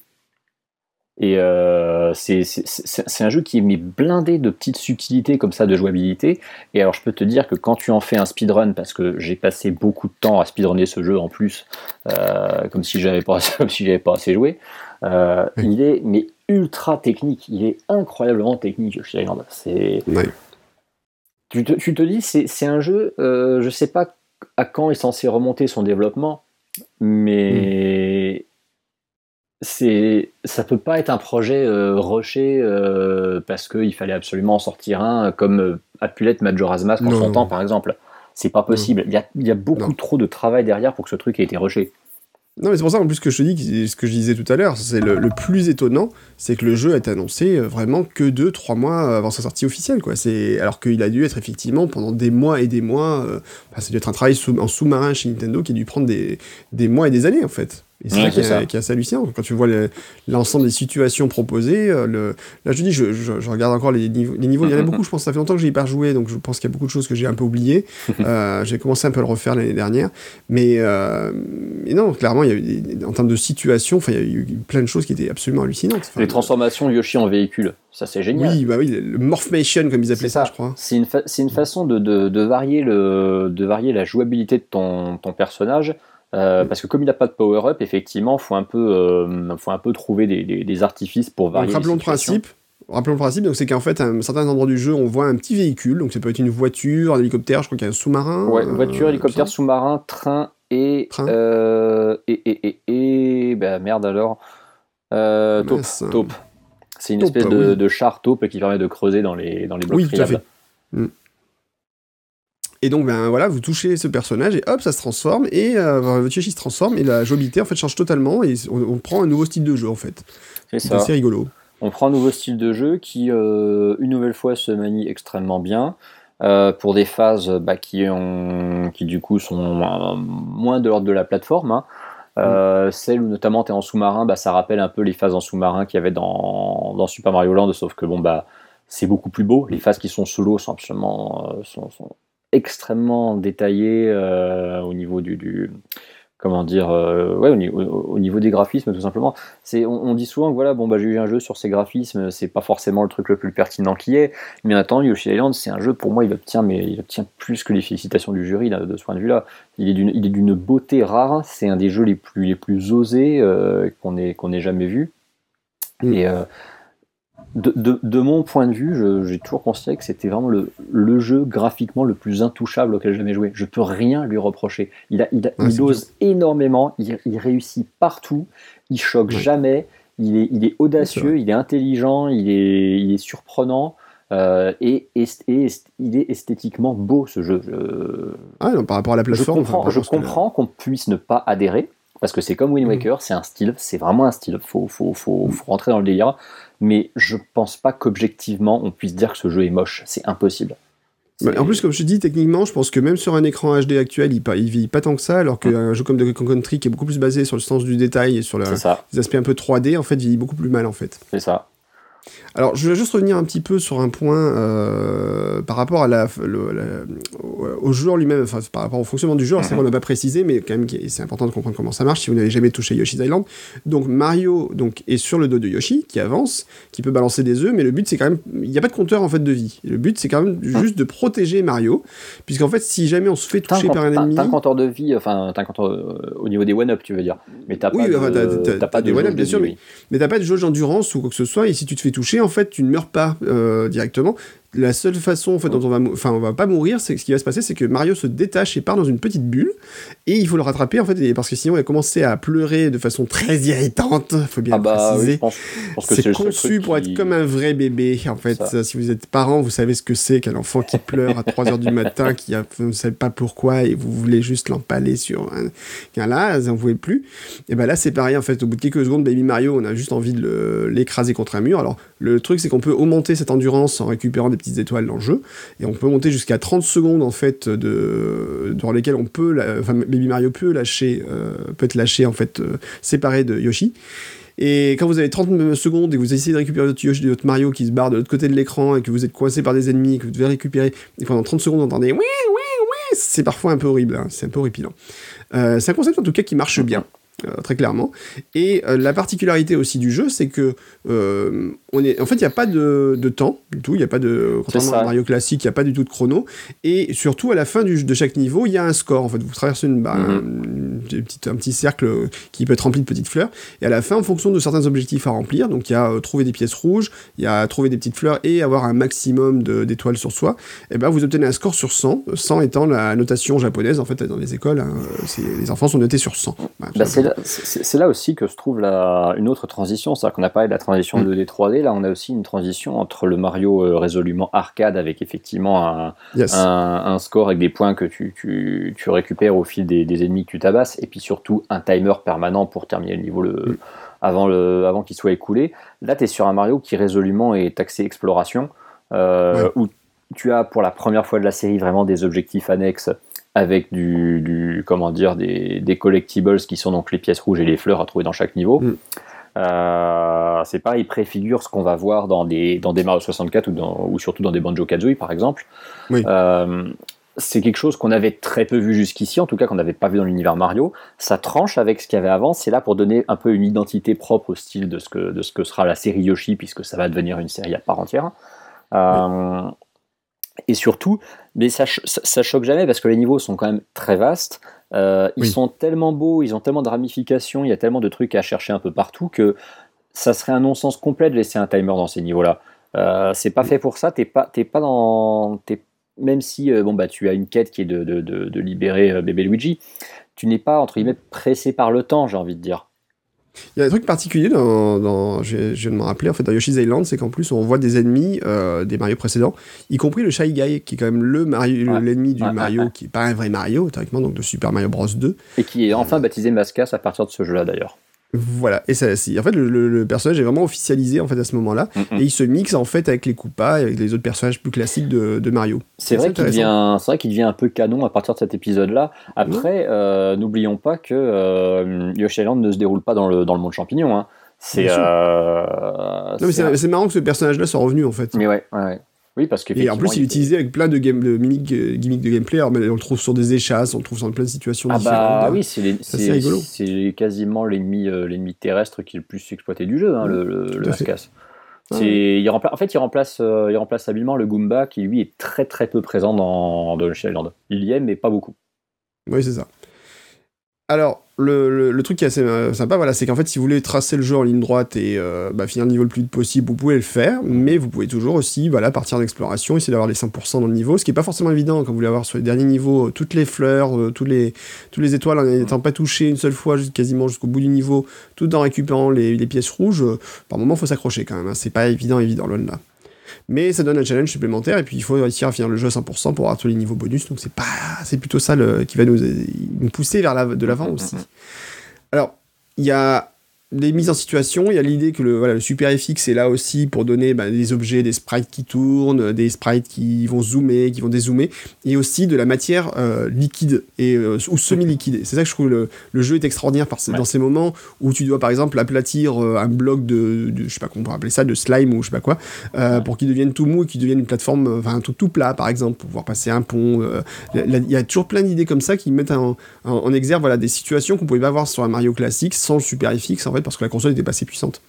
Et euh, c'est un jeu qui est blindé de petites subtilités comme ça de jouabilité. Et alors je peux te dire que quand tu en fais un speedrun, parce que j'ai passé beaucoup de temps à speedrunner ce jeu en plus, euh, comme si j'avais pas, comme si pas assez joué, euh, il est mais ultra technique. Il est incroyablement technique, Yoshi Island. C'est tu, te, tu, te, dis c'est un jeu, je sais pas à quand est censé remonter son développement mais mm. c'est ça peut pas être un projet euh, rushé euh, parce qu'il fallait absolument en sortir un comme euh, a pu l'être Majora's Mask en son temps par exemple. C'est pas possible. Il y a, y a, beaucoup trop de travail derrière pour que ce truc ait été rushé. Non, mais c'est pour ça en plus que je te dis, ce que je disais tout à l'heure, c'est le, plus étonnant, c'est que le jeu a été annoncé vraiment que 2-3 mois avant sa sortie officielle, quoi. Alors qu'il a dû être effectivement pendant des mois et des mois, euh, ça a dû être un travail en sous-marin chez Nintendo qui a dû prendre des, des mois et des années en fait. Et c'est ça, qui est assez hallucinant. Quand tu vois l'ensemble des situations proposées, euh, le, là je dis, je, je, regarde encore les niveaux. Les niveaux, il y en a beaucoup, je pense, ça fait longtemps que j'ai pas joué, donc je pense qu'il y a beaucoup de choses que j'ai un peu oubliées. euh, j'ai commencé un peu à le refaire l'année dernière. Mais, euh, non, clairement, il y a eu en termes de situation, il y a eu plein de choses qui étaient absolument hallucinantes. les transformations Yoshi en véhicule, ça c'est génial. Oui, bah oui, le morphmation, comme ils appelaient ça, je crois. C'est une, une, façon de, de, de, varier le, de varier la jouabilité de ton, ton personnage euh, parce que comme il n'a pas de power-up, effectivement, il faut, un peu, euh, faut un peu trouver des, des, artifices pour varier. Donc, rappelons le principe. Rappelons le principe, donc c'est qu'en fait, à un certain endroit du jeu, on voit un petit véhicule, donc ça peut être une voiture, un hélicoptère, je crois qu'il y a un sous-marin. Ouais, voiture, euh, hélicoptère, sous-marin, train et, train. et, et, et, et, bah, merde alors, taupe. taupe. C'est une espèce de, de, char taupe qui permet de creuser dans les, dans les blocs oui, tout à fait. Mm. Et donc, ben voilà, vous touchez ce personnage et hop, ça se transforme et euh, votre Yoshi se transforme et la jouabilité en fait change totalement et on, prend un nouveau style de jeu en fait. C'est ça. C'est rigolo. On prend un nouveau style de jeu qui, euh, une nouvelle fois, se manie extrêmement bien. Euh, pour des phases bah, qui, ont, qui du coup sont moins de l'ordre de la plateforme. Hein. Euh, mm. Celle où notamment tu es en sous-marin, bah, ça rappelle un peu les phases en sous-marin qu'il y avait dans, dans, Super Mario Land, sauf que bon bah c'est beaucoup plus beau. Les phases qui sont sous l'eau sont absolument sont, sont, extrêmement détaillé euh, au niveau du, comment dire euh, ouais, au, niveau, des graphismes tout simplement. C'est on, dit souvent que voilà bon bah j'ai eu un jeu sur ces graphismes c'est pas forcément le truc le plus pertinent qui est mais attends Yoshi Island c'est un jeu pour moi il obtient mais il obtient plus que les félicitations du jury de ce point de vue là il est d'une il est d'une beauté rare c'est un des jeux les plus les plus osés euh, qu'on ait qu'on ait jamais vu. Mm. et de, mon point de vue, j'ai toujours considéré que c'était vraiment le, le, jeu graphiquement le plus intouchable auquel j'ai jamais joué. Je peux rien lui reprocher. Il, a, il, ose énormément, il, réussit partout, il choque jamais, il est, il est audacieux, il est intelligent, il est, il est surprenant. Euh, et, et, il est esthétiquement beau ce jeu. Ah, par rapport à la plateforme. Je comprends, qu'on puisse ne pas adhérer, parce que c'est comme Wind mm. Waker, c'est un style, c'est vraiment un style. Faut, faut, faut, faut, rentrer dans le délire mais je pense pas qu'objectivement on puisse dire que ce jeu est moche. C'est impossible. en plus, comme je te dis, techniquement, je pense que même sur un écran HD actuel, il, il vit pas tant que ça, alors qu'un jeu comme Kong Country, qui est beaucoup plus basé sur le sens du détail et sur les aspects un peu 3D, en fait, vieillit beaucoup plus mal, en fait. C'est ça. Alors, je vais juste revenir un petit peu sur un point euh, par rapport à la, au, joueur lui-même, enfin par rapport au fonctionnement du jeu. C'est mhm. qu'on n'a pas précisé, mais quand même c'est important de comprendre comment ça marche si vous n'avez jamais touché Yoshi's Island. Donc Mario donc est sur le dos de Yoshi qui avance, qui peut balancer des œufs, mais le but c'est quand même, il n'y a pas de compteur en fait de vie. Le but c'est quand même mhm. juste de protéger Mario, puisqu'en fait si jamais on se fait toucher par un ennemi, t'as un compteur de vie, enfin t'as un compteur euh, au niveau des one-up, tu veux dire, mais t'as pas, de, pas de one-up bien sûr, mais, mais t'as pas de jauge d'endurance ou quoi que ce soit. Et si tu te fais toucher, en fait, tu ne meurs pas euh, directement la seule façon en fait, dont on va, enfin, on va pas mourir, c'est ce qui va se passer, c'est que Mario se détache et part dans une petite bulle, et il faut le rattraper en fait, parce que sinon il va commencer à pleurer de façon très irritante. Faut bien ah bah préciser. c'est conçu pour être comme un vrai bébé. En fait, si vous êtes parent, vous savez ce que c'est qu'un enfant qui pleure à 3 heures du matin, qui a, vous ne savez pas pourquoi, et vous voulez juste l'empaler sur un, là, vous n'en pouvez plus. Et ben là, c'est pareil en fait. Au bout de quelques secondes, Baby Mario, on a juste envie de l'écraser contre un mur. Alors le truc, c'est qu'on peut augmenter cette endurance en récupérant des étoiles dans le jeu, et on peut monter jusqu'à 30 secondes en fait de dans lesquelles on peut, enfin Baby Mario peut lâcher, euh, peut être lâché en fait euh, séparé de Yoshi. Et quand vous avez 30 secondes et que vous essayez de récupérer votre Yoshi, votre Mario qui se barre de l'autre côté de l'écran et que vous êtes coincé par des ennemis, que vous devez récupérer, et pendant 30 secondes vous entendez oui, oui, oui, c'est parfois un peu horrible, hein, c'est un peu horripilant. Euh, c'est un concept en tout cas qui marche bien. Euh, très clairement. Et euh, la particularité aussi du jeu, c'est que euh, on est, en fait, il n'y a pas de, de, temps du tout. Il n'y a pas de, contrairement à Mario classique, il n'y a pas du tout de chrono. Et surtout, à la fin du, de chaque niveau, il y a un score. En fait, vous traversez une, mhm. un, un, petit cercle qui peut être rempli de petites fleurs. Et à la fin, en fonction de certains objectifs à remplir, donc il y a trouver des pièces rouges, il y a trouver des petites fleurs et avoir un maximum d'étoiles sur soi. Et ben, vous obtenez un score sur 100. 100 étant la notation japonaise. En fait, dans les écoles, hein, les enfants sont notés sur 100. Bah, c'est là aussi que se trouve la, une autre transition. C'est-à-dire qu'on a parlé de la transition 2D mm. 3D. Là, on a aussi une transition entre le Mario euh, résolument arcade avec effectivement un, un, score avec des points que tu, tu, tu récupères au fil des, des ennemis que tu tabasses et puis surtout un timer permanent pour terminer le niveau le, mm. avant, le, avant qu'il soit écoulé. Là, tu es sur un Mario qui résolument est axé exploration euh, où tu as pour la première fois de la série vraiment des objectifs annexes avec du, comment dire des, des, collectibles qui sont donc les pièces rouges et les fleurs à trouver dans chaque niveau. Mm. Euh, c'est pareil, il préfigure ce qu'on va voir dans des, dans des Mario 64 ou, dans, ou surtout dans des Banjo Kazooie par exemple. Euh, c'est quelque chose qu'on avait très peu vu jusqu'ici, en tout cas qu'on n'avait pas vu dans l'univers Mario. Ça tranche avec ce qu'il y avait avant. C'est là pour donner un peu une identité propre au style de ce que, de ce que sera la série Yoshi, puisque ça va devenir une série à part entière. Euh, et surtout, mais ça, ça, choque jamais parce que les niveaux sont quand même très vastes. Euh, ils sont tellement beaux, ils ont tellement de ramifications, il y a tellement de trucs à chercher un peu partout que ça serait un non-sens complet de laisser un timer dans ces niveaux-là. Euh, c'est pas fait pour ça. T'es pas, t'es pas dans, même si euh, bon bah tu as une quête qui est de, de, de, de libérer bébé Luigi, tu n'es pas entre guillemets pressé par le temps, j'ai envie de dire. Il y a un truc particulier dans, je, viens de me rappeler, en fait, dans Yoshi's Island, c'est qu'en plus, on voit des ennemis euh, des Mario précédents, y compris le Shy Guy, qui est quand même le Mario, l'ennemi du Mario, qui est pas un vrai Mario, théoriquement, donc de Super Mario Bros 2. Et qui est enfin baptisé Mascas à partir de ce jeu-là, d'ailleurs. Voilà, et ça, en fait, le, personnage est vraiment officialisé en fait à ce moment-là, et il se mixe en fait avec les Koopas et avec les autres personnages plus classiques de, Mario. C'est vrai qu'il devient, vrai qu'il devient un peu canon à partir de cet épisode-là. Après, euh, n'oublions pas que euh, Yoshi Island ne se déroule pas dans le, dans le monde champignon. Hein. C'est. Euh, c'est marrant que ce personnage-là soit revenu en fait. Mais ouais, ouais. ouais. Oui, parce que et en plus, il est utilisé avec plein de, game, de gimmicks, euh, de gameplay. on le trouve sur des échasses, on le trouve dans plein de situations ah Bah oui, c'est rigolo. C'est quasiment l'ennemi euh, l'ennemi terrestre qui est le plus exploité du jeu, hein, le, le, Mascas. Il en fait, il remplace, euh, il remplace habilement le Goomba qui lui est très très peu présent dans, dans Island. Il y est, mais pas beaucoup. Oui, c'est ça. Alors, le, le, truc qui est assez euh, sympa, voilà, c'est qu'en fait, si vous voulez tracer le jeu en ligne droite et euh, bah, finir le niveau le plus vite possible, vous pouvez le faire, mais vous pouvez toujours aussi voilà, partir d'exploration, essayer d'avoir les 100% dans le niveau, ce qui est pas forcément évident quand vous voulez avoir sur les derniers niveaux euh, toutes les fleurs, tous les, tous les étoiles en n'étant pas touché une seule fois, quasiment jusqu'au bout du niveau, tout en récupérant les, les pièces rouges. par moment, faut s'accrocher quand même, hein, c'est pas évident, évident, loin là. Mais ça donne un challenge supplémentaire et puis il faut réussir à finir le jeu à 100% pour avoir tous les niveaux bonus. Donc c'est pas, c'est plutôt ça le, qui va nous, nous pousser vers la, de l'avant aussi. Alors il y a des mises en situation, il y a l'idée que le, voilà, le Super FX est là aussi pour donner bah, des objets, des sprites qui tournent, des sprites qui vont zoomer, qui vont dézoomer, et aussi de la matière euh, liquide et, euh, ou semi-liquide. C'est ça que je trouve le, le jeu est extraordinaire par, dans ces moments où tu dois par exemple aplatir euh, un bloc de, de, je sais pas comment on pourrait appeler ça, de slime ou je sais pas quoi, pour qu'il devienne tout mou et qu'il devienne une plateforme, enfin un truc tout plat par exemple, pour pouvoir passer un pont. Il y a toujours plein d'idées comme ça qui mettent en, en, exergue voilà, des situations qu'on pouvait pas voir sur un Mario classique sans le Super FX en fait parce que la console n'était pas assez puissante.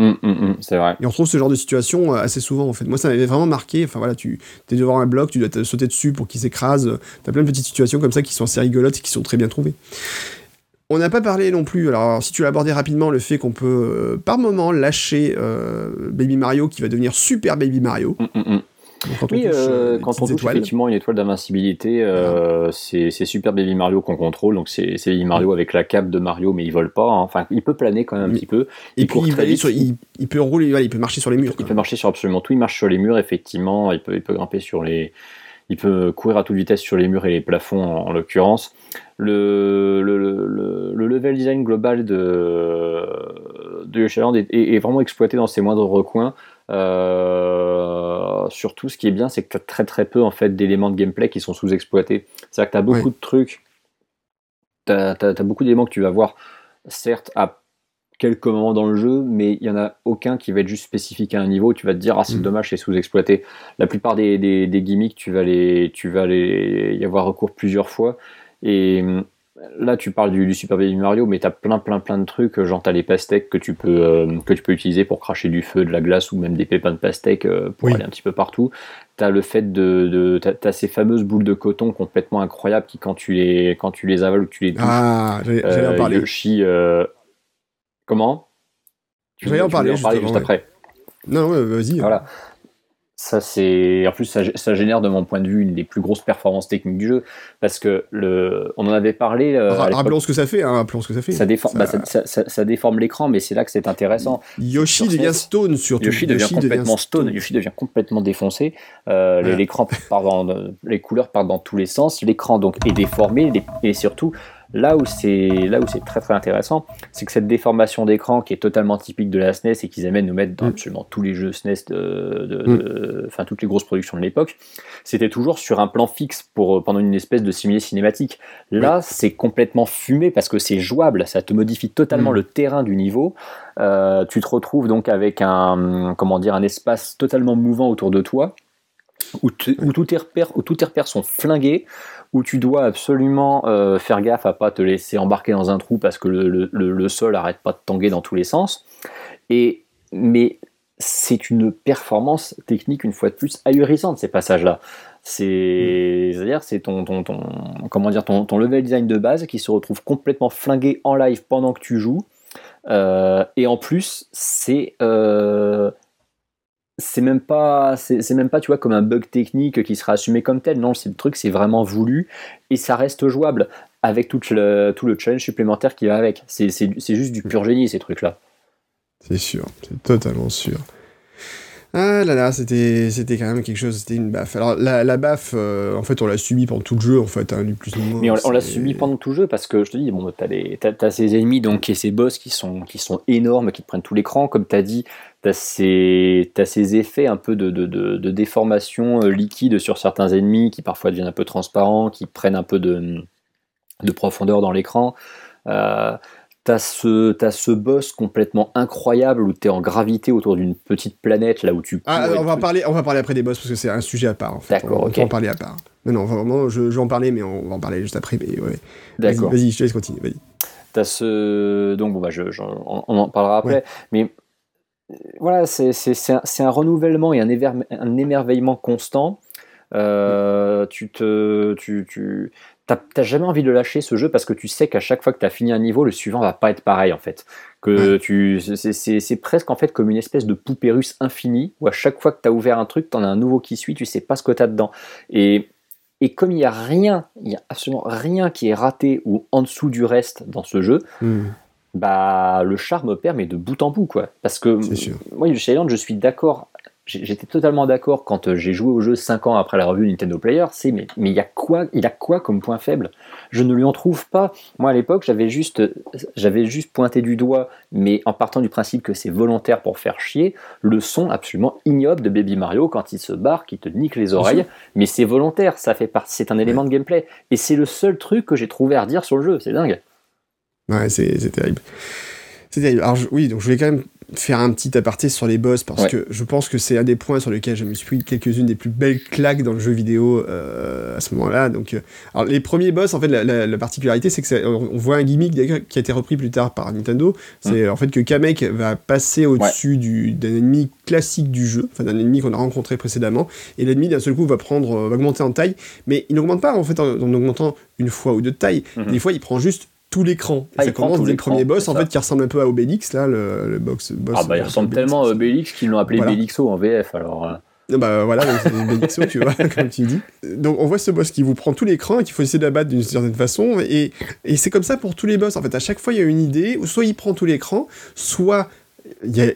Hum, hum, hum, c'est vrai. Et on trouve ce genre de situation euh, assez souvent en fait. Moi ça m'avait vraiment marqué. Enfin voilà, tu es devant un bloc, tu dois te sauter dessus pour qu'il s'écrase. T'as plein de petites situations comme ça qui sont assez rigolotes et qui sont très bien trouvées. On n'a pas parlé non plus, alors si tu l'as abordé rapidement, le fait qu'on peut euh, par moment lâcher euh, Baby Mario qui va devenir Super Baby Mario quand oui, on touche, euh, quand on touche effectivement une étoile d'invincibilité, euh, c'est Super Baby Mario qu'on contrôle. Donc c'est Baby Mario avec la cape de Mario, mais il vole pas. Hein. Enfin, il peut planer quand même un petit peu. Il, peut il, peut rouler, il peut marcher sur les murs. Il peut marcher sur absolument tout. Il marche sur les murs, effectivement. Il peut, il peut grimper sur les. Il peut courir à toute vitesse sur les murs et les plafonds en, l'occurrence. Le, le, le, le, level design global de, de est, vraiment exploité dans ses moindres recoins. Euh, surtout, ce qui est bien, c'est que tu as très très peu en fait d'éléments de gameplay qui sont sous-exploités. C'est-à-dire que tu as beaucoup de trucs, tu as, beaucoup d'éléments que tu vas voir, certes, à quelques moments dans le jeu, mais il y en a aucun qui va être juste spécifique à un niveau. Tu vas te dire, ah, c'est mm. dommage, c'est sous-exploité. La plupart des, des, des, gimmicks, tu vas, les, tu vas les, y avoir recours plusieurs fois. Et là tu parles du, Super Baby Mario, mais t'as plein plein plein de trucs, genre t'as les pastèques que tu peux euh, que tu peux utiliser pour cracher du feu, de la glace ou même des pépins de pastèques euh, pour aller un petit peu partout. T'as le fait de, de t'as, ces fameuses boules de coton complètement incroyables qui quand tu les quand tu les avales ou tu les touches, ah j'allais, en euh, parler. Yoshi, comment? Tu en parler, en parler juste après? Non, vas-y. Voilà. Ça, c'est en plus ça, génère de mon point de vue une des plus grosses performances techniques du jeu parce que le, on en avait parlé. Euh, rappelons ce que ça fait. Hein, rappelons ce que ça fait. Ça déforme, bah, ça... déforme l'écran, mais c'est là que c'est intéressant. Yoshi devient stone surtout. Yoshi devient complètement stone. Yoshi devient complètement défoncé. Euh, l'écran part dans, les couleurs partent dans tous les sens. L'écran donc est déformé et surtout Là où c'est là où c'est très très intéressant, c'est que cette déformation d'écran qui est totalement typique de la SNES et qu'ils aiment nous mettre dans mm. absolument tous les jeux SNES de, mm. enfin toutes les grosses productions de l'époque, c'était toujours sur un plan fixe pour pendant une espèce de similé cinématique. Là, c'est complètement fumé parce que c'est jouable, ça te modifie totalement mm. le terrain du niveau. Euh, tu te retrouves donc avec un comment dire un espace totalement mouvant autour de toi où, où, tous tes repères, où tous tes repères sont flingués, où tu dois absolument euh, faire gaffe à pas te laisser embarquer dans un trou parce que le, le, sol arrête pas de tanguer dans tous les sens. Et, mais c'est une performance technique, une fois de plus, ahurissante, ces passages-là. C'est, à dire c'est ton, ton, ton, comment dire, ton, ton level design de base qui se retrouve complètement flingué en live pendant que tu joues. Euh, et en plus, c'est euh, c'est même pas c'est même pas tu vois comme un bug technique qui sera assumé comme tel non c'est le truc c'est vraiment voulu et ça reste jouable avec tout le tout le challenge supplémentaire qui va avec c'est juste du pur génie ces trucs là c'est sûr c'est totalement sûr ah là là, c'était, c'était quand même quelque chose, c'était une baffe. Alors la, la baffe, euh, en fait, on l'a subi pendant tout le jeu, en fait, hein, plus ou moins. Mais on, l'a subi pendant tout le jeu parce que je te dis, bon, t'as, t'as, ces ennemis donc et ces boss qui sont, qui sont énormes, qui te prennent tout l'écran, comme t'as dit, t'as ces, t'as ces effets un peu de, de, de, déformation euh, liquide sur certains ennemis qui parfois deviennent un peu transparents, qui prennent un peu de, de profondeur dans l'écran. Euh, T'as ce, as ce boss complètement incroyable où tu es en gravité autour d'une petite planète là où tu. Ah, on va, parler, on va parler après des boss parce que c'est un sujet à part en fait. D'accord, on, va en parler à part. Non, non, vraiment, je, vais en parler, mais on va en parler juste après. ouais. D'accord. Vas-y, je te laisse continuer. Vas-y. T'as ce. Donc, bon, bah, je, on, en parlera après. Mais voilà, c'est un, un, renouvellement et un, un émerveillement constant. Euh, tu te. Tu, tu, t'as jamais envie de lâcher ce jeu parce que tu sais qu'à chaque fois que tu as fini un niveau, le suivant va pas être pareil en fait. Que tu, c'est presque en fait comme une espèce de poupée russe infinie où à chaque fois que tu as ouvert un truc, tu en as un nouveau qui suit, tu sais pas ce que tu as dedans. Et, et comme il n'y a rien, il y a absolument rien qui est raté ou en dessous du reste dans ce jeu, hmm. Bah le charme permet de bout en bout quoi. Parce que moi, chez Island, je suis d'accord. J'étais totalement d'accord quand euh, j'ai joué au jeu 5 ans après la revue Nintendo Player, c'est mais il y a quoi il a quoi comme point faible? Je ne lui en trouve pas. Moi à l'époque, j'avais juste j'avais juste pointé du doigt mais en partant du principe que c'est volontaire pour faire chier, le son absolument ignoble de Baby Mario quand il se barre, qui te nique les oreilles, mais c'est volontaire, ça fait partie c'est un élément de gameplay. Et c'est le seul truc que j'ai trouvé à redire sur le jeu, c'est dingue. Ouais, c'est terrible. C'est terrible. Alors oui, donc je voulais quand même faire un petit aparté sur les boss parce que je pense que c'est un des points sur lesquels je me suis pris quelques-unes des plus belles claques dans le jeu vidéo euh, à ce moment-là. Donc, euh, alors les premiers boss, en fait, la, particularité, c'est que on voit un gimmick qui a été repris plus tard par Nintendo. C'est hum. en fait que Kamek va passer au-dessus d'un ennemi classique du jeu, enfin d'un ennemi qu'on a rencontré précédemment, et l'ennemi d'un seul coup va prendre, euh, va augmenter en taille, mais il n'augmente pas en fait en, augmentant une fois ou deux de taille. Hum. Des fois, il prend juste tout l'écran. Ah, ça commence dès le premier boss, en fait, qui ressemble un peu à Obélix, là, le, box, boss. Ah, bah, il ressemble tellement à Obélix qu'ils l'ont appelé Bélixo en VF, alors. Euh. Bah voilà, c'est Bélixo, tu vois, comme tu dis. Donc on voit ce boss qui vous prend tout l'écran et qu'il faut essayer d'abattre d'une certaine façon. Et, et c'est comme ça pour tous les boss. En fait, à chaque fois, il y a une idée, où soit il prend tout l'écran, soit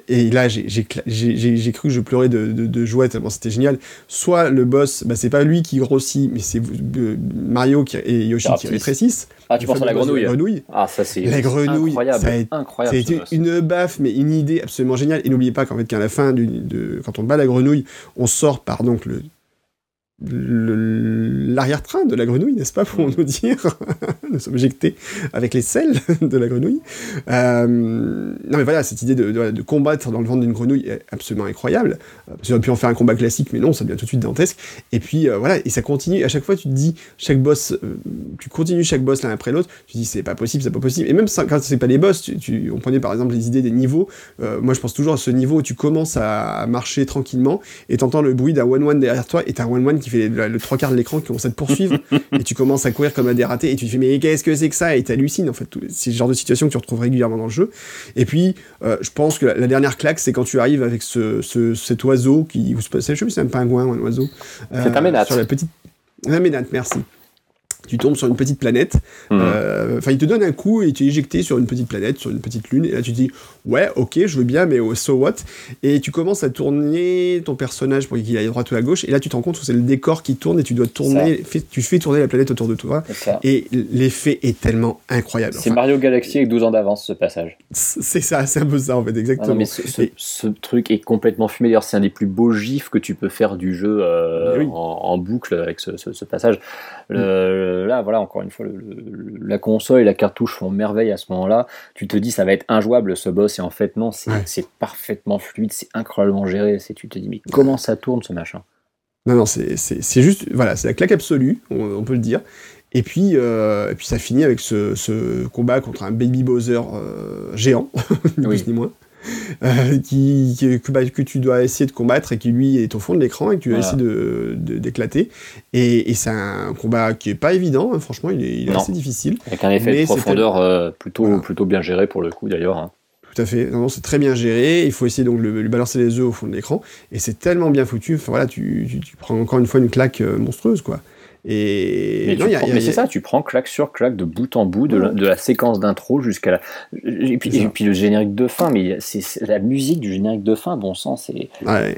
et là, j'ai cru que je pleurais de, de, joie tellement c'était génial. Soit le boss, bah, c'est pas lui qui grossit, mais c'est euh, Mario qui, et Yoshi qui rétrécissent. Ah, tu penses à la grenouille. Ah, ça c'est incroyable. Ça a, incroyable. été une baffe, mais une idée absolument géniale. Et n'oubliez pas qu'en fait, qu'à la fin, de, quand on bat la grenouille, on sort par donc le l'arrière-train de la grenouille, n'est-ce pas, pour nous dire, nous sommes éjectés avec les selles de la grenouille. Euh, non mais voilà, cette idée de, combattre dans le ventre d'une grenouille est absolument incroyable. Tu aurais pu en faire un combat classique, mais non, ça devient tout de suite dantesque. Et puis euh, voilà, et ça continue. À chaque fois, tu te dis, chaque boss, euh, tu continues chaque boss l'un après l'autre. Tu te dis, c'est pas possible, c'est pas possible. Et même quand c'est pas les boss, tu, on prenait par exemple les idées des niveaux. moi, je pense toujours à ce niveau où tu commences à marcher tranquillement et t'entends le bruit d'un one-one derrière toi et t'as un one-one qui le, trois quarts de l'écran qui commence à te poursuivre et tu commences à courir comme un dératé et tu te fais mais qu'est-ce que c'est que ça? Et t'hallucines en fait c'est le genre de situation que tu retrouves régulièrement dans le jeu et puis euh, je pense que la, dernière claque c'est quand tu arrives avec ce, cet oiseau qui je sais pas si c'est un pingouin ou un oiseau c'est un ménate sur la petite un ménate merci tu tombes sur une petite planète. Mhm. Euh, enfin, il te donne un coup et tu es éjecté sur une petite planète, sur une petite lune. Et là, tu te dis, ouais, ok, je veux bien, mais so what? Et tu commences à tourner ton personnage pour qu'il aille à droite ou à gauche. Et là, tu te rends compte que c'est le décor qui tourne et tu dois tourner, tu fais tourner la planète autour de toi. Et l'effet est tellement incroyable. C'est Mario Galaxy avec 12 ans d'avance, ce passage. C'est ça, c'est un peu ça, en fait, exactement. mais ce, truc est complètement fumé. D'ailleurs, c'est un des plus beaux gifs que tu peux faire du jeu euh, en, boucle avec ce, passage. Le, mm. là, voilà, encore une fois, la console et la cartouche font merveille à ce moment-là. Tu te dis, ça va être injouable ce boss, et en fait, non, c'est parfaitement fluide, c'est incroyablement géré. Tu te dis, mais comment ça tourne ce machin? Non, non, c'est juste, voilà, c'est la claque absolue, on, peut le dire. Et puis, euh, et puis ça finit avec ce, combat contre un Baby Bowser euh, géant, ni plus ni moins. Euh, qui, bah, que, tu dois essayer de combattre et qui lui est au fond de l'écran et que tu dois essayer de, d'éclater. Et, c'est un combat qui est pas évident, hein, franchement, il est, assez difficile. Avec un effet de profondeur euh, plutôt, plutôt bien géré pour le coup d'ailleurs. Hein. Tout à fait, non, c'est très bien géré, il faut essayer donc de lui balancer les œufs au fond de l'écran, et c'est tellement bien foutu, enfin voilà, tu, tu, prends encore une fois une claque euh, monstrueuse, quoi. Et mais, c'est ça, tu prends claque sur claque de bout en bout de, la, séquence d'intro jusqu'à la. Et puis, et puis, le générique de fin, mais c'est la musique du générique de fin, bon sang, c'est.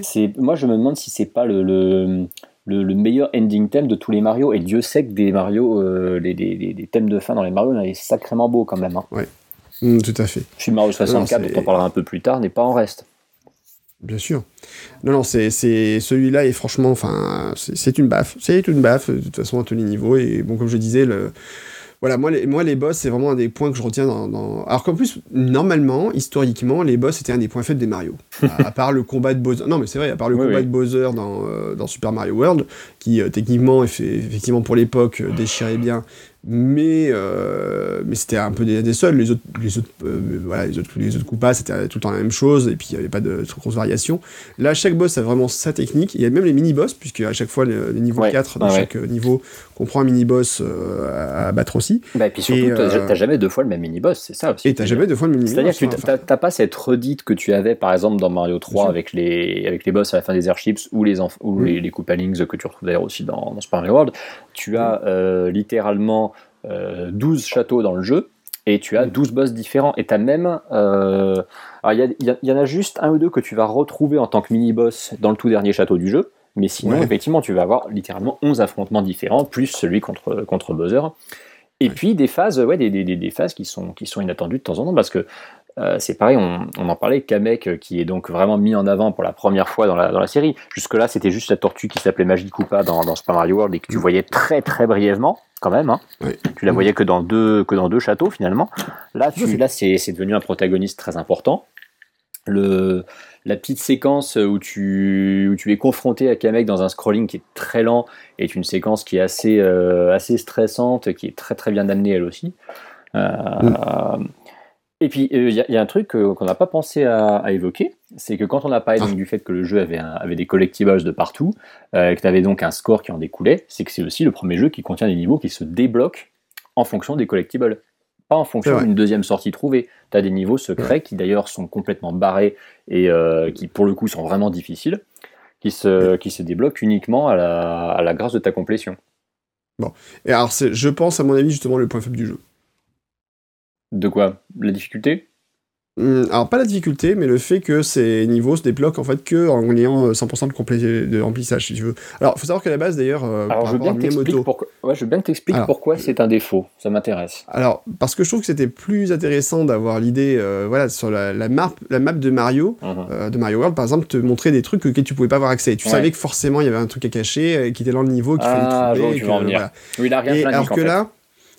c'est Moi, je me demande si c'est pas le, le, le, meilleur ending theme de tous les Mario. Et Dieu sait que des Mario, euh, les, les, thèmes de fin dans les Mario, est sacrément beau quand même. Hein. Ouais, mm, tout à fait. Je suis Mario 64, dont on parlera un peu plus tard, n'est pas en reste. Bien sûr. Non, non, c'est celui-là et franchement, enfin, c'est une baffe. C'est une baffe de toute façon à tous les niveaux. Et bon, comme je disais, le, voilà, moi les, moi, les boss, c'est vraiment un des points que je retiens dans. Alors qu'en plus, normalement, historiquement, les boss, c'était un des points faibles des Mario. à, part le combat de Bowser. Non, mais c'est vrai, à part le combat de Bowser dans, euh, dans, Super Mario World, qui euh, techniquement, effectivement, pour l'époque, euh, déchirait bien, mais, euh, mais c'était un peu des, des, seuls. Les autres, les autres, euh, voilà, les autres, les autres coupas, c'était tout le temps la même chose, et puis il n'y avait pas de trop grosses variations. Là, chaque boss a vraiment sa technique. Il y a même les mini-boss, puisque à chaque fois, les, niveaux 4, dans chaque niveau, comprend un mini-boss euh, à, battre aussi. Bah, et puis surtout, t'as jamais deux fois le même mini-boss, c'est ça aussi. Et t'as jamais deux fois le même mini-boss. C'est-à-dire que tu n'as pas cette redite que tu avais, par exemple, dans Mario 3 avec les, avec les boss à la fin des airships, ou les, ou mm. les, les que tu retrouves d'ailleurs aussi dans, dans Super Mario World. Tu as littéralement 12 euh, châteaux dans le jeu, et tu as 12 boss différents. Et tu as même. Euh, il y, en a juste un ou deux que tu vas retrouver en tant que mini-boss dans le tout dernier château du jeu. Mais sinon, effectivement, tu vas avoir littéralement 11 affrontements différents, plus celui contre, contre Bowser. Et puis des phases, ouais, des, des, des, phases qui sont, qui sont inattendues de temps en temps, parce que euh, c'est pareil, on, on, en parlait, Kamek, euh, qui est donc vraiment mis en avant pour la première fois dans la, dans la série. Jusque-là, c'était juste la tortue qui s'appelait Magikoopa dans, dans Super Mario World et que tu mm. voyais très très brièvement, quand même. Hein. Tu la voyais que dans deux, que dans deux châteaux, finalement. Là, tu, là c'est devenu un protagoniste très important. Le, la petite séquence où tu, où tu es confronté à Kamek dans un scrolling qui est très lent est une séquence qui est assez, euh, assez stressante, qui est très très bien amenée elle aussi. Euh, mm. Et puis, il euh, y, a un truc euh, qu'on n'a pas pensé à, évoquer, c'est que quand on a parlé ah. du fait que le jeu avait, avait des collectibles de partout, euh, et que tu avais donc un score qui en découlait, c'est que c'est aussi le premier jeu qui contient des niveaux qui se débloquent en fonction des collectibles. Pas en fonction d'une deuxième sortie trouvée. Tu as des niveaux secrets qui d'ailleurs sont complètement barrés et qui pour le coup sont vraiment difficiles, qui se, qui se débloquent uniquement à la, à la grâce de ta complétion. Bon, et alors je pense à mon avis justement le point faible du jeu. De quoi? La difficulté? Hum, alors pas la difficulté, mais le fait que ces niveaux se débloquent en fait que en ayant 100% de, de remplissage si tu veux. Alors faut savoir qu'à la base d'ailleurs, euh, alors, je veux bien que pourquoi... ouais, je veux bien que t'expliques pourquoi c'est un défaut, ça m'intéresse. Alors parce que je trouve que c'était plus intéressant d'avoir l'idée, euh, voilà, sur la, map, la map de Mario, mhm. euh, de Mario World par exemple, te montrer des trucs auxquels tu pouvais pas avoir accès. Tu savais que forcément il y avait un truc à cacher qui était dans le niveau qu'il ah, fallait trouver. tu vas en venir. Oui, il a rien Et alors que là.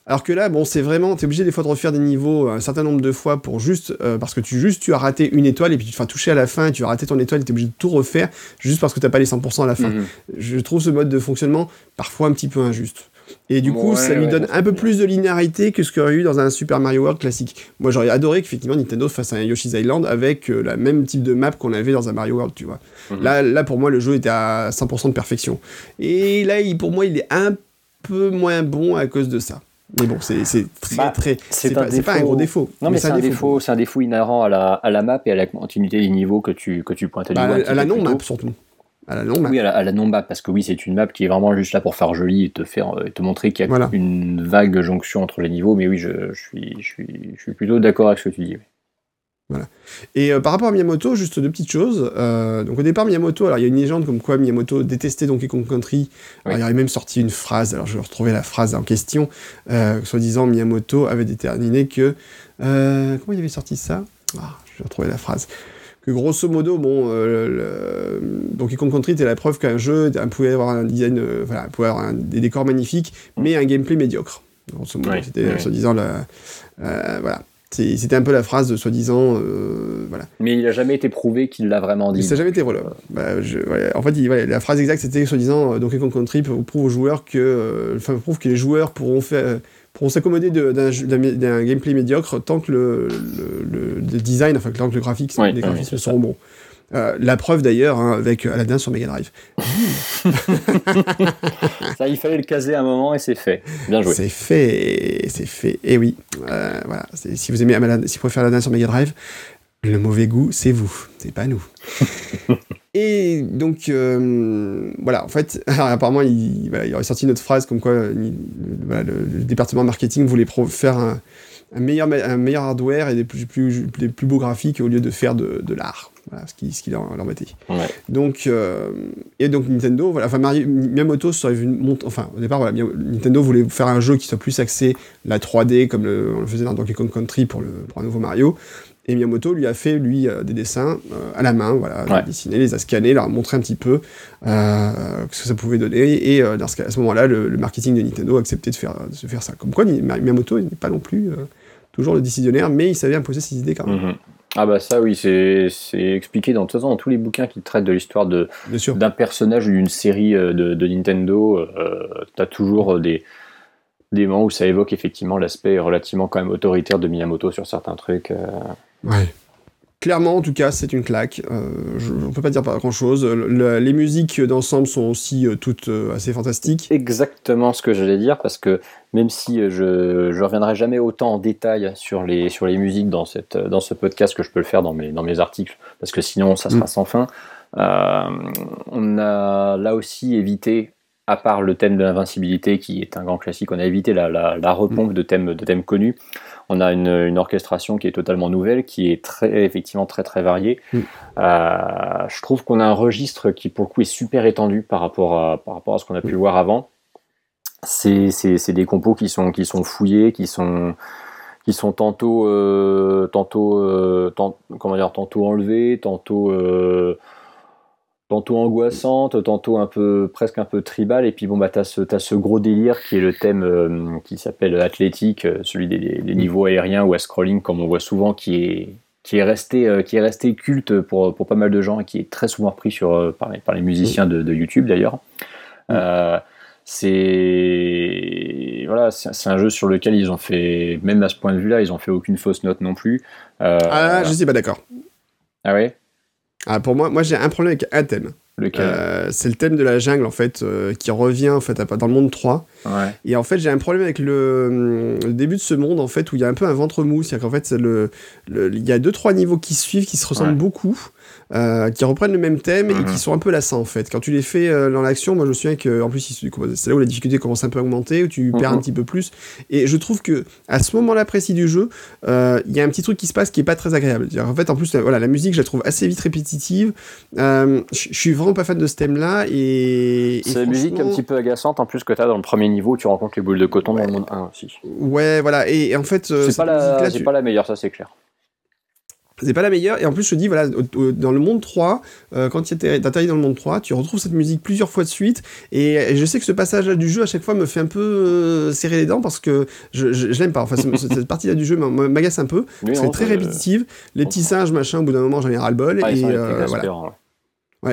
Alors que là, bon, c'est vraiment, t'es obligé des fois de refaire des niveaux un certain nombre de fois pour juste, euh, parce que tu juste tu as raté une étoile et puis tu te fais toucher à la fin et tu as raté ton étoile et t'es obligé de tout refaire juste parce que t'as pas les 100% à la fin. Mhm. Je trouve ce mode de fonctionnement parfois un petit peu injuste. Et du coup, ça lui donne un peu plus de linéarité que ce qu'il y aurait eu dans un Super Mario World classique. Moi, j'aurais adoré qu'effectivement Nintendo fasse un Yoshi's Island avec euh, la même type de map qu'on avait dans un Mario World, tu vois. Mhm. Là, là, pour moi, le jeu était à 100% de perfection. Et là, il, pour moi, il est un peu moins bon à cause de ça. Mais bon, c'est très, bah, très. C'est pas, pas, un gros défaut. Non, mais, c'est un, défaut. C'est un défaut inhérent à la, à la map et à la continuité des niveaux que tu, que tu pointes à, bah, à la non-map surtout. À la non-map. Oui, à la, non-map, parce que oui, c'est une map qui est vraiment juste là pour faire joli et te, faire, te montrer qu'il y a une vague jonction entre les niveaux. Mais oui, je, je, suis, je, suis, je suis plutôt d'accord avec ce que tu dis. Voilà. Et euh, par rapport à Miyamoto, juste deux petites choses. Euh, donc au départ, Miyamoto, alors il y a une légende comme quoi Miyamoto détestait Donkey Kong Country. il avait même sorti une phrase, alors je vais retrouver la phrase en question, euh, soi-disant Miyamoto avait déterminé que... comment il avait sorti ça? Ah, Je vais retrouver la phrase. Que grosso modo, bon, Donkey Kong Country était la preuve qu'un jeu pouvait avoir un design, voilà, pouvait avoir des décors magnifiques, mais un gameplay médiocre. Grosso modo, c'était soi-disant la... voilà. C'était un peu la phrase de soi-disant. Euh, voilà. Mais il n'a jamais été prouvé qu'il l'a vraiment dit. Ça n'a jamais été voilà. Bah, en fait, la phrase exacte c'était soi-disant euh, Donkey Kong Country prouve aux joueurs que, euh, enfin, prouve que les joueurs pourront faire pourront s'accommoder d'un gameplay médiocre tant que le, le, design, enfin tant que le graphique, les graphismes seront bons. Euh, la preuve d'ailleurs hein, avec Aladdin sur Mega Drive. ça, il fallait le caser un moment et c'est fait. Bien joué. C'est fait, c'est fait. Et oui, euh, voilà. Si vous aimez Aladdin, si vous préférez Aladdin sur Mega Drive, le mauvais goût, c'est vous, c'est pas nous. et donc, euh, voilà, en fait, apparemment, il, il, aurait sorti notre phrase comme quoi le, département marketing voulait faire un, meilleur, un meilleur hardware et des plus, plus, des plus beaux graphiques au lieu de faire de, de l'art. Voilà, ce qui, ce qui leur, embêtait. Donc, euh, et donc Nintendo, voilà, enfin Miyamoto serait vu enfin au départ, voilà, Nintendo voulait faire un jeu qui soit plus axé la 3D comme on le faisait dans Donkey Kong Country pour le pour un nouveau Mario. Et Miyamoto lui a fait lui euh, des dessins euh, à la main, voilà, ouais. dessiné, les a scannés, leur a montré un petit peu ce que ça pouvait donner. Et à ce moment-là, le, marketing de Nintendo a accepté de faire de se faire ça. Comme quoi, Miyamoto n'est pas non plus toujours le décisionnaire, mais il savait imposer ses idées quand même. Mm-hmm. Ah bah ça oui, c'est expliqué dans, dans tous les bouquins qui traitent de l'histoire d'un personnage ou d'une série euh, de, Nintendo. Euh, tu as toujours des, des moments où ça évoque effectivement l'aspect relativement quand même autoritaire de Miyamoto sur certains trucs. Euh. Ouais clairement, en tout cas, c'est une claque. Euh, je, on peut pas dire pas grand-chose. les musiques d'ensemble sont aussi euh, toutes euh, assez fantastiques. Exactement ce que j'allais dire, parce que même si je ne reviendrai jamais autant en détail sur les, sur les musiques dans, cette, dans ce podcast que je peux le faire dans mes, dans mes articles, parce que sinon ça sera mm. sans fin, on a là aussi évité à part le thème de l'invincibilité qui est un grand classique, on a évité la, la, repompe de thèmes, de thèmes connus. On a une, orchestration qui est totalement nouvelle, qui est très, effectivement très très variée. Mm. Euh, je trouve qu'on a un registre qui pour le coup est super étendu par rapport à, par rapport à ce qu'on a pu mm. voir avant. C'est des compos qui sont, qui sont fouillés, qui sont, qui sont tantôt, euh, tantôt, euh, comment dire, tantôt enlevés, tantôt tantôt angoissante, tantôt un peu presque un peu tribal. Et puis bon bah t'as ce as ce gros délire qui est le thème euh, qui s'appelle athlétique, euh, celui des, mm. niveaux aériens ou à scrolling comme on voit souvent, qui est qui est resté euh, qui est resté culte pour pour pas mal de gens et qui est très souvent repris sur par, les, par les musiciens de, YouTube d'ailleurs. Mm. c'est voilà, c'est un jeu sur lequel ils ont fait, même à ce point de vue-là, ils ont fait aucune fausse note non plus. ah, je suis pas d'accord. Ah ouais? Ah, pour moi, moi j'ai un problème avec thème. Euh, c'est le thème de la jungle en fait euh, qui revient en fait dans le monde 3 et en fait j'ai un problème avec le, début de ce monde en fait où il y a un peu un ventre mou c'est qu'en fait le, il y a deux trois niveaux qui suivent qui se ressemblent beaucoup euh, qui reprennent le même thème et qui mhm. sont un peu lassants en fait. Quand tu les fais dans l'action, moi je me souviens que en plus c'est là où la difficulté commence un peu à augmenter, où tu perds un mhm. petit peu plus. Et je trouve que à ce moment-là précis du jeu, il y a un petit truc qui se passe qui est pas très agréable. En fait, en plus, voilà, la musique, je la trouve assez vite répétitive. je suis vraiment pas fan de ce thème-là et, c'est la musique un petit peu agaçante en plus que tu as dans le premier niveau où tu rencontres les boules de coton dans le monde 1 aussi. Ouais, voilà. Et, en fait, c'est pas, la... pas la meilleure, ça c'est clair c'est pas la meilleure. Et en plus, je te dis, voilà, dans le monde 3, euh, quand tu atterris dans le monde 3, tu retrouves cette musique plusieurs fois de suite. Et, je sais que ce passage-là du jeu, à chaque fois, me fait un peu euh, serrer les dents parce que je, je, l'aime pas. Enfin, cette partie-là du jeu m'agace un peu. c'est très répétitive. Les petits singes, machin, au bout d'un moment, j'en ai ras-le-bol. Ah, et euh, voilà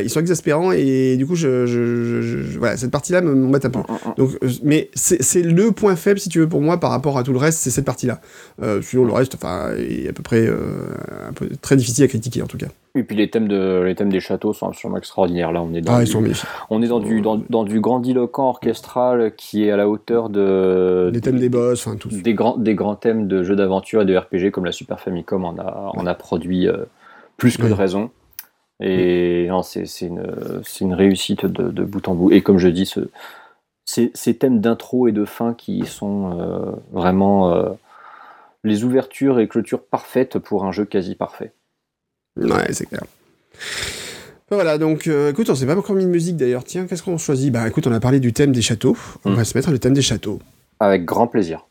ils sont exaspérants et du coup, je, voilà, cette partie-là m'embête un peu. Mm, mm, mm. Donc, euh, mais c'est le point faible, si tu veux, pour moi, par rapport à tout le reste, c'est cette partie-là. Euh, sinon, le reste, enfin, est à peu près euh, un peu, très difficile à critiquer, en tout cas. Et puis les thèmes, de, les thèmes des châteaux sont absolument extraordinaires. Là, on est dans, ah, du, on est dans, du, dans, du grandiloquent orchestral qui est à la hauteur de. Les thèmes des boss, enfin, tout. Des grands, des grands thèmes de jeux d'aventure et de RPG comme la Super Famicom en a, a produit plus que de raison. Et c'est une, une, réussite de, bout en bout. Et comme je dis, ce, ces, thèmes d'intro et de fin qui sont euh, vraiment euh, les ouvertures et clôtures parfaites pour un jeu quasi parfait. Ouais, c'est clair. Voilà, donc euh, écoute, on s'est pas encore mis de musique d'ailleurs. Tiens, qu'est-ce qu'on choisit? Bah écoute, on a parlé du thème des châteaux. On hmm. va se mettre le thème des châteaux. Avec grand plaisir.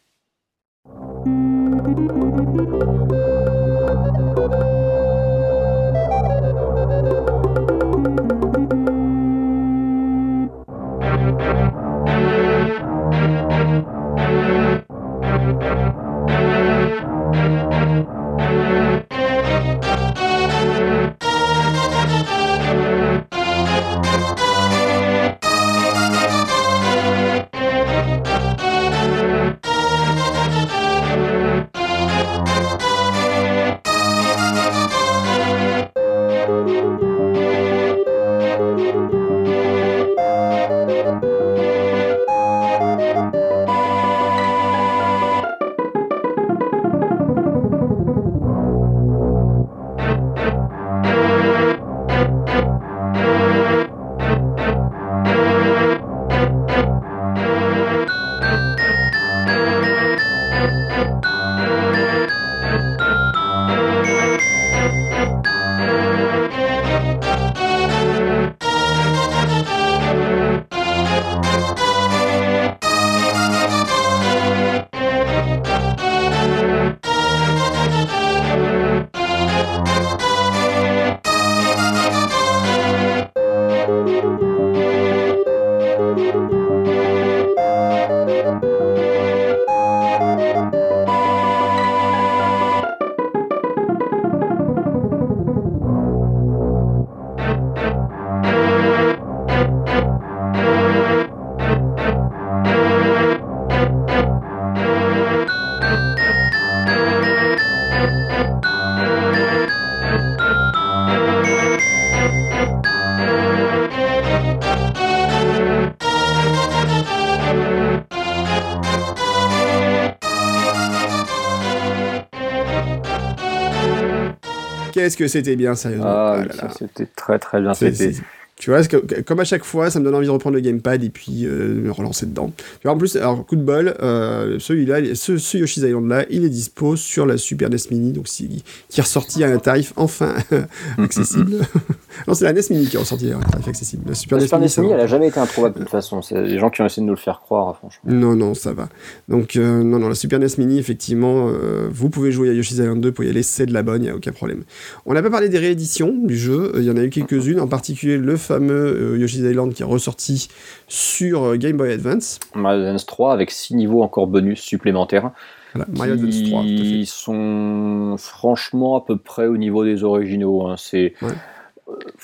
Qu'est-ce que c'était bien, sérieusement. Ah, ah c'était très très bien. C'était Tu vois, comme à chaque fois, ça me donne envie de reprendre le gamepad et puis euh, me relancer dedans. en plus, alors coup de bol, euh, celui-là, ce, ce, Yoshi's Island là, il est dispo sur la Super NES Mini, donc qui est ressorti à un tarif enfin accessible. non, c'est la NES Mini qui est ressorti à un tarif accessible. La Super, NES, Mini, elle a jamais été introuvable de toute façon. C'est les gens qui ont essayé de nous le faire croire, franchement. Non, non, ça va. Donc euh, non, non, la Super NES Mini, effectivement, vous pouvez jouer à Yoshi's Island 2 pour y aller, c'est de la bonne, il n'y a aucun problème. On n'a pas parlé des rééditions du jeu, il y en a eu quelques-unes, en particulier le fameux euh, Yoshi's Island qui est ressorti sur euh, Game Boy Advance. Mario Advance 3 avec 6 niveaux encore bonus supplémentaires. Voilà, Mario Advance 3. Ils sont franchement à peu près au niveau des originaux. Hein. C'est. Euh,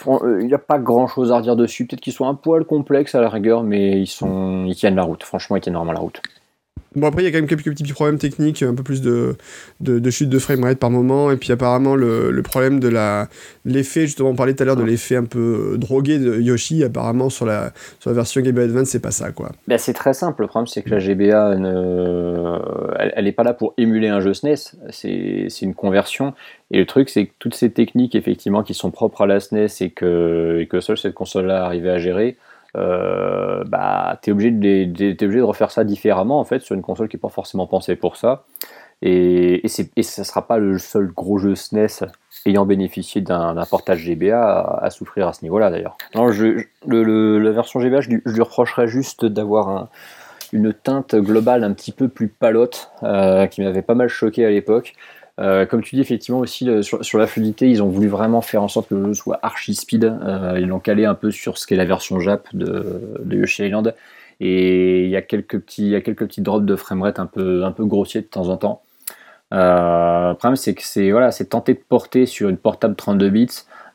il n'y a pas grand chose à redire dessus. Peut-être qu'ils sont un poil complexes à la rigueur, mais ils, sont, ils tiennent la route. Franchement, ils tiennent vraiment la route. Bon, après, il y a quand même quelques petits problèmes techniques, un peu plus de, de, de chute de framerate par moment, et puis apparemment, le, le problème de la l'effet, justement, on parlait tout à l'heure de l'effet un peu euh, drogué de Yoshi, apparemment, sur la, sur la version Game Boy Advance, c'est pas ça, quoi. Ben, c'est très simple, le problème, c'est que la GBA, ne... elle, n'est pas là pour émuler un jeu SNES, c'est une conversion, et le truc, c'est que toutes ces techniques, effectivement, qui sont propres à la SNES et que, et que seule cette console-là arrivait à gérer, euh, bah, tu es, obligé de, refaire ça différemment en fait sur une console qui n'est pas forcément pensée pour ça. Et, et, ça ne sera pas le seul gros jeu SNES ayant bénéficié d'un portage GBA à, souffrir à ce niveau-là d'ailleurs. la version GBA, je, lui reprocherais juste d'avoir une teinte globale un petit peu plus palote euh, qui m'avait pas mal choqué à l'époque. Euh, comme tu dis, effectivement, aussi sur, la fluidité, ils ont voulu vraiment faire en sorte que le jeu soit archi speed. Euh, ils l'ont calé un peu sur ce qu'est la version Jap de, Yoshi Island. Et il y a quelques petits, il y a quelques petits drops de framerate un peu, un peu grossiers de temps en temps. Euh, le problème, c'est que c'est voilà, tenté de porter sur une portable 32 bits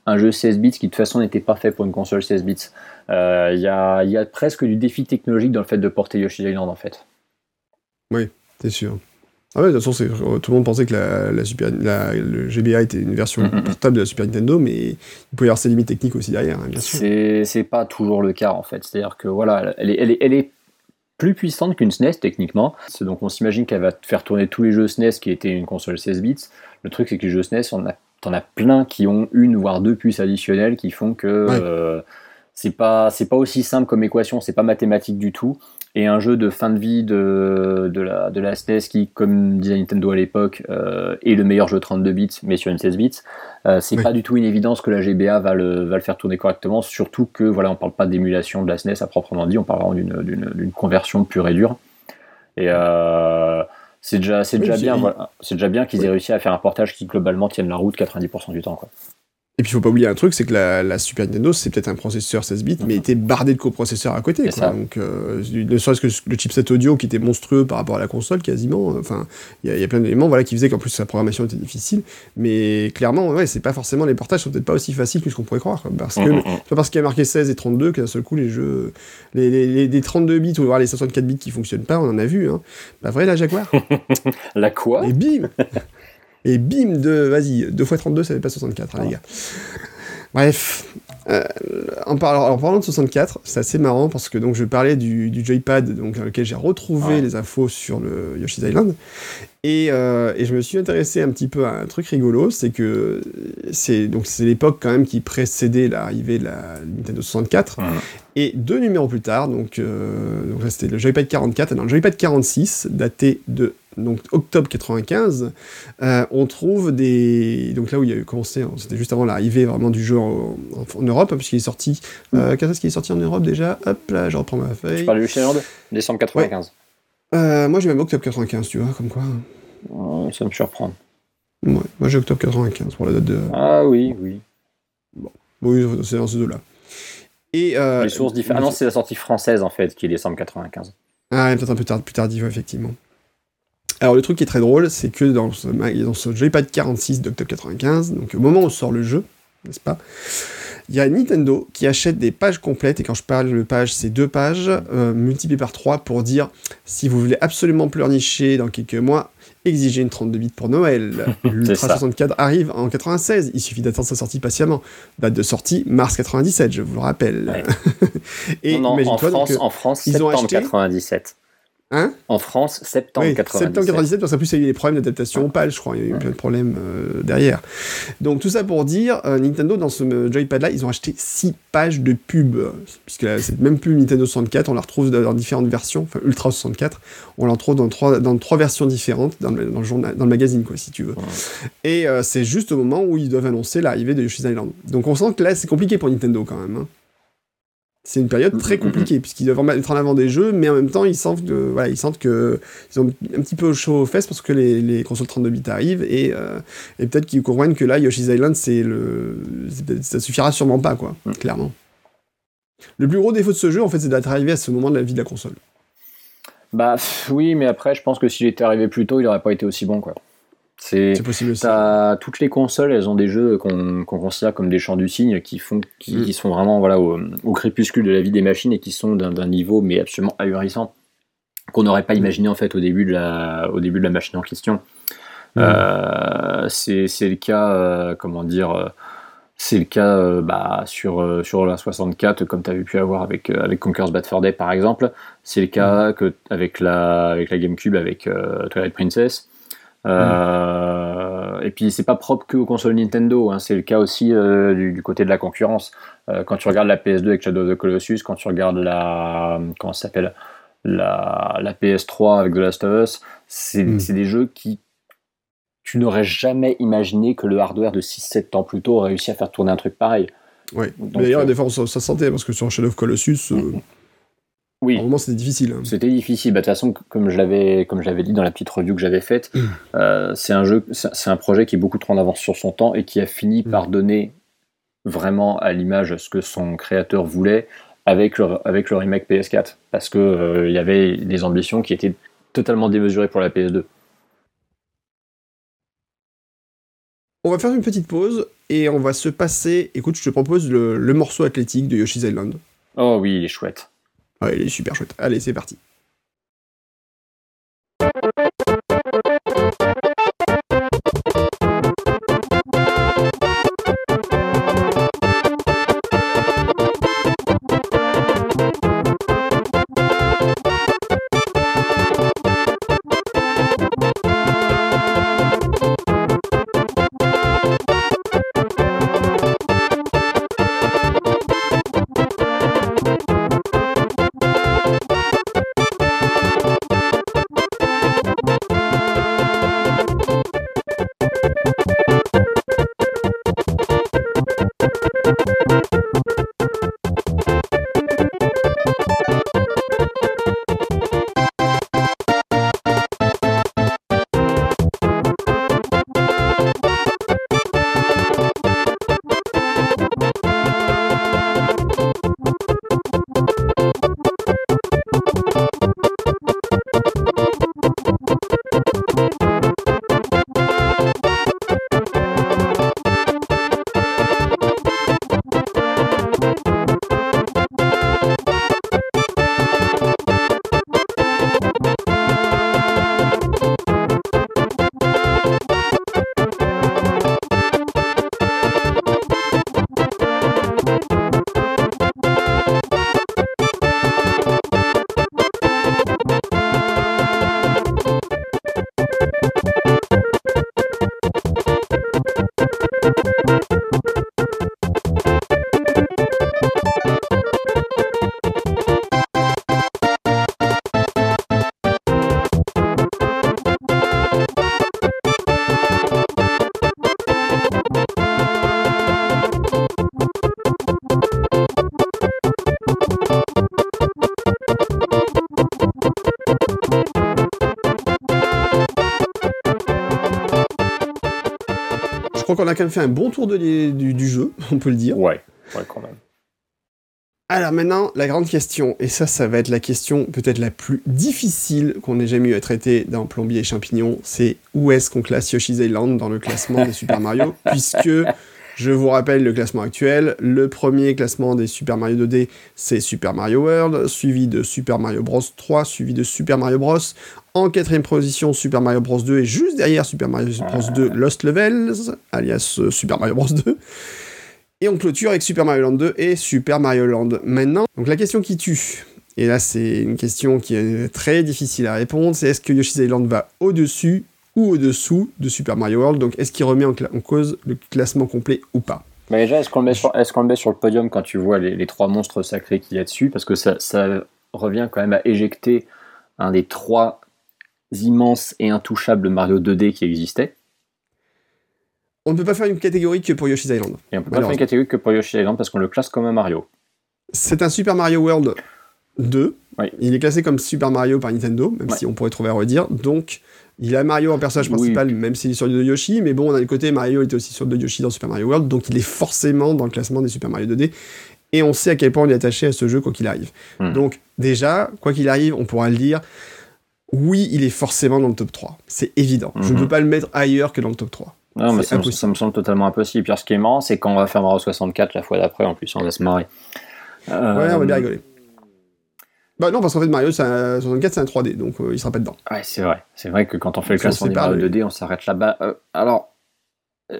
un jeu 16 bits qui de toute façon n'était pas fait pour une console 16 bits. Il y, a, y a presque du défi technologique dans le fait de porter Yoshi Island en fait. Oui, c'est sûr. Ah ouais, de toute façon, euh, tout le monde pensait que la, Super, le GBA était une version portable de la Super Nintendo, mais il pouvait y avoir ses limites techniques aussi derrière, hein, bien sûr. C'est pas toujours le cas, en fait. C'est-à-dire que, voilà, elle est, elle est, elle est plus puissante qu'une SNES, techniquement. Donc, on s'imagine qu'elle va faire tourner tous les jeux SNES qui étaient une console 16 bits. Le truc, c'est que les jeux SNES, on a, t'en as plein qui ont une, voire deux puces additionnelles qui font que... Euh, c'est pas c'est pas aussi simple comme équation, c'est pas mathématique du tout. Et un jeu de fin de vie de, de la de la SNES qui, comme disait Nintendo à l'époque, euh, est le meilleur jeu 32 bits, mais sur une 16 bits, euh, c'est pas du tout une évidence que la GBA va le va le faire tourner correctement. Surtout que voilà, on parle pas d'émulation de la SNES à proprement dit, on parle vraiment d'une d'une conversion pure et dure. Et euh, c'est déjà, c'est déjà, bien, voilà. déjà bien qu'ils aient réussi à faire un portage qui globalement tienne la route 90% du temps. Quoi. Et puis il faut pas oublier un truc, c'est que la, Super Nintendo, c'est peut-être un processeur 16 bits, mais était bardé de coprocesseurs à côté. Quoi. Donc, euh, ne serait-ce que le chipset audio qui était monstrueux par rapport à la console, quasiment. Enfin, il y, a plein d'éléments voilà, qui faisaient qu'en plus sa programmation était difficile. Mais clairement, ouais, c'est pas forcément les portages sont peut-être pas aussi faciles que ce qu'on pourrait croire. parce que mm, c'est pas parce qu'il y a marqué 16 et 32 qu'à seul coup les jeux, les, les, 32 bits ou voir les 64 bits qui fonctionnent pas, on en a vu. Hein. Bah vrai la Jaguar? la quoi? Et bim et bim, de, vas-y, 2 x 32, ça fait pas 64, hein, les gars. Bref, euh, en, parlant, en, parlant, de 64, c'est assez marrant parce que donc je parlais du, du joypad donc, dans lequel j'ai retrouvé les infos sur le Yoshi's Island. Et, euh, et, je me suis intéressé un petit peu à un truc rigolo, c'est que c'est donc c'est l'époque quand même qui précédait l'arrivée de la Nintendo 64. Et deux numéros plus tard, donc, euh, donc c'était le Joypad 44, non, le Joypad 46, daté de donc octobre 95, euh, on trouve des donc là où il y a eu commencé, hein, c'était juste avant l'arrivée vraiment du jeu en, Europe, hein, puisqu'il est sorti. Euh, Qu'est-ce qui est sorti en Europe déjà? Hop là, je reprends ma feuille. Tu parles du Shenmue Décembre 95. Euh, moi j'ai même octobre 95, tu vois, comme quoi. ça me surprend. Ouais, moi j'ai octobre 95 pour la date de. Ah oui, oui. Bon, oui, c'est dans ces deux-là. Et les sources différentes. Ah non, c'est la sortie française en fait qui est décembre 95. Ah, peut-être un peu tard, plus tardif, effectivement. Alors le truc qui est très drôle, c'est que dans ce, dans ce Joypad 46 d'octobre 95, donc au moment où sort le jeu, n'est-ce pas il y a Nintendo qui achète des pages complètes, et quand je parle de pages, c'est deux pages euh, multipliées par trois pour dire si vous voulez absolument pleurnicher dans quelques mois, exigez une 32 bits pour Noël. L'Ultra 64 arrive en 96, il suffit d'attendre sa sortie patiemment. Date de sortie mars 97, je vous le rappelle. et en, France, en France, ils septembre ont acheté, 97. Hein En France, septembre Oui, 97. septembre 97, parce qu'en plus, il y a eu des problèmes d'adaptation PAL, je crois. Il y a eu plein de problèmes euh, derrière. Donc, tout ça pour dire, euh, Nintendo, dans ce euh, joypad-là, ils ont acheté 6 pages de pub. Puisque là, cette même pub Nintendo 64, on la retrouve dans différentes versions, enfin Ultra 64, on la retrouve dans trois, dans trois versions différentes dans le, dans le journal, dans le magazine, quoi, si tu veux. Et euh, c'est juste au moment où ils doivent annoncer l'arrivée de Yoshi's Island. Donc, on sent que là, c'est compliqué pour Nintendo quand même. hein. C'est une période très Mm, mm, mm. compliquée, puisqu'ils doivent mettre en avant des jeux, mais en même temps, ils sentent que, voilà, ils sentent que ils ont un petit peu chaud aux fesses parce que les, les consoles 32 bits arrivent, et, euh, et peut-être qu'ils comprennent que là, Yoshi's Island, c'est le, ça suffira sûrement pas, quoi, Mm. clairement. Le plus gros défaut de ce jeu, en fait, c'est d'être arrivé à ce moment de la vie de la console. Bah oui, mais après, je pense que s'il était arrivé plus tôt, il aurait pas été aussi bon, quoi. C'est. Possible aussi. Toutes les consoles, elles ont des jeux qu'on considère comme des champs du cygne qui font, qui, Mm. qui sont vraiment voilà au, au crépuscule de la vie des machines et qui sont d'un niveau mais absolument ahurissant qu'on n'aurait pas imaginé en fait au début de la, au début de la machine en question. Mm. Euh, c'est le cas, euh, comment dire, euh, c'est le cas euh, bah, sur, sur la 64, comme tu avais pu avoir avec, avec Conker's Bad Fur Day par exemple. C'est le cas que, avec, la, avec la GameCube, avec Twilight Princess. Euh, Et puis c'est pas propre que aux consoles Nintendo, hein, c'est le cas aussi euh, du, du côté de la concurrence. Euh, quand tu regardes la PS2 avec Shadow of the Colossus, quand tu regardes la comment s'appelle la, la PS3 avec The Last of Us, c'est Mm. c'est des jeux qui tu n'aurais jamais imaginé que le hardware de 6-7 ans plus tôt aurait réussi à faire tourner un truc pareil. Mais D'ailleurs, des fois, ça, ça se sentait, parce que sur Shadow of Colossus, Oui, à un moment, c'était difficile. C'était difficile. Bah, De toute façon, comme je l'avais, comme je l'avais dit dans la petite review que j'avais faite, Mm. euh, c'est un jeu, c'est un projet qui est beaucoup trop en avance sur son temps et qui a fini Mm. par donner vraiment à l'image ce que son créateur voulait avec le, avec le remake PS4, parce que euh, il y avait des ambitions qui étaient totalement démesurées pour la PS2. On va faire une petite pause, et on va se passer... Écoute, je te propose le, le morceau athlétique de Yoshi's Island. Oh oui, il est chouette. Ouais, il est super chouette. Allez, c'est parti. Crois qu'on a quand même fait un bon tour de du jeu, on peut le dire. Ouais, ouais quand même. Alors maintenant, la grande question, et ça, ça va être la question peut-être la plus difficile qu'on ait jamais eu à traiter dans Plombier et Champignons, c'est où est-ce qu'on classe Yoshi's Island dans le classement des Super Mario, puisque, je vous rappelle le classement actuel, le premier classement des Super Mario 2D, c'est Super Mario World, suivi de Super Mario Bros 3, suivi de Super Mario Bros. En quatrième position, Super Mario Bros 2, et juste derrière Super Mario Bros 2, Lost Levels, alias euh, Super Mario Bros 2. Et on clôture avec Super Mario Land 2 et Super Mario Land. Maintenant, donc la question qui tue, Et là, c'est une question qui est très difficile à répondre. C'est est-ce que Yoshi's Island va au-dessus ou au-dessous de Super Mario World Donc, est-ce qu'il remet en, cause le classement complet ou pas? Mais déjà, est-ce qu'on le, met sur, le met sur le podium quand tu vois les, trois monstres sacrés qu'il y a dessus? Parce que ça, ça revient quand même à éjecter un des trois immenses et intouchables Mario 2D qui existaient. On ne peut pas faire une catégorie que pour Yoshi's Island. Et on peut pas faire une catégorie que pour Yoshi's Island parce qu'on le classe comme un Mario. C'est un Super Mario World 2. Il est classé comme Super Mario par Nintendo, même si on pourrait trouver à redire. Donc, il a Mario en personnage principal, même s'il est sur de Yoshi. Mais bon, le côté Mario était aussi sur de Yoshi dans Super Mario World. Donc, il est forcément dans le classement des Super Mario 2D. Et on sait à quel point on est attaché à ce jeu, quoi qu'il arrive. Hmm. Donc, déjà, quoi qu'il arrive, on pourra le dire. Oui, il est forcément dans le top 3. C'est évident. Je ne hmm. peux pas le mettre ailleurs que dans le top 3. Non, mais ça, me, semble totalement impossible. Puis ce qui est marrant, c'est quand on va faire Mario 64 la fois d'après, en plus, on va se marrer. Euh, ouais, on va bien rigoler. Bah non, parce qu'en fait, Mario 64, c'est un 3D, donc euh, il sera pas dedans. Ouais, c'est vrai. C'est vrai que quand on fait le classement des Mario 2D, on s'arrête là-bas. Euh, alors,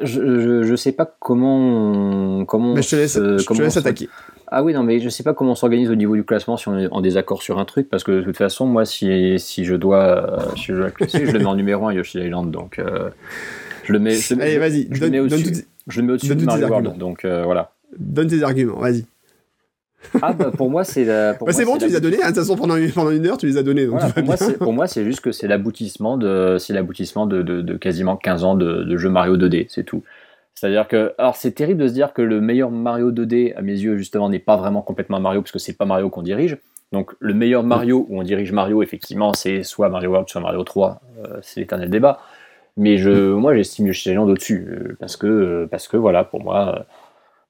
je, je, sais pas comment. comment mais je te laisse, je te laisse attaquer. Ah oui, non, mais je sais pas comment on s'organise au niveau du classement si on est en désaccord sur un truc, parce que de toute façon, moi, si, si je dois, si je, dois classer, je le mets en numéro 1 Yoshi Island, donc. Je le mets. Allez, vas-y. Je, le mets au-dessus. Je le mets au-dessus de Mario World. Donc euh, voilà. Donne tes arguments. Vas-y. Ah bah pour moi c'est la... bah c'est bon tu les as donnés hein, de toute façon pendant une, pendant une heure tu les as donnés pour, moi, c'est juste que c'est l'aboutissement de c'est l'aboutissement de, de, de, quasiment 15 ans de, de jeu Mario 2D c'est tout. C'est à dire que alors c'est terrible de se dire que le meilleur Mario 2D à mes yeux justement n'est pas vraiment complètement Mario parce que c'est pas Mario qu'on dirige. Donc le meilleur Mario où on dirige Mario effectivement c'est soit Mario World soit Mario 3 euh, c'est l'éternel débat. Mais je, moi, j'estime Yoshi Island au-dessus. Euh, parce que, euh, parce que, voilà, pour moi, euh,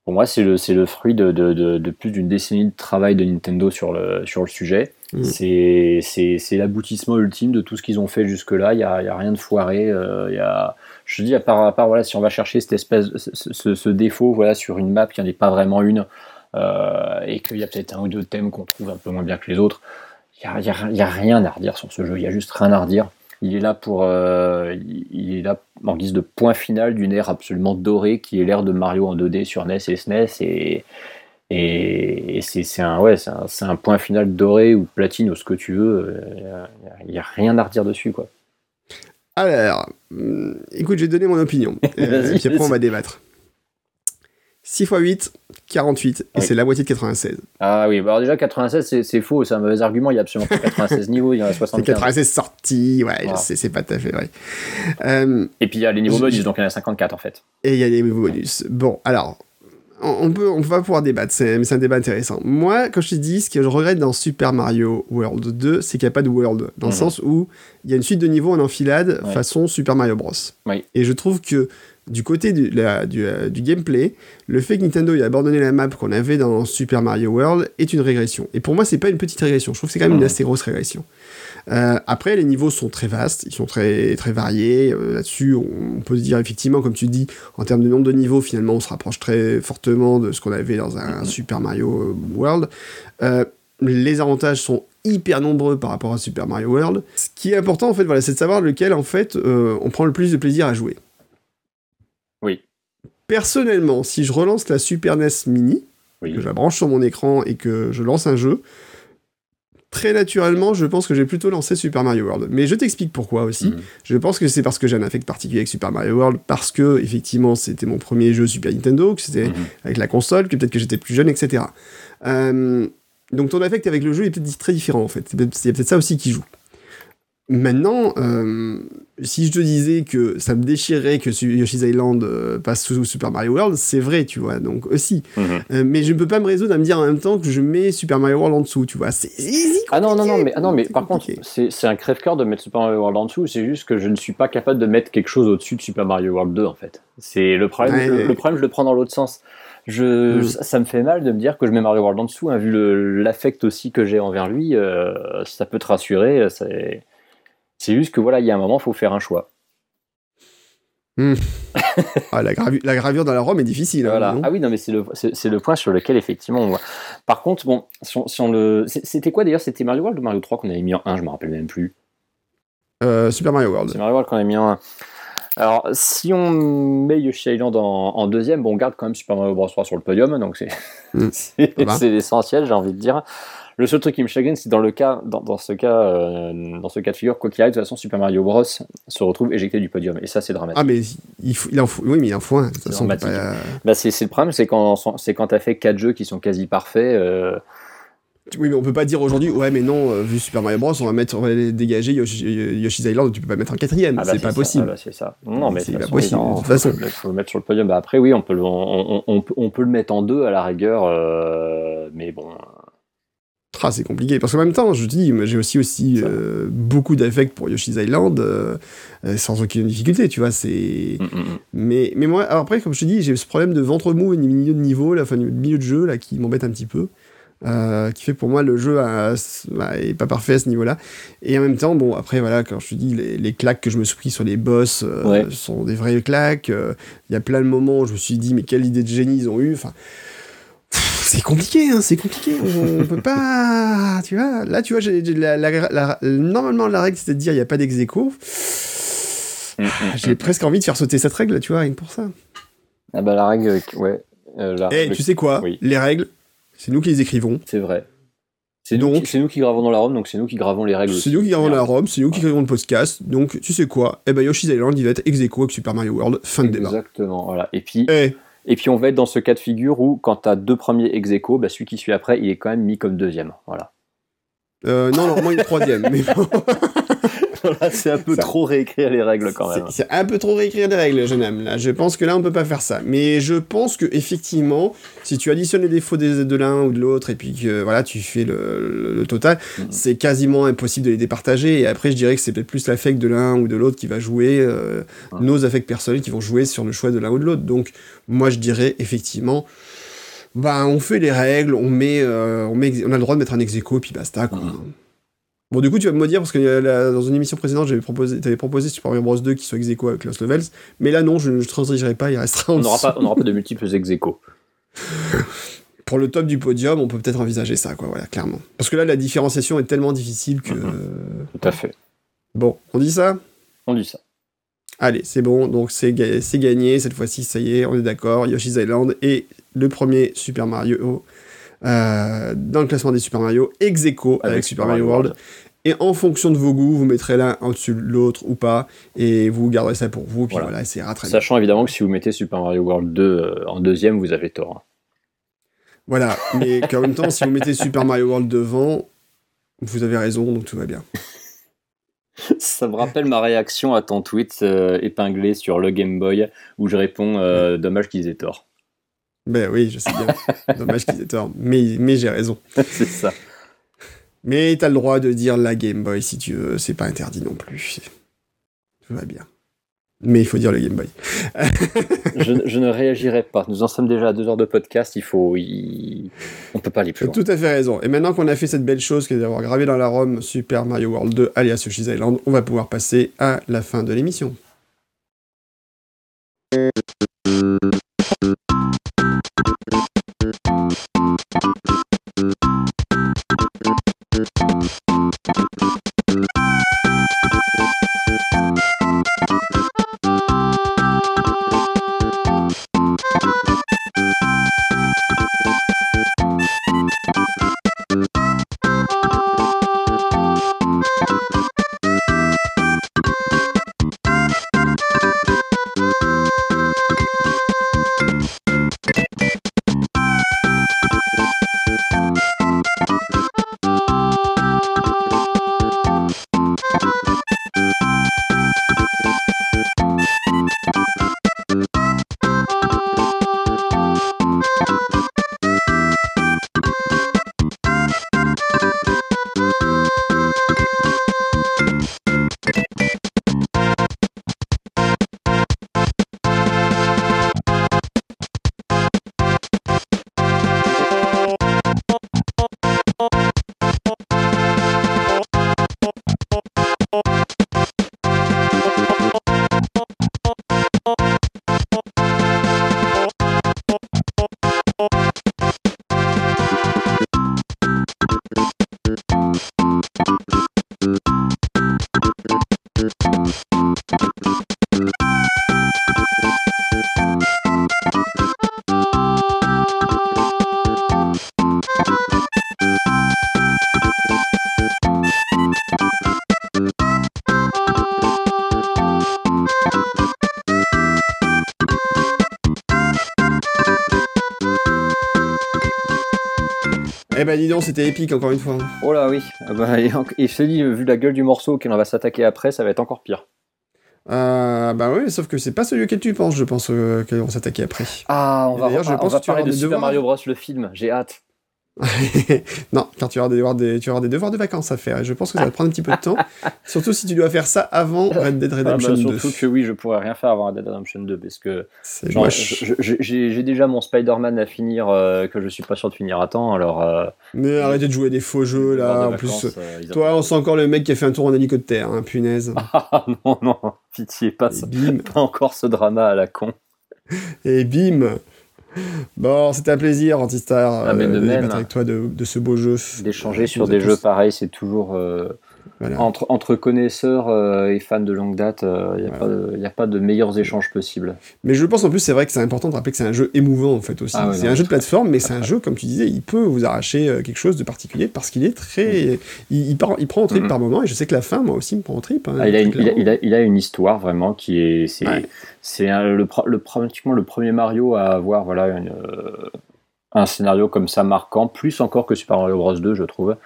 pour moi c'est le, le fruit de, de, de, plus d'une décennie de travail de Nintendo sur le, sur le sujet. Mm. C'est l'aboutissement ultime de tout ce qu'ils ont fait jusque-là. Il n'y a, rien de foiré. il y a, je dis, à part, à part voilà, si on va chercher cette espèce, ce, ce, défaut voilà, sur une map qui n'en est pas vraiment une, et qu'il y a peut-être un ou deux thèmes qu'on trouve un peu moins bien que les autres, il n'y a, rien à redire sur ce jeu. Il y a juste rien à redire. Il est là pour, euh, il est là en guise de point final d'une ère absolument dorée qui est l'ère de Mario en 2D sur NES et SNES et et, c'est un ouais c'est un, point final doré ou platine ou ce que tu veux. Il n'y a, rien à redire dessus quoi. Alors, hum, écoute, j'ai donné mon opinion. euh, puis après on va débattre. 6 x 8, 48, et c'est la moitié de 96. Ah oui, bah alors déjà 96 c'est faux, c'est un mauvais argument, il y a absolument pas 96 niveaux, il y en a 75. C'est 96 sorties, ouais, c'est pas tout à fait vrai. Euh, et puis il y a les niveaux bonus, donc il y en a 54 en fait. Et il y a les niveaux bonus. Bon, alors, on, peut, on va pouvoir débattre, mais c'est un débat intéressant. Moi, quand je te dis ce que je regrette dans Super Mario World 2, c'est qu'il n'y a pas de world, dans le mhm. sens où il y a une suite de niveaux en enfilade façon Super Mario Bros. Et je trouve que du côté du, euh, du, gameplay, le fait que Nintendo ait abandonné la map qu'on avait dans Super Mario World est une régression. Et pour moi, c'est pas une petite régression. Je trouve que c'est quand même une assez grosse régression. Euh, après, les niveaux sont très vastes, ils sont très, très variés. Euh, là-dessus, on, peut se dire effectivement, comme tu dis, en termes de nombre de niveaux, finalement, on se rapproche très fortement de ce qu'on avait dans un Super Mario World. les avantages sont hyper nombreux par rapport à Super Mario World. Ce qui est important, en fait, voilà, c'est de savoir lequel, en fait, on prend le plus de plaisir à jouer. Personnellement, si je relance la Super NES Mini, que je la branche sur mon écran et que je lance un jeu, très naturellement, je pense que j'ai plutôt lancé Super Mario World. Mais je t'explique pourquoi aussi. Mhm. Je pense que c'est parce que j'ai un affect particulier avec Super Mario World, parce que, effectivement, c'était mon premier jeu Super Nintendo, que c'était mhm. avec la console, que peut-être que j'étais plus jeune, etc. Euh, donc ton affect avec le jeu est peut-être très différent, en fait. C'est peut-être ça aussi qui joue. Maintenant, euh, si je te disais que ça me déchirerait que Yoshi's Island euh, passe sous Super Mario World, c'est vrai, tu vois, donc aussi. Mhm. Euh, mais je ne peux pas me résoudre à me dire en même temps que je mets Super Mario World en dessous, tu vois. C'est Ah non, non, non, mais, ah non, mais par contre, c'est un crève-cœur de mettre Super Mario World en dessous, c'est juste que je ne suis pas capable de mettre quelque chose au-dessus de Super Mario World 2, en fait. C'est le problème, le, problème, je le prends dans l'autre sens. Je, mhm. ça me fait mal de me dire que je mets Mario World en dessous, hein, vu l'affect aussi que j'ai envers lui, ça peut te rassurer, c'est c'est juste que voilà, il y a un moment, il faut faire un choix. Hmm. ah, la, la, gravure dans la Rome est difficile. Hein, voilà. ah oui, non, mais c'est le, le, point sur lequel effectivement on voit. Par contre, bon, si on, le. C'était quoi d'ailleurs? C'était Mario World ou Mario 3 qu'on avait mis en 1 Je me rappelle même plus. Euh, Super Mario World. C'est Mario World qu'on avait mis en 1. Alors, si on met Yoshi Island en, deuxième, bon, on garde quand même Super Mario Bros 3 sur le podium, donc c'est hmm. l'essentiel, j'ai envie de dire. Le seul truc qui me chagrine, c'est dans le cas, dans, dans ce cas, euh, dans ce cas de figure, quoi qu'il arrive, de toute façon, Super Mario Bros se retrouve éjecté du podium, et ça, c'est dramatique. Ah, mais il, faut, il en faut, oui, mais il en faut un. De toute C'est pas- Bah, c'est c'est le problème, c'est quand, c'est quand t'as fait quatre jeux qui sont quasi parfaits. euh, Oui, mais on peut pas dire aujourd'hui, ouais, mais non, euh, vu Super Mario Bros, on va mettre, on va dégager Yoshi- Yoshi's Island, tu peux pas mettre un quatrième, ah bah, c'est pas ça, possible. ah bah, c'est ça. Non, mais C'est pas possible, façon, de toute façon. Il faut le mettre sur le podium. Bah, après, oui, on peut, le, on, peut, on peut le mettre en deux à la rigueur, euh, mais bon. Ah, c'est compliqué. Parce qu'en même temps, je te dis, j'ai aussi, aussi euh, beaucoup d'affect pour Yoshi's Island, euh, euh, sans aucune difficulté, tu vois. C'est. mm, mm, mm. Mais, mais moi, alors après, comme je te dis, j'ai ce problème de ventre mou au milieu de niveau, là, enfin, milieu de jeu, là, qui m'embête un petit peu. euh, qui fait pour moi le jeu a- bah, est pas parfait à ce niveau-là. Et en même temps, bon, après, voilà, quand je te dis, les, les claques que je me suis pris sur les boss euh, Ouais. sont des vraies claques. euh, Il y a plein de moments où je me suis dit, mais quelle idée de génie ils ont eu. Enfin, c'est compliqué, hein, c'est compliqué. On, on peut pas. Tu vois, là, tu vois, j'ai, la- la- la- normalement, la règle, c'était de dire, il n'y a pas d'ex. Mm, mm, J'ai presque envie de faire sauter cette règle, tu vois, rien que pour ça. Ah bah la règle, euh, ouais. euh, la Eh, règle, tu sais quoi? oui. Les règles, c'est nous qui les écrivons. C'est vrai. C'est nous, Donc- qui- c'est nous qui gravons dans la Rome, donc c'est nous qui gravons les règles. C'est nous qui gravons la Rome, c'est nous qui créons le podcast. Donc, tu sais quoi? Eh ben, Yoshi's Island, il va être ex avec Super Mario World. Fin de débat. Exactement, voilà. Et puis, Eh, et puis on va être dans ce cas de figure où quand t'as deux premiers ex aequo, bah celui qui suit après, il est quand même mis comme deuxième. Voilà. euh, non, non, moi, une troisième. mais bon, C'est un peu Ça- trop réécrire les règles quand même. c'est un peu trop réécrire des règles, jeune homme. Là, je pense que là, on peut pas faire ça. Mais je pense que effectivement, si tu additionnes les défauts des- de l'un ou de l'autre, et puis que voilà, tu fais le, le- le total, Mhm. c'est quasiment impossible de les départager. Et après, je dirais que c'est peut-être plus l'affect de l'un ou de l'autre qui va jouer, euh, nos affects personnels qui vont jouer sur le choix de l'un ou de l'autre. Donc, moi, je dirais effectivement, ben, on fait les règles, on met, euh, on met, on a le droit de mettre un ex puis basta, quoi. Mhm. Bon, du coup, tu vas me dire, parce que euh, là, dans une émission précédente, j'avais proposé, t'avais proposé Super Mario Bros 2 qui soit ex aequo avec Lost Levels, mais là, non, je ne transigerai pas, il restera en On n'aura pas, on n'aura pas de multiples ex aequo. Pour le top du podium, on peut peut-être envisager ça, quoi, voilà, clairement. Parce que là, la différenciation est tellement difficile que. Mhm. euh, Tout à fait. Bon, on dit ça? On dit ça. Allez, c'est bon, donc c'est ga- gagné, cette fois-ci, ça y est, on est d'accord, Yoshi's Island est le premier Super Mario euh, dans le classement des Super Mario, ex aequo avec, Super Mario World. Et en fonction de vos goûts, vous mettrez l'un au-dessus de l'autre ou pas, et vous garderez ça pour vous, puis Voilà. voilà, c'est bien. Sachant évidemment que si vous mettez Super Mario World 2 euh, en deuxième, vous avez tort. hein. Voilà, mais qu'en même temps, si vous mettez Super Mario World devant, vous avez raison, donc tout va bien. Ça me rappelle ma réaction à ton tweet euh, épinglé sur le Game Boy où je réponds euh, dommage qu'ils aient tort. Ben oui, je sais bien. Dommage qu'ils aient tort, mais, mais j'ai raison. c'est ça. Mais t'as le droit de dire la Game Boy si tu veux, c'est pas interdit non plus. Tout va bien. Mais il faut dire le Game Boy. je, je ne réagirai pas. Nous en sommes déjà à deux heures de podcast. Il faut, il... on peut pas aller Tu plus as loin. tout à fait raison. Et maintenant qu'on a fait cette belle chose qui est d'avoir gravé dans la ROM Super Mario World 2 alias Yoshi's Island, on va pouvoir passer à la fin de l'émission. Eh ben dis donc, c'était épique encore une fois. Oh là oui, Ah bah, et, et je te dis, vu la gueule du morceau auquel on va s'attaquer après, ça va être encore pire. Euh, bah oui, sauf que c'est pas celui auquel tu penses, je pense, euh, qu'on va s'attaquer après. Ah, on Et va, d'ailleurs, je repar- on pense va que tu vas parler de Super. Mario Bros, le film, j'ai hâte. non, car tu auras, des, devoirs des- tu auras des devoirs de vacances à faire, et je pense que ça va te prendre un petit peu de temps, surtout si tu dois faire ça avant Red Dead Ah, Redemption bah, 2. surtout que oui, je pourrais rien faire avant Red Dead Redemption 2, parce que j'ai déjà mon Spider-Man à finir, euh, que je suis pas sûr de finir à temps, alors... euh, Mais arrêtez de jouer des faux jeux, là, en plus... euh, Toi, on sent encore le mec qui a fait un tour en hélicoptère, hein, punaise. Ah non, non, pitié, pas, ça. bim, pas encore ce drama à la con. et bim Bon, c'était un plaisir, Antistar, Ah, mais de même. avec toi de, de ce beau jeu. D'échanger Euh, sur des jeux pareils, c'est toujours... euh, Voilà. entre, entre connaisseurs euh, et fans de longue date, il n'y a, Voilà. pas de- y a pas de meilleurs échanges possibles. Mais je pense en plus, c'est vrai que c'est important de rappeler que c'est un jeu émouvant en fait aussi. Ah ouais, c'est un jeu de plateforme, mais c'est un jeu, comme tu disais, il peut vous arracher euh, quelque chose de particulier parce qu'il est très. Il, il, part- il prend en trip Mhm. par moment, et je sais que la fin, moi aussi, me prend en trip. hein, Ah, il, a une, il, a, clairement. il a- il a une histoire vraiment qui est. C'est Ouais. le, pratiquement le premier Mario à avoir voilà, une, euh, un scénario comme ça marquant, plus encore que Super Mario Bros 2, je trouve.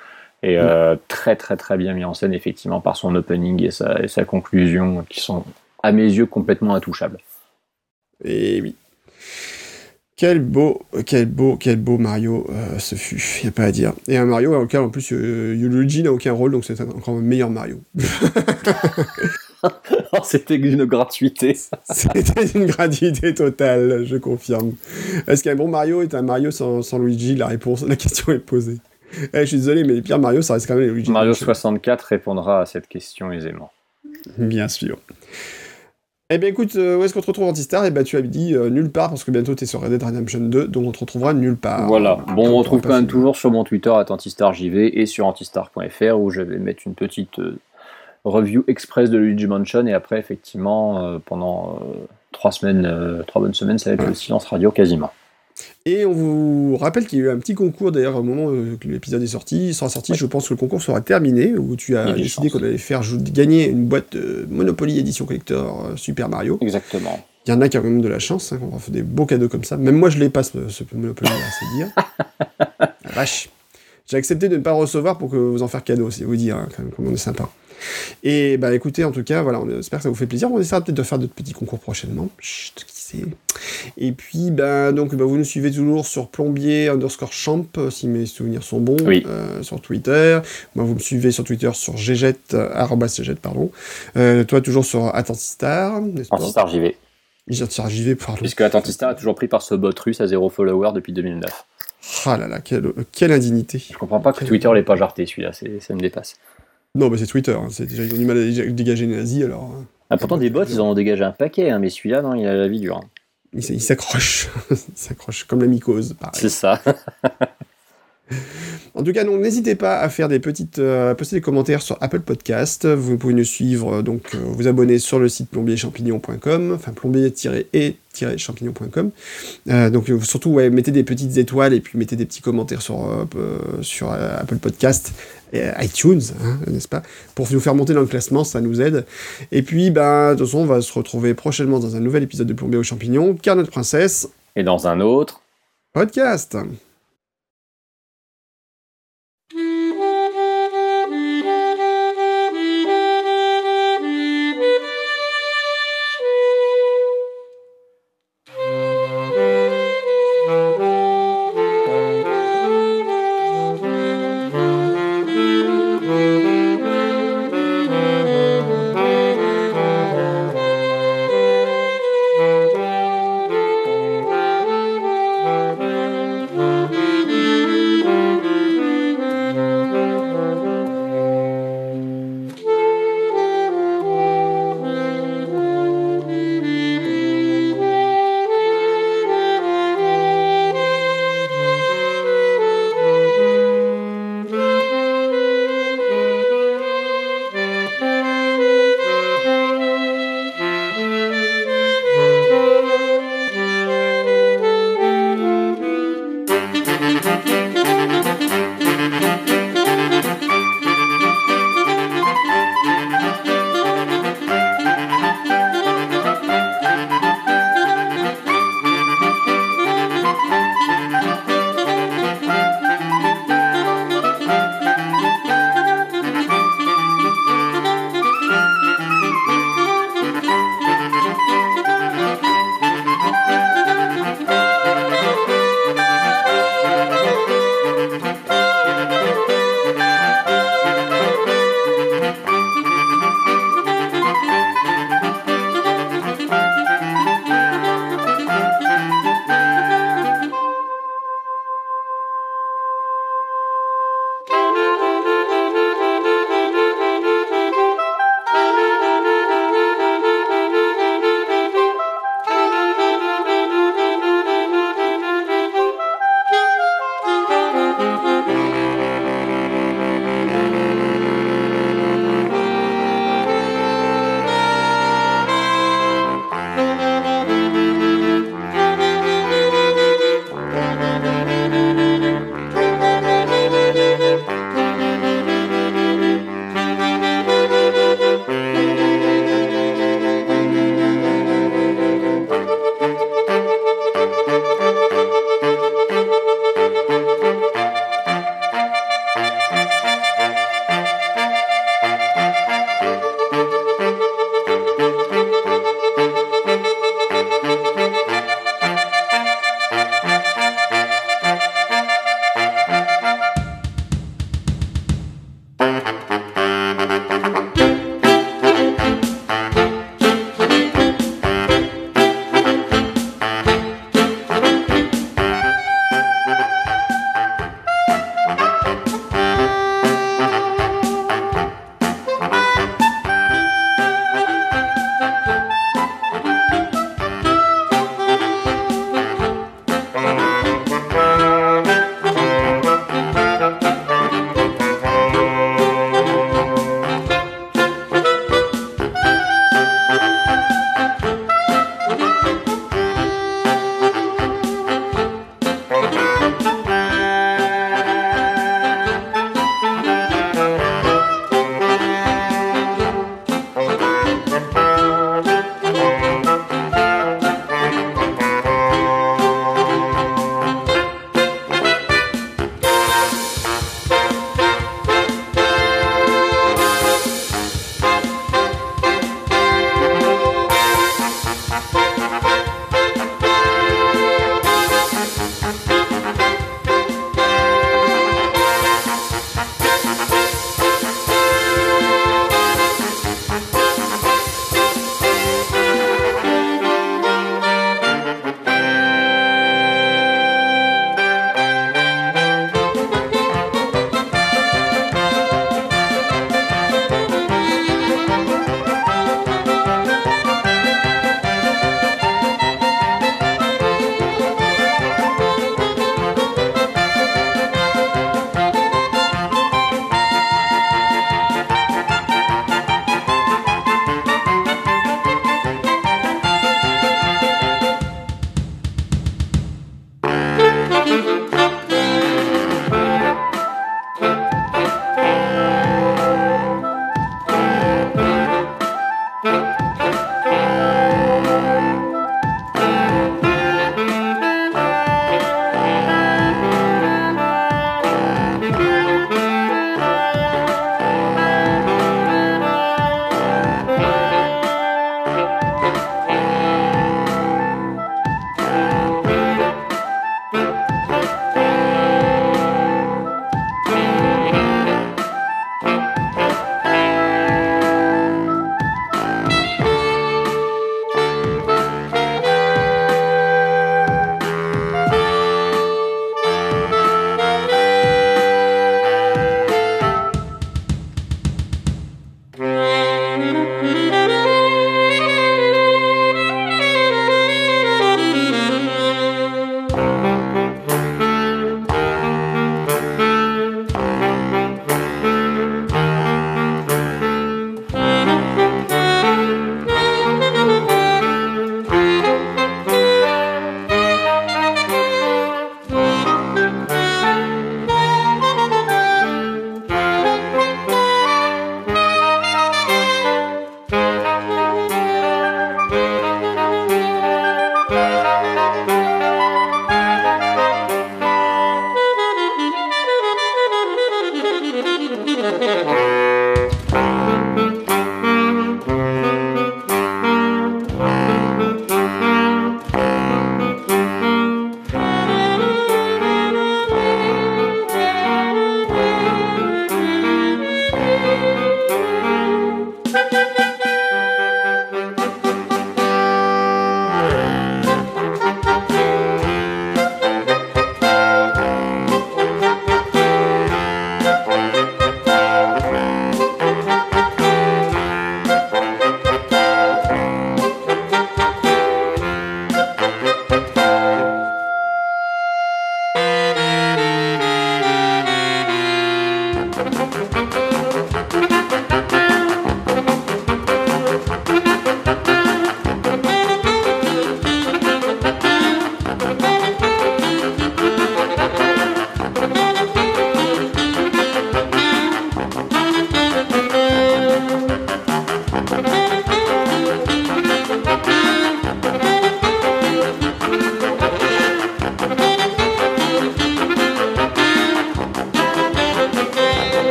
Et euh, très très très bien mis en scène, effectivement, par son opening et sa, et sa conclusion, qui sont, à mes yeux, complètement intouchables. Et oui. Quel beau, quel beau, quel beau Mario euh, ce fut, y a pas à dire. Et un Mario auquel en plus euh, Luigi n'a aucun rôle, donc c'est encore un meilleur Mario. C'était d'une gratuité. C'était une gratuité totale, je confirme. Est-ce qu'un bon Mario est un Mario sans, sans Luigi? La réponse, la question est posée. Eh, je suis désolé, mais les pires Mario, ça reste quand même les Luigi. Mario Mansion. 64 répondra à cette question aisément. Bien sûr. Eh bien écoute, euh, où est-ce qu'on te retrouve Antistar? Eh ben tu avais dit euh, nulle part, parce que bientôt tu es sur Red Dead Redemption 2, donc on te retrouvera nulle part. Voilà. Bon, on retrouve quand même toujours sur mon Twitter AntistarJV et sur antistar.fr où je vais mettre une petite euh, review express de Luigi Mansion et après, effectivement, euh, pendant trois semaines, trois bonnes semaines, ça va être le silence radio quasiment. Et on vous rappelle qu'il y a eu un petit concours d'ailleurs au moment euh, que l'épisode est sorti. Il sera sorti, je pense que le concours sera terminé, où tu as décidé qu'on allait faire gagner une boîte de Monopoly Edition Collector euh, Super Mario. Exactement. Il y en a qui ont quand même de la chance, hein, qu'on fait des beaux cadeaux comme ça. Même moi, je l'ai pas, ce, ce Monopoly, c'est dire. La vache. J'ai accepté de ne pas le recevoir pour que vous en faire cadeau, c'est vous dire, hein, quand même, comme on est sympa. Et bah écoutez, en tout cas, voilà, on espère que ça vous fait plaisir. On essaiera peut-être de faire d'autres petits concours prochainement. Chut, Et puis, ben, donc, bah, vous nous suivez toujours sur plombier underscore champ, euh, si mes souvenirs sont bons, Oui. euh, sur Twitter. Moi, vous me suivez sur Twitter sur gget, euh, arobase gget, pardon. Euh, toi, toujours sur Attentistar, n'est-ce pas AntistarJV. J'y vais, pardon. Puisque Attentistar est toujours pris par ce bot russe à zéro follower depuis 2009. Ah là là, quelle, quelle indignité. Je comprends pas que Twitter l'ait pas jarté celui-là, ça me dépasse. Non, mais c'est Twitter, hein, c'est déjà, ils ont du mal à dé- dégager les nazis, alors hein. Ah, pourtant, des bots, ils en ont dégagé un paquet, hein, mais celui-là, non, il a la vie dure. hein. ils s- ils s'accrochent, ils s'accrochent, comme la mycose, pareil. C'est ça. En tout cas, donc n'hésitez pas à faire des petites, euh, à poster des commentaires sur Apple Podcast. Vous pouvez nous suivre, euh, donc euh, vous abonner sur le site plombier-champignon.com, enfin plombier-et-champignon.com. Euh, donc surtout, ouais, mettez des petites étoiles et puis mettez des petits commentaires sur euh, sur euh, Apple Podcast, et iTunes, hein, n'est-ce pas, pour nous faire monter dans le classement, ça nous aide. Et puis, ben, de toute façon, on va se retrouver prochainement dans un nouvel épisode de Plombier aux champignons, car notre princesse Et dans un autre, podcast.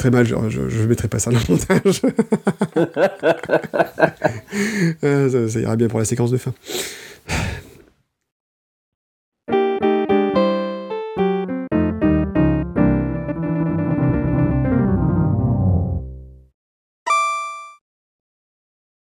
Très mal, je, je, mettrai pas ça dans le montage. ça, ira bien pour la séquence de fin.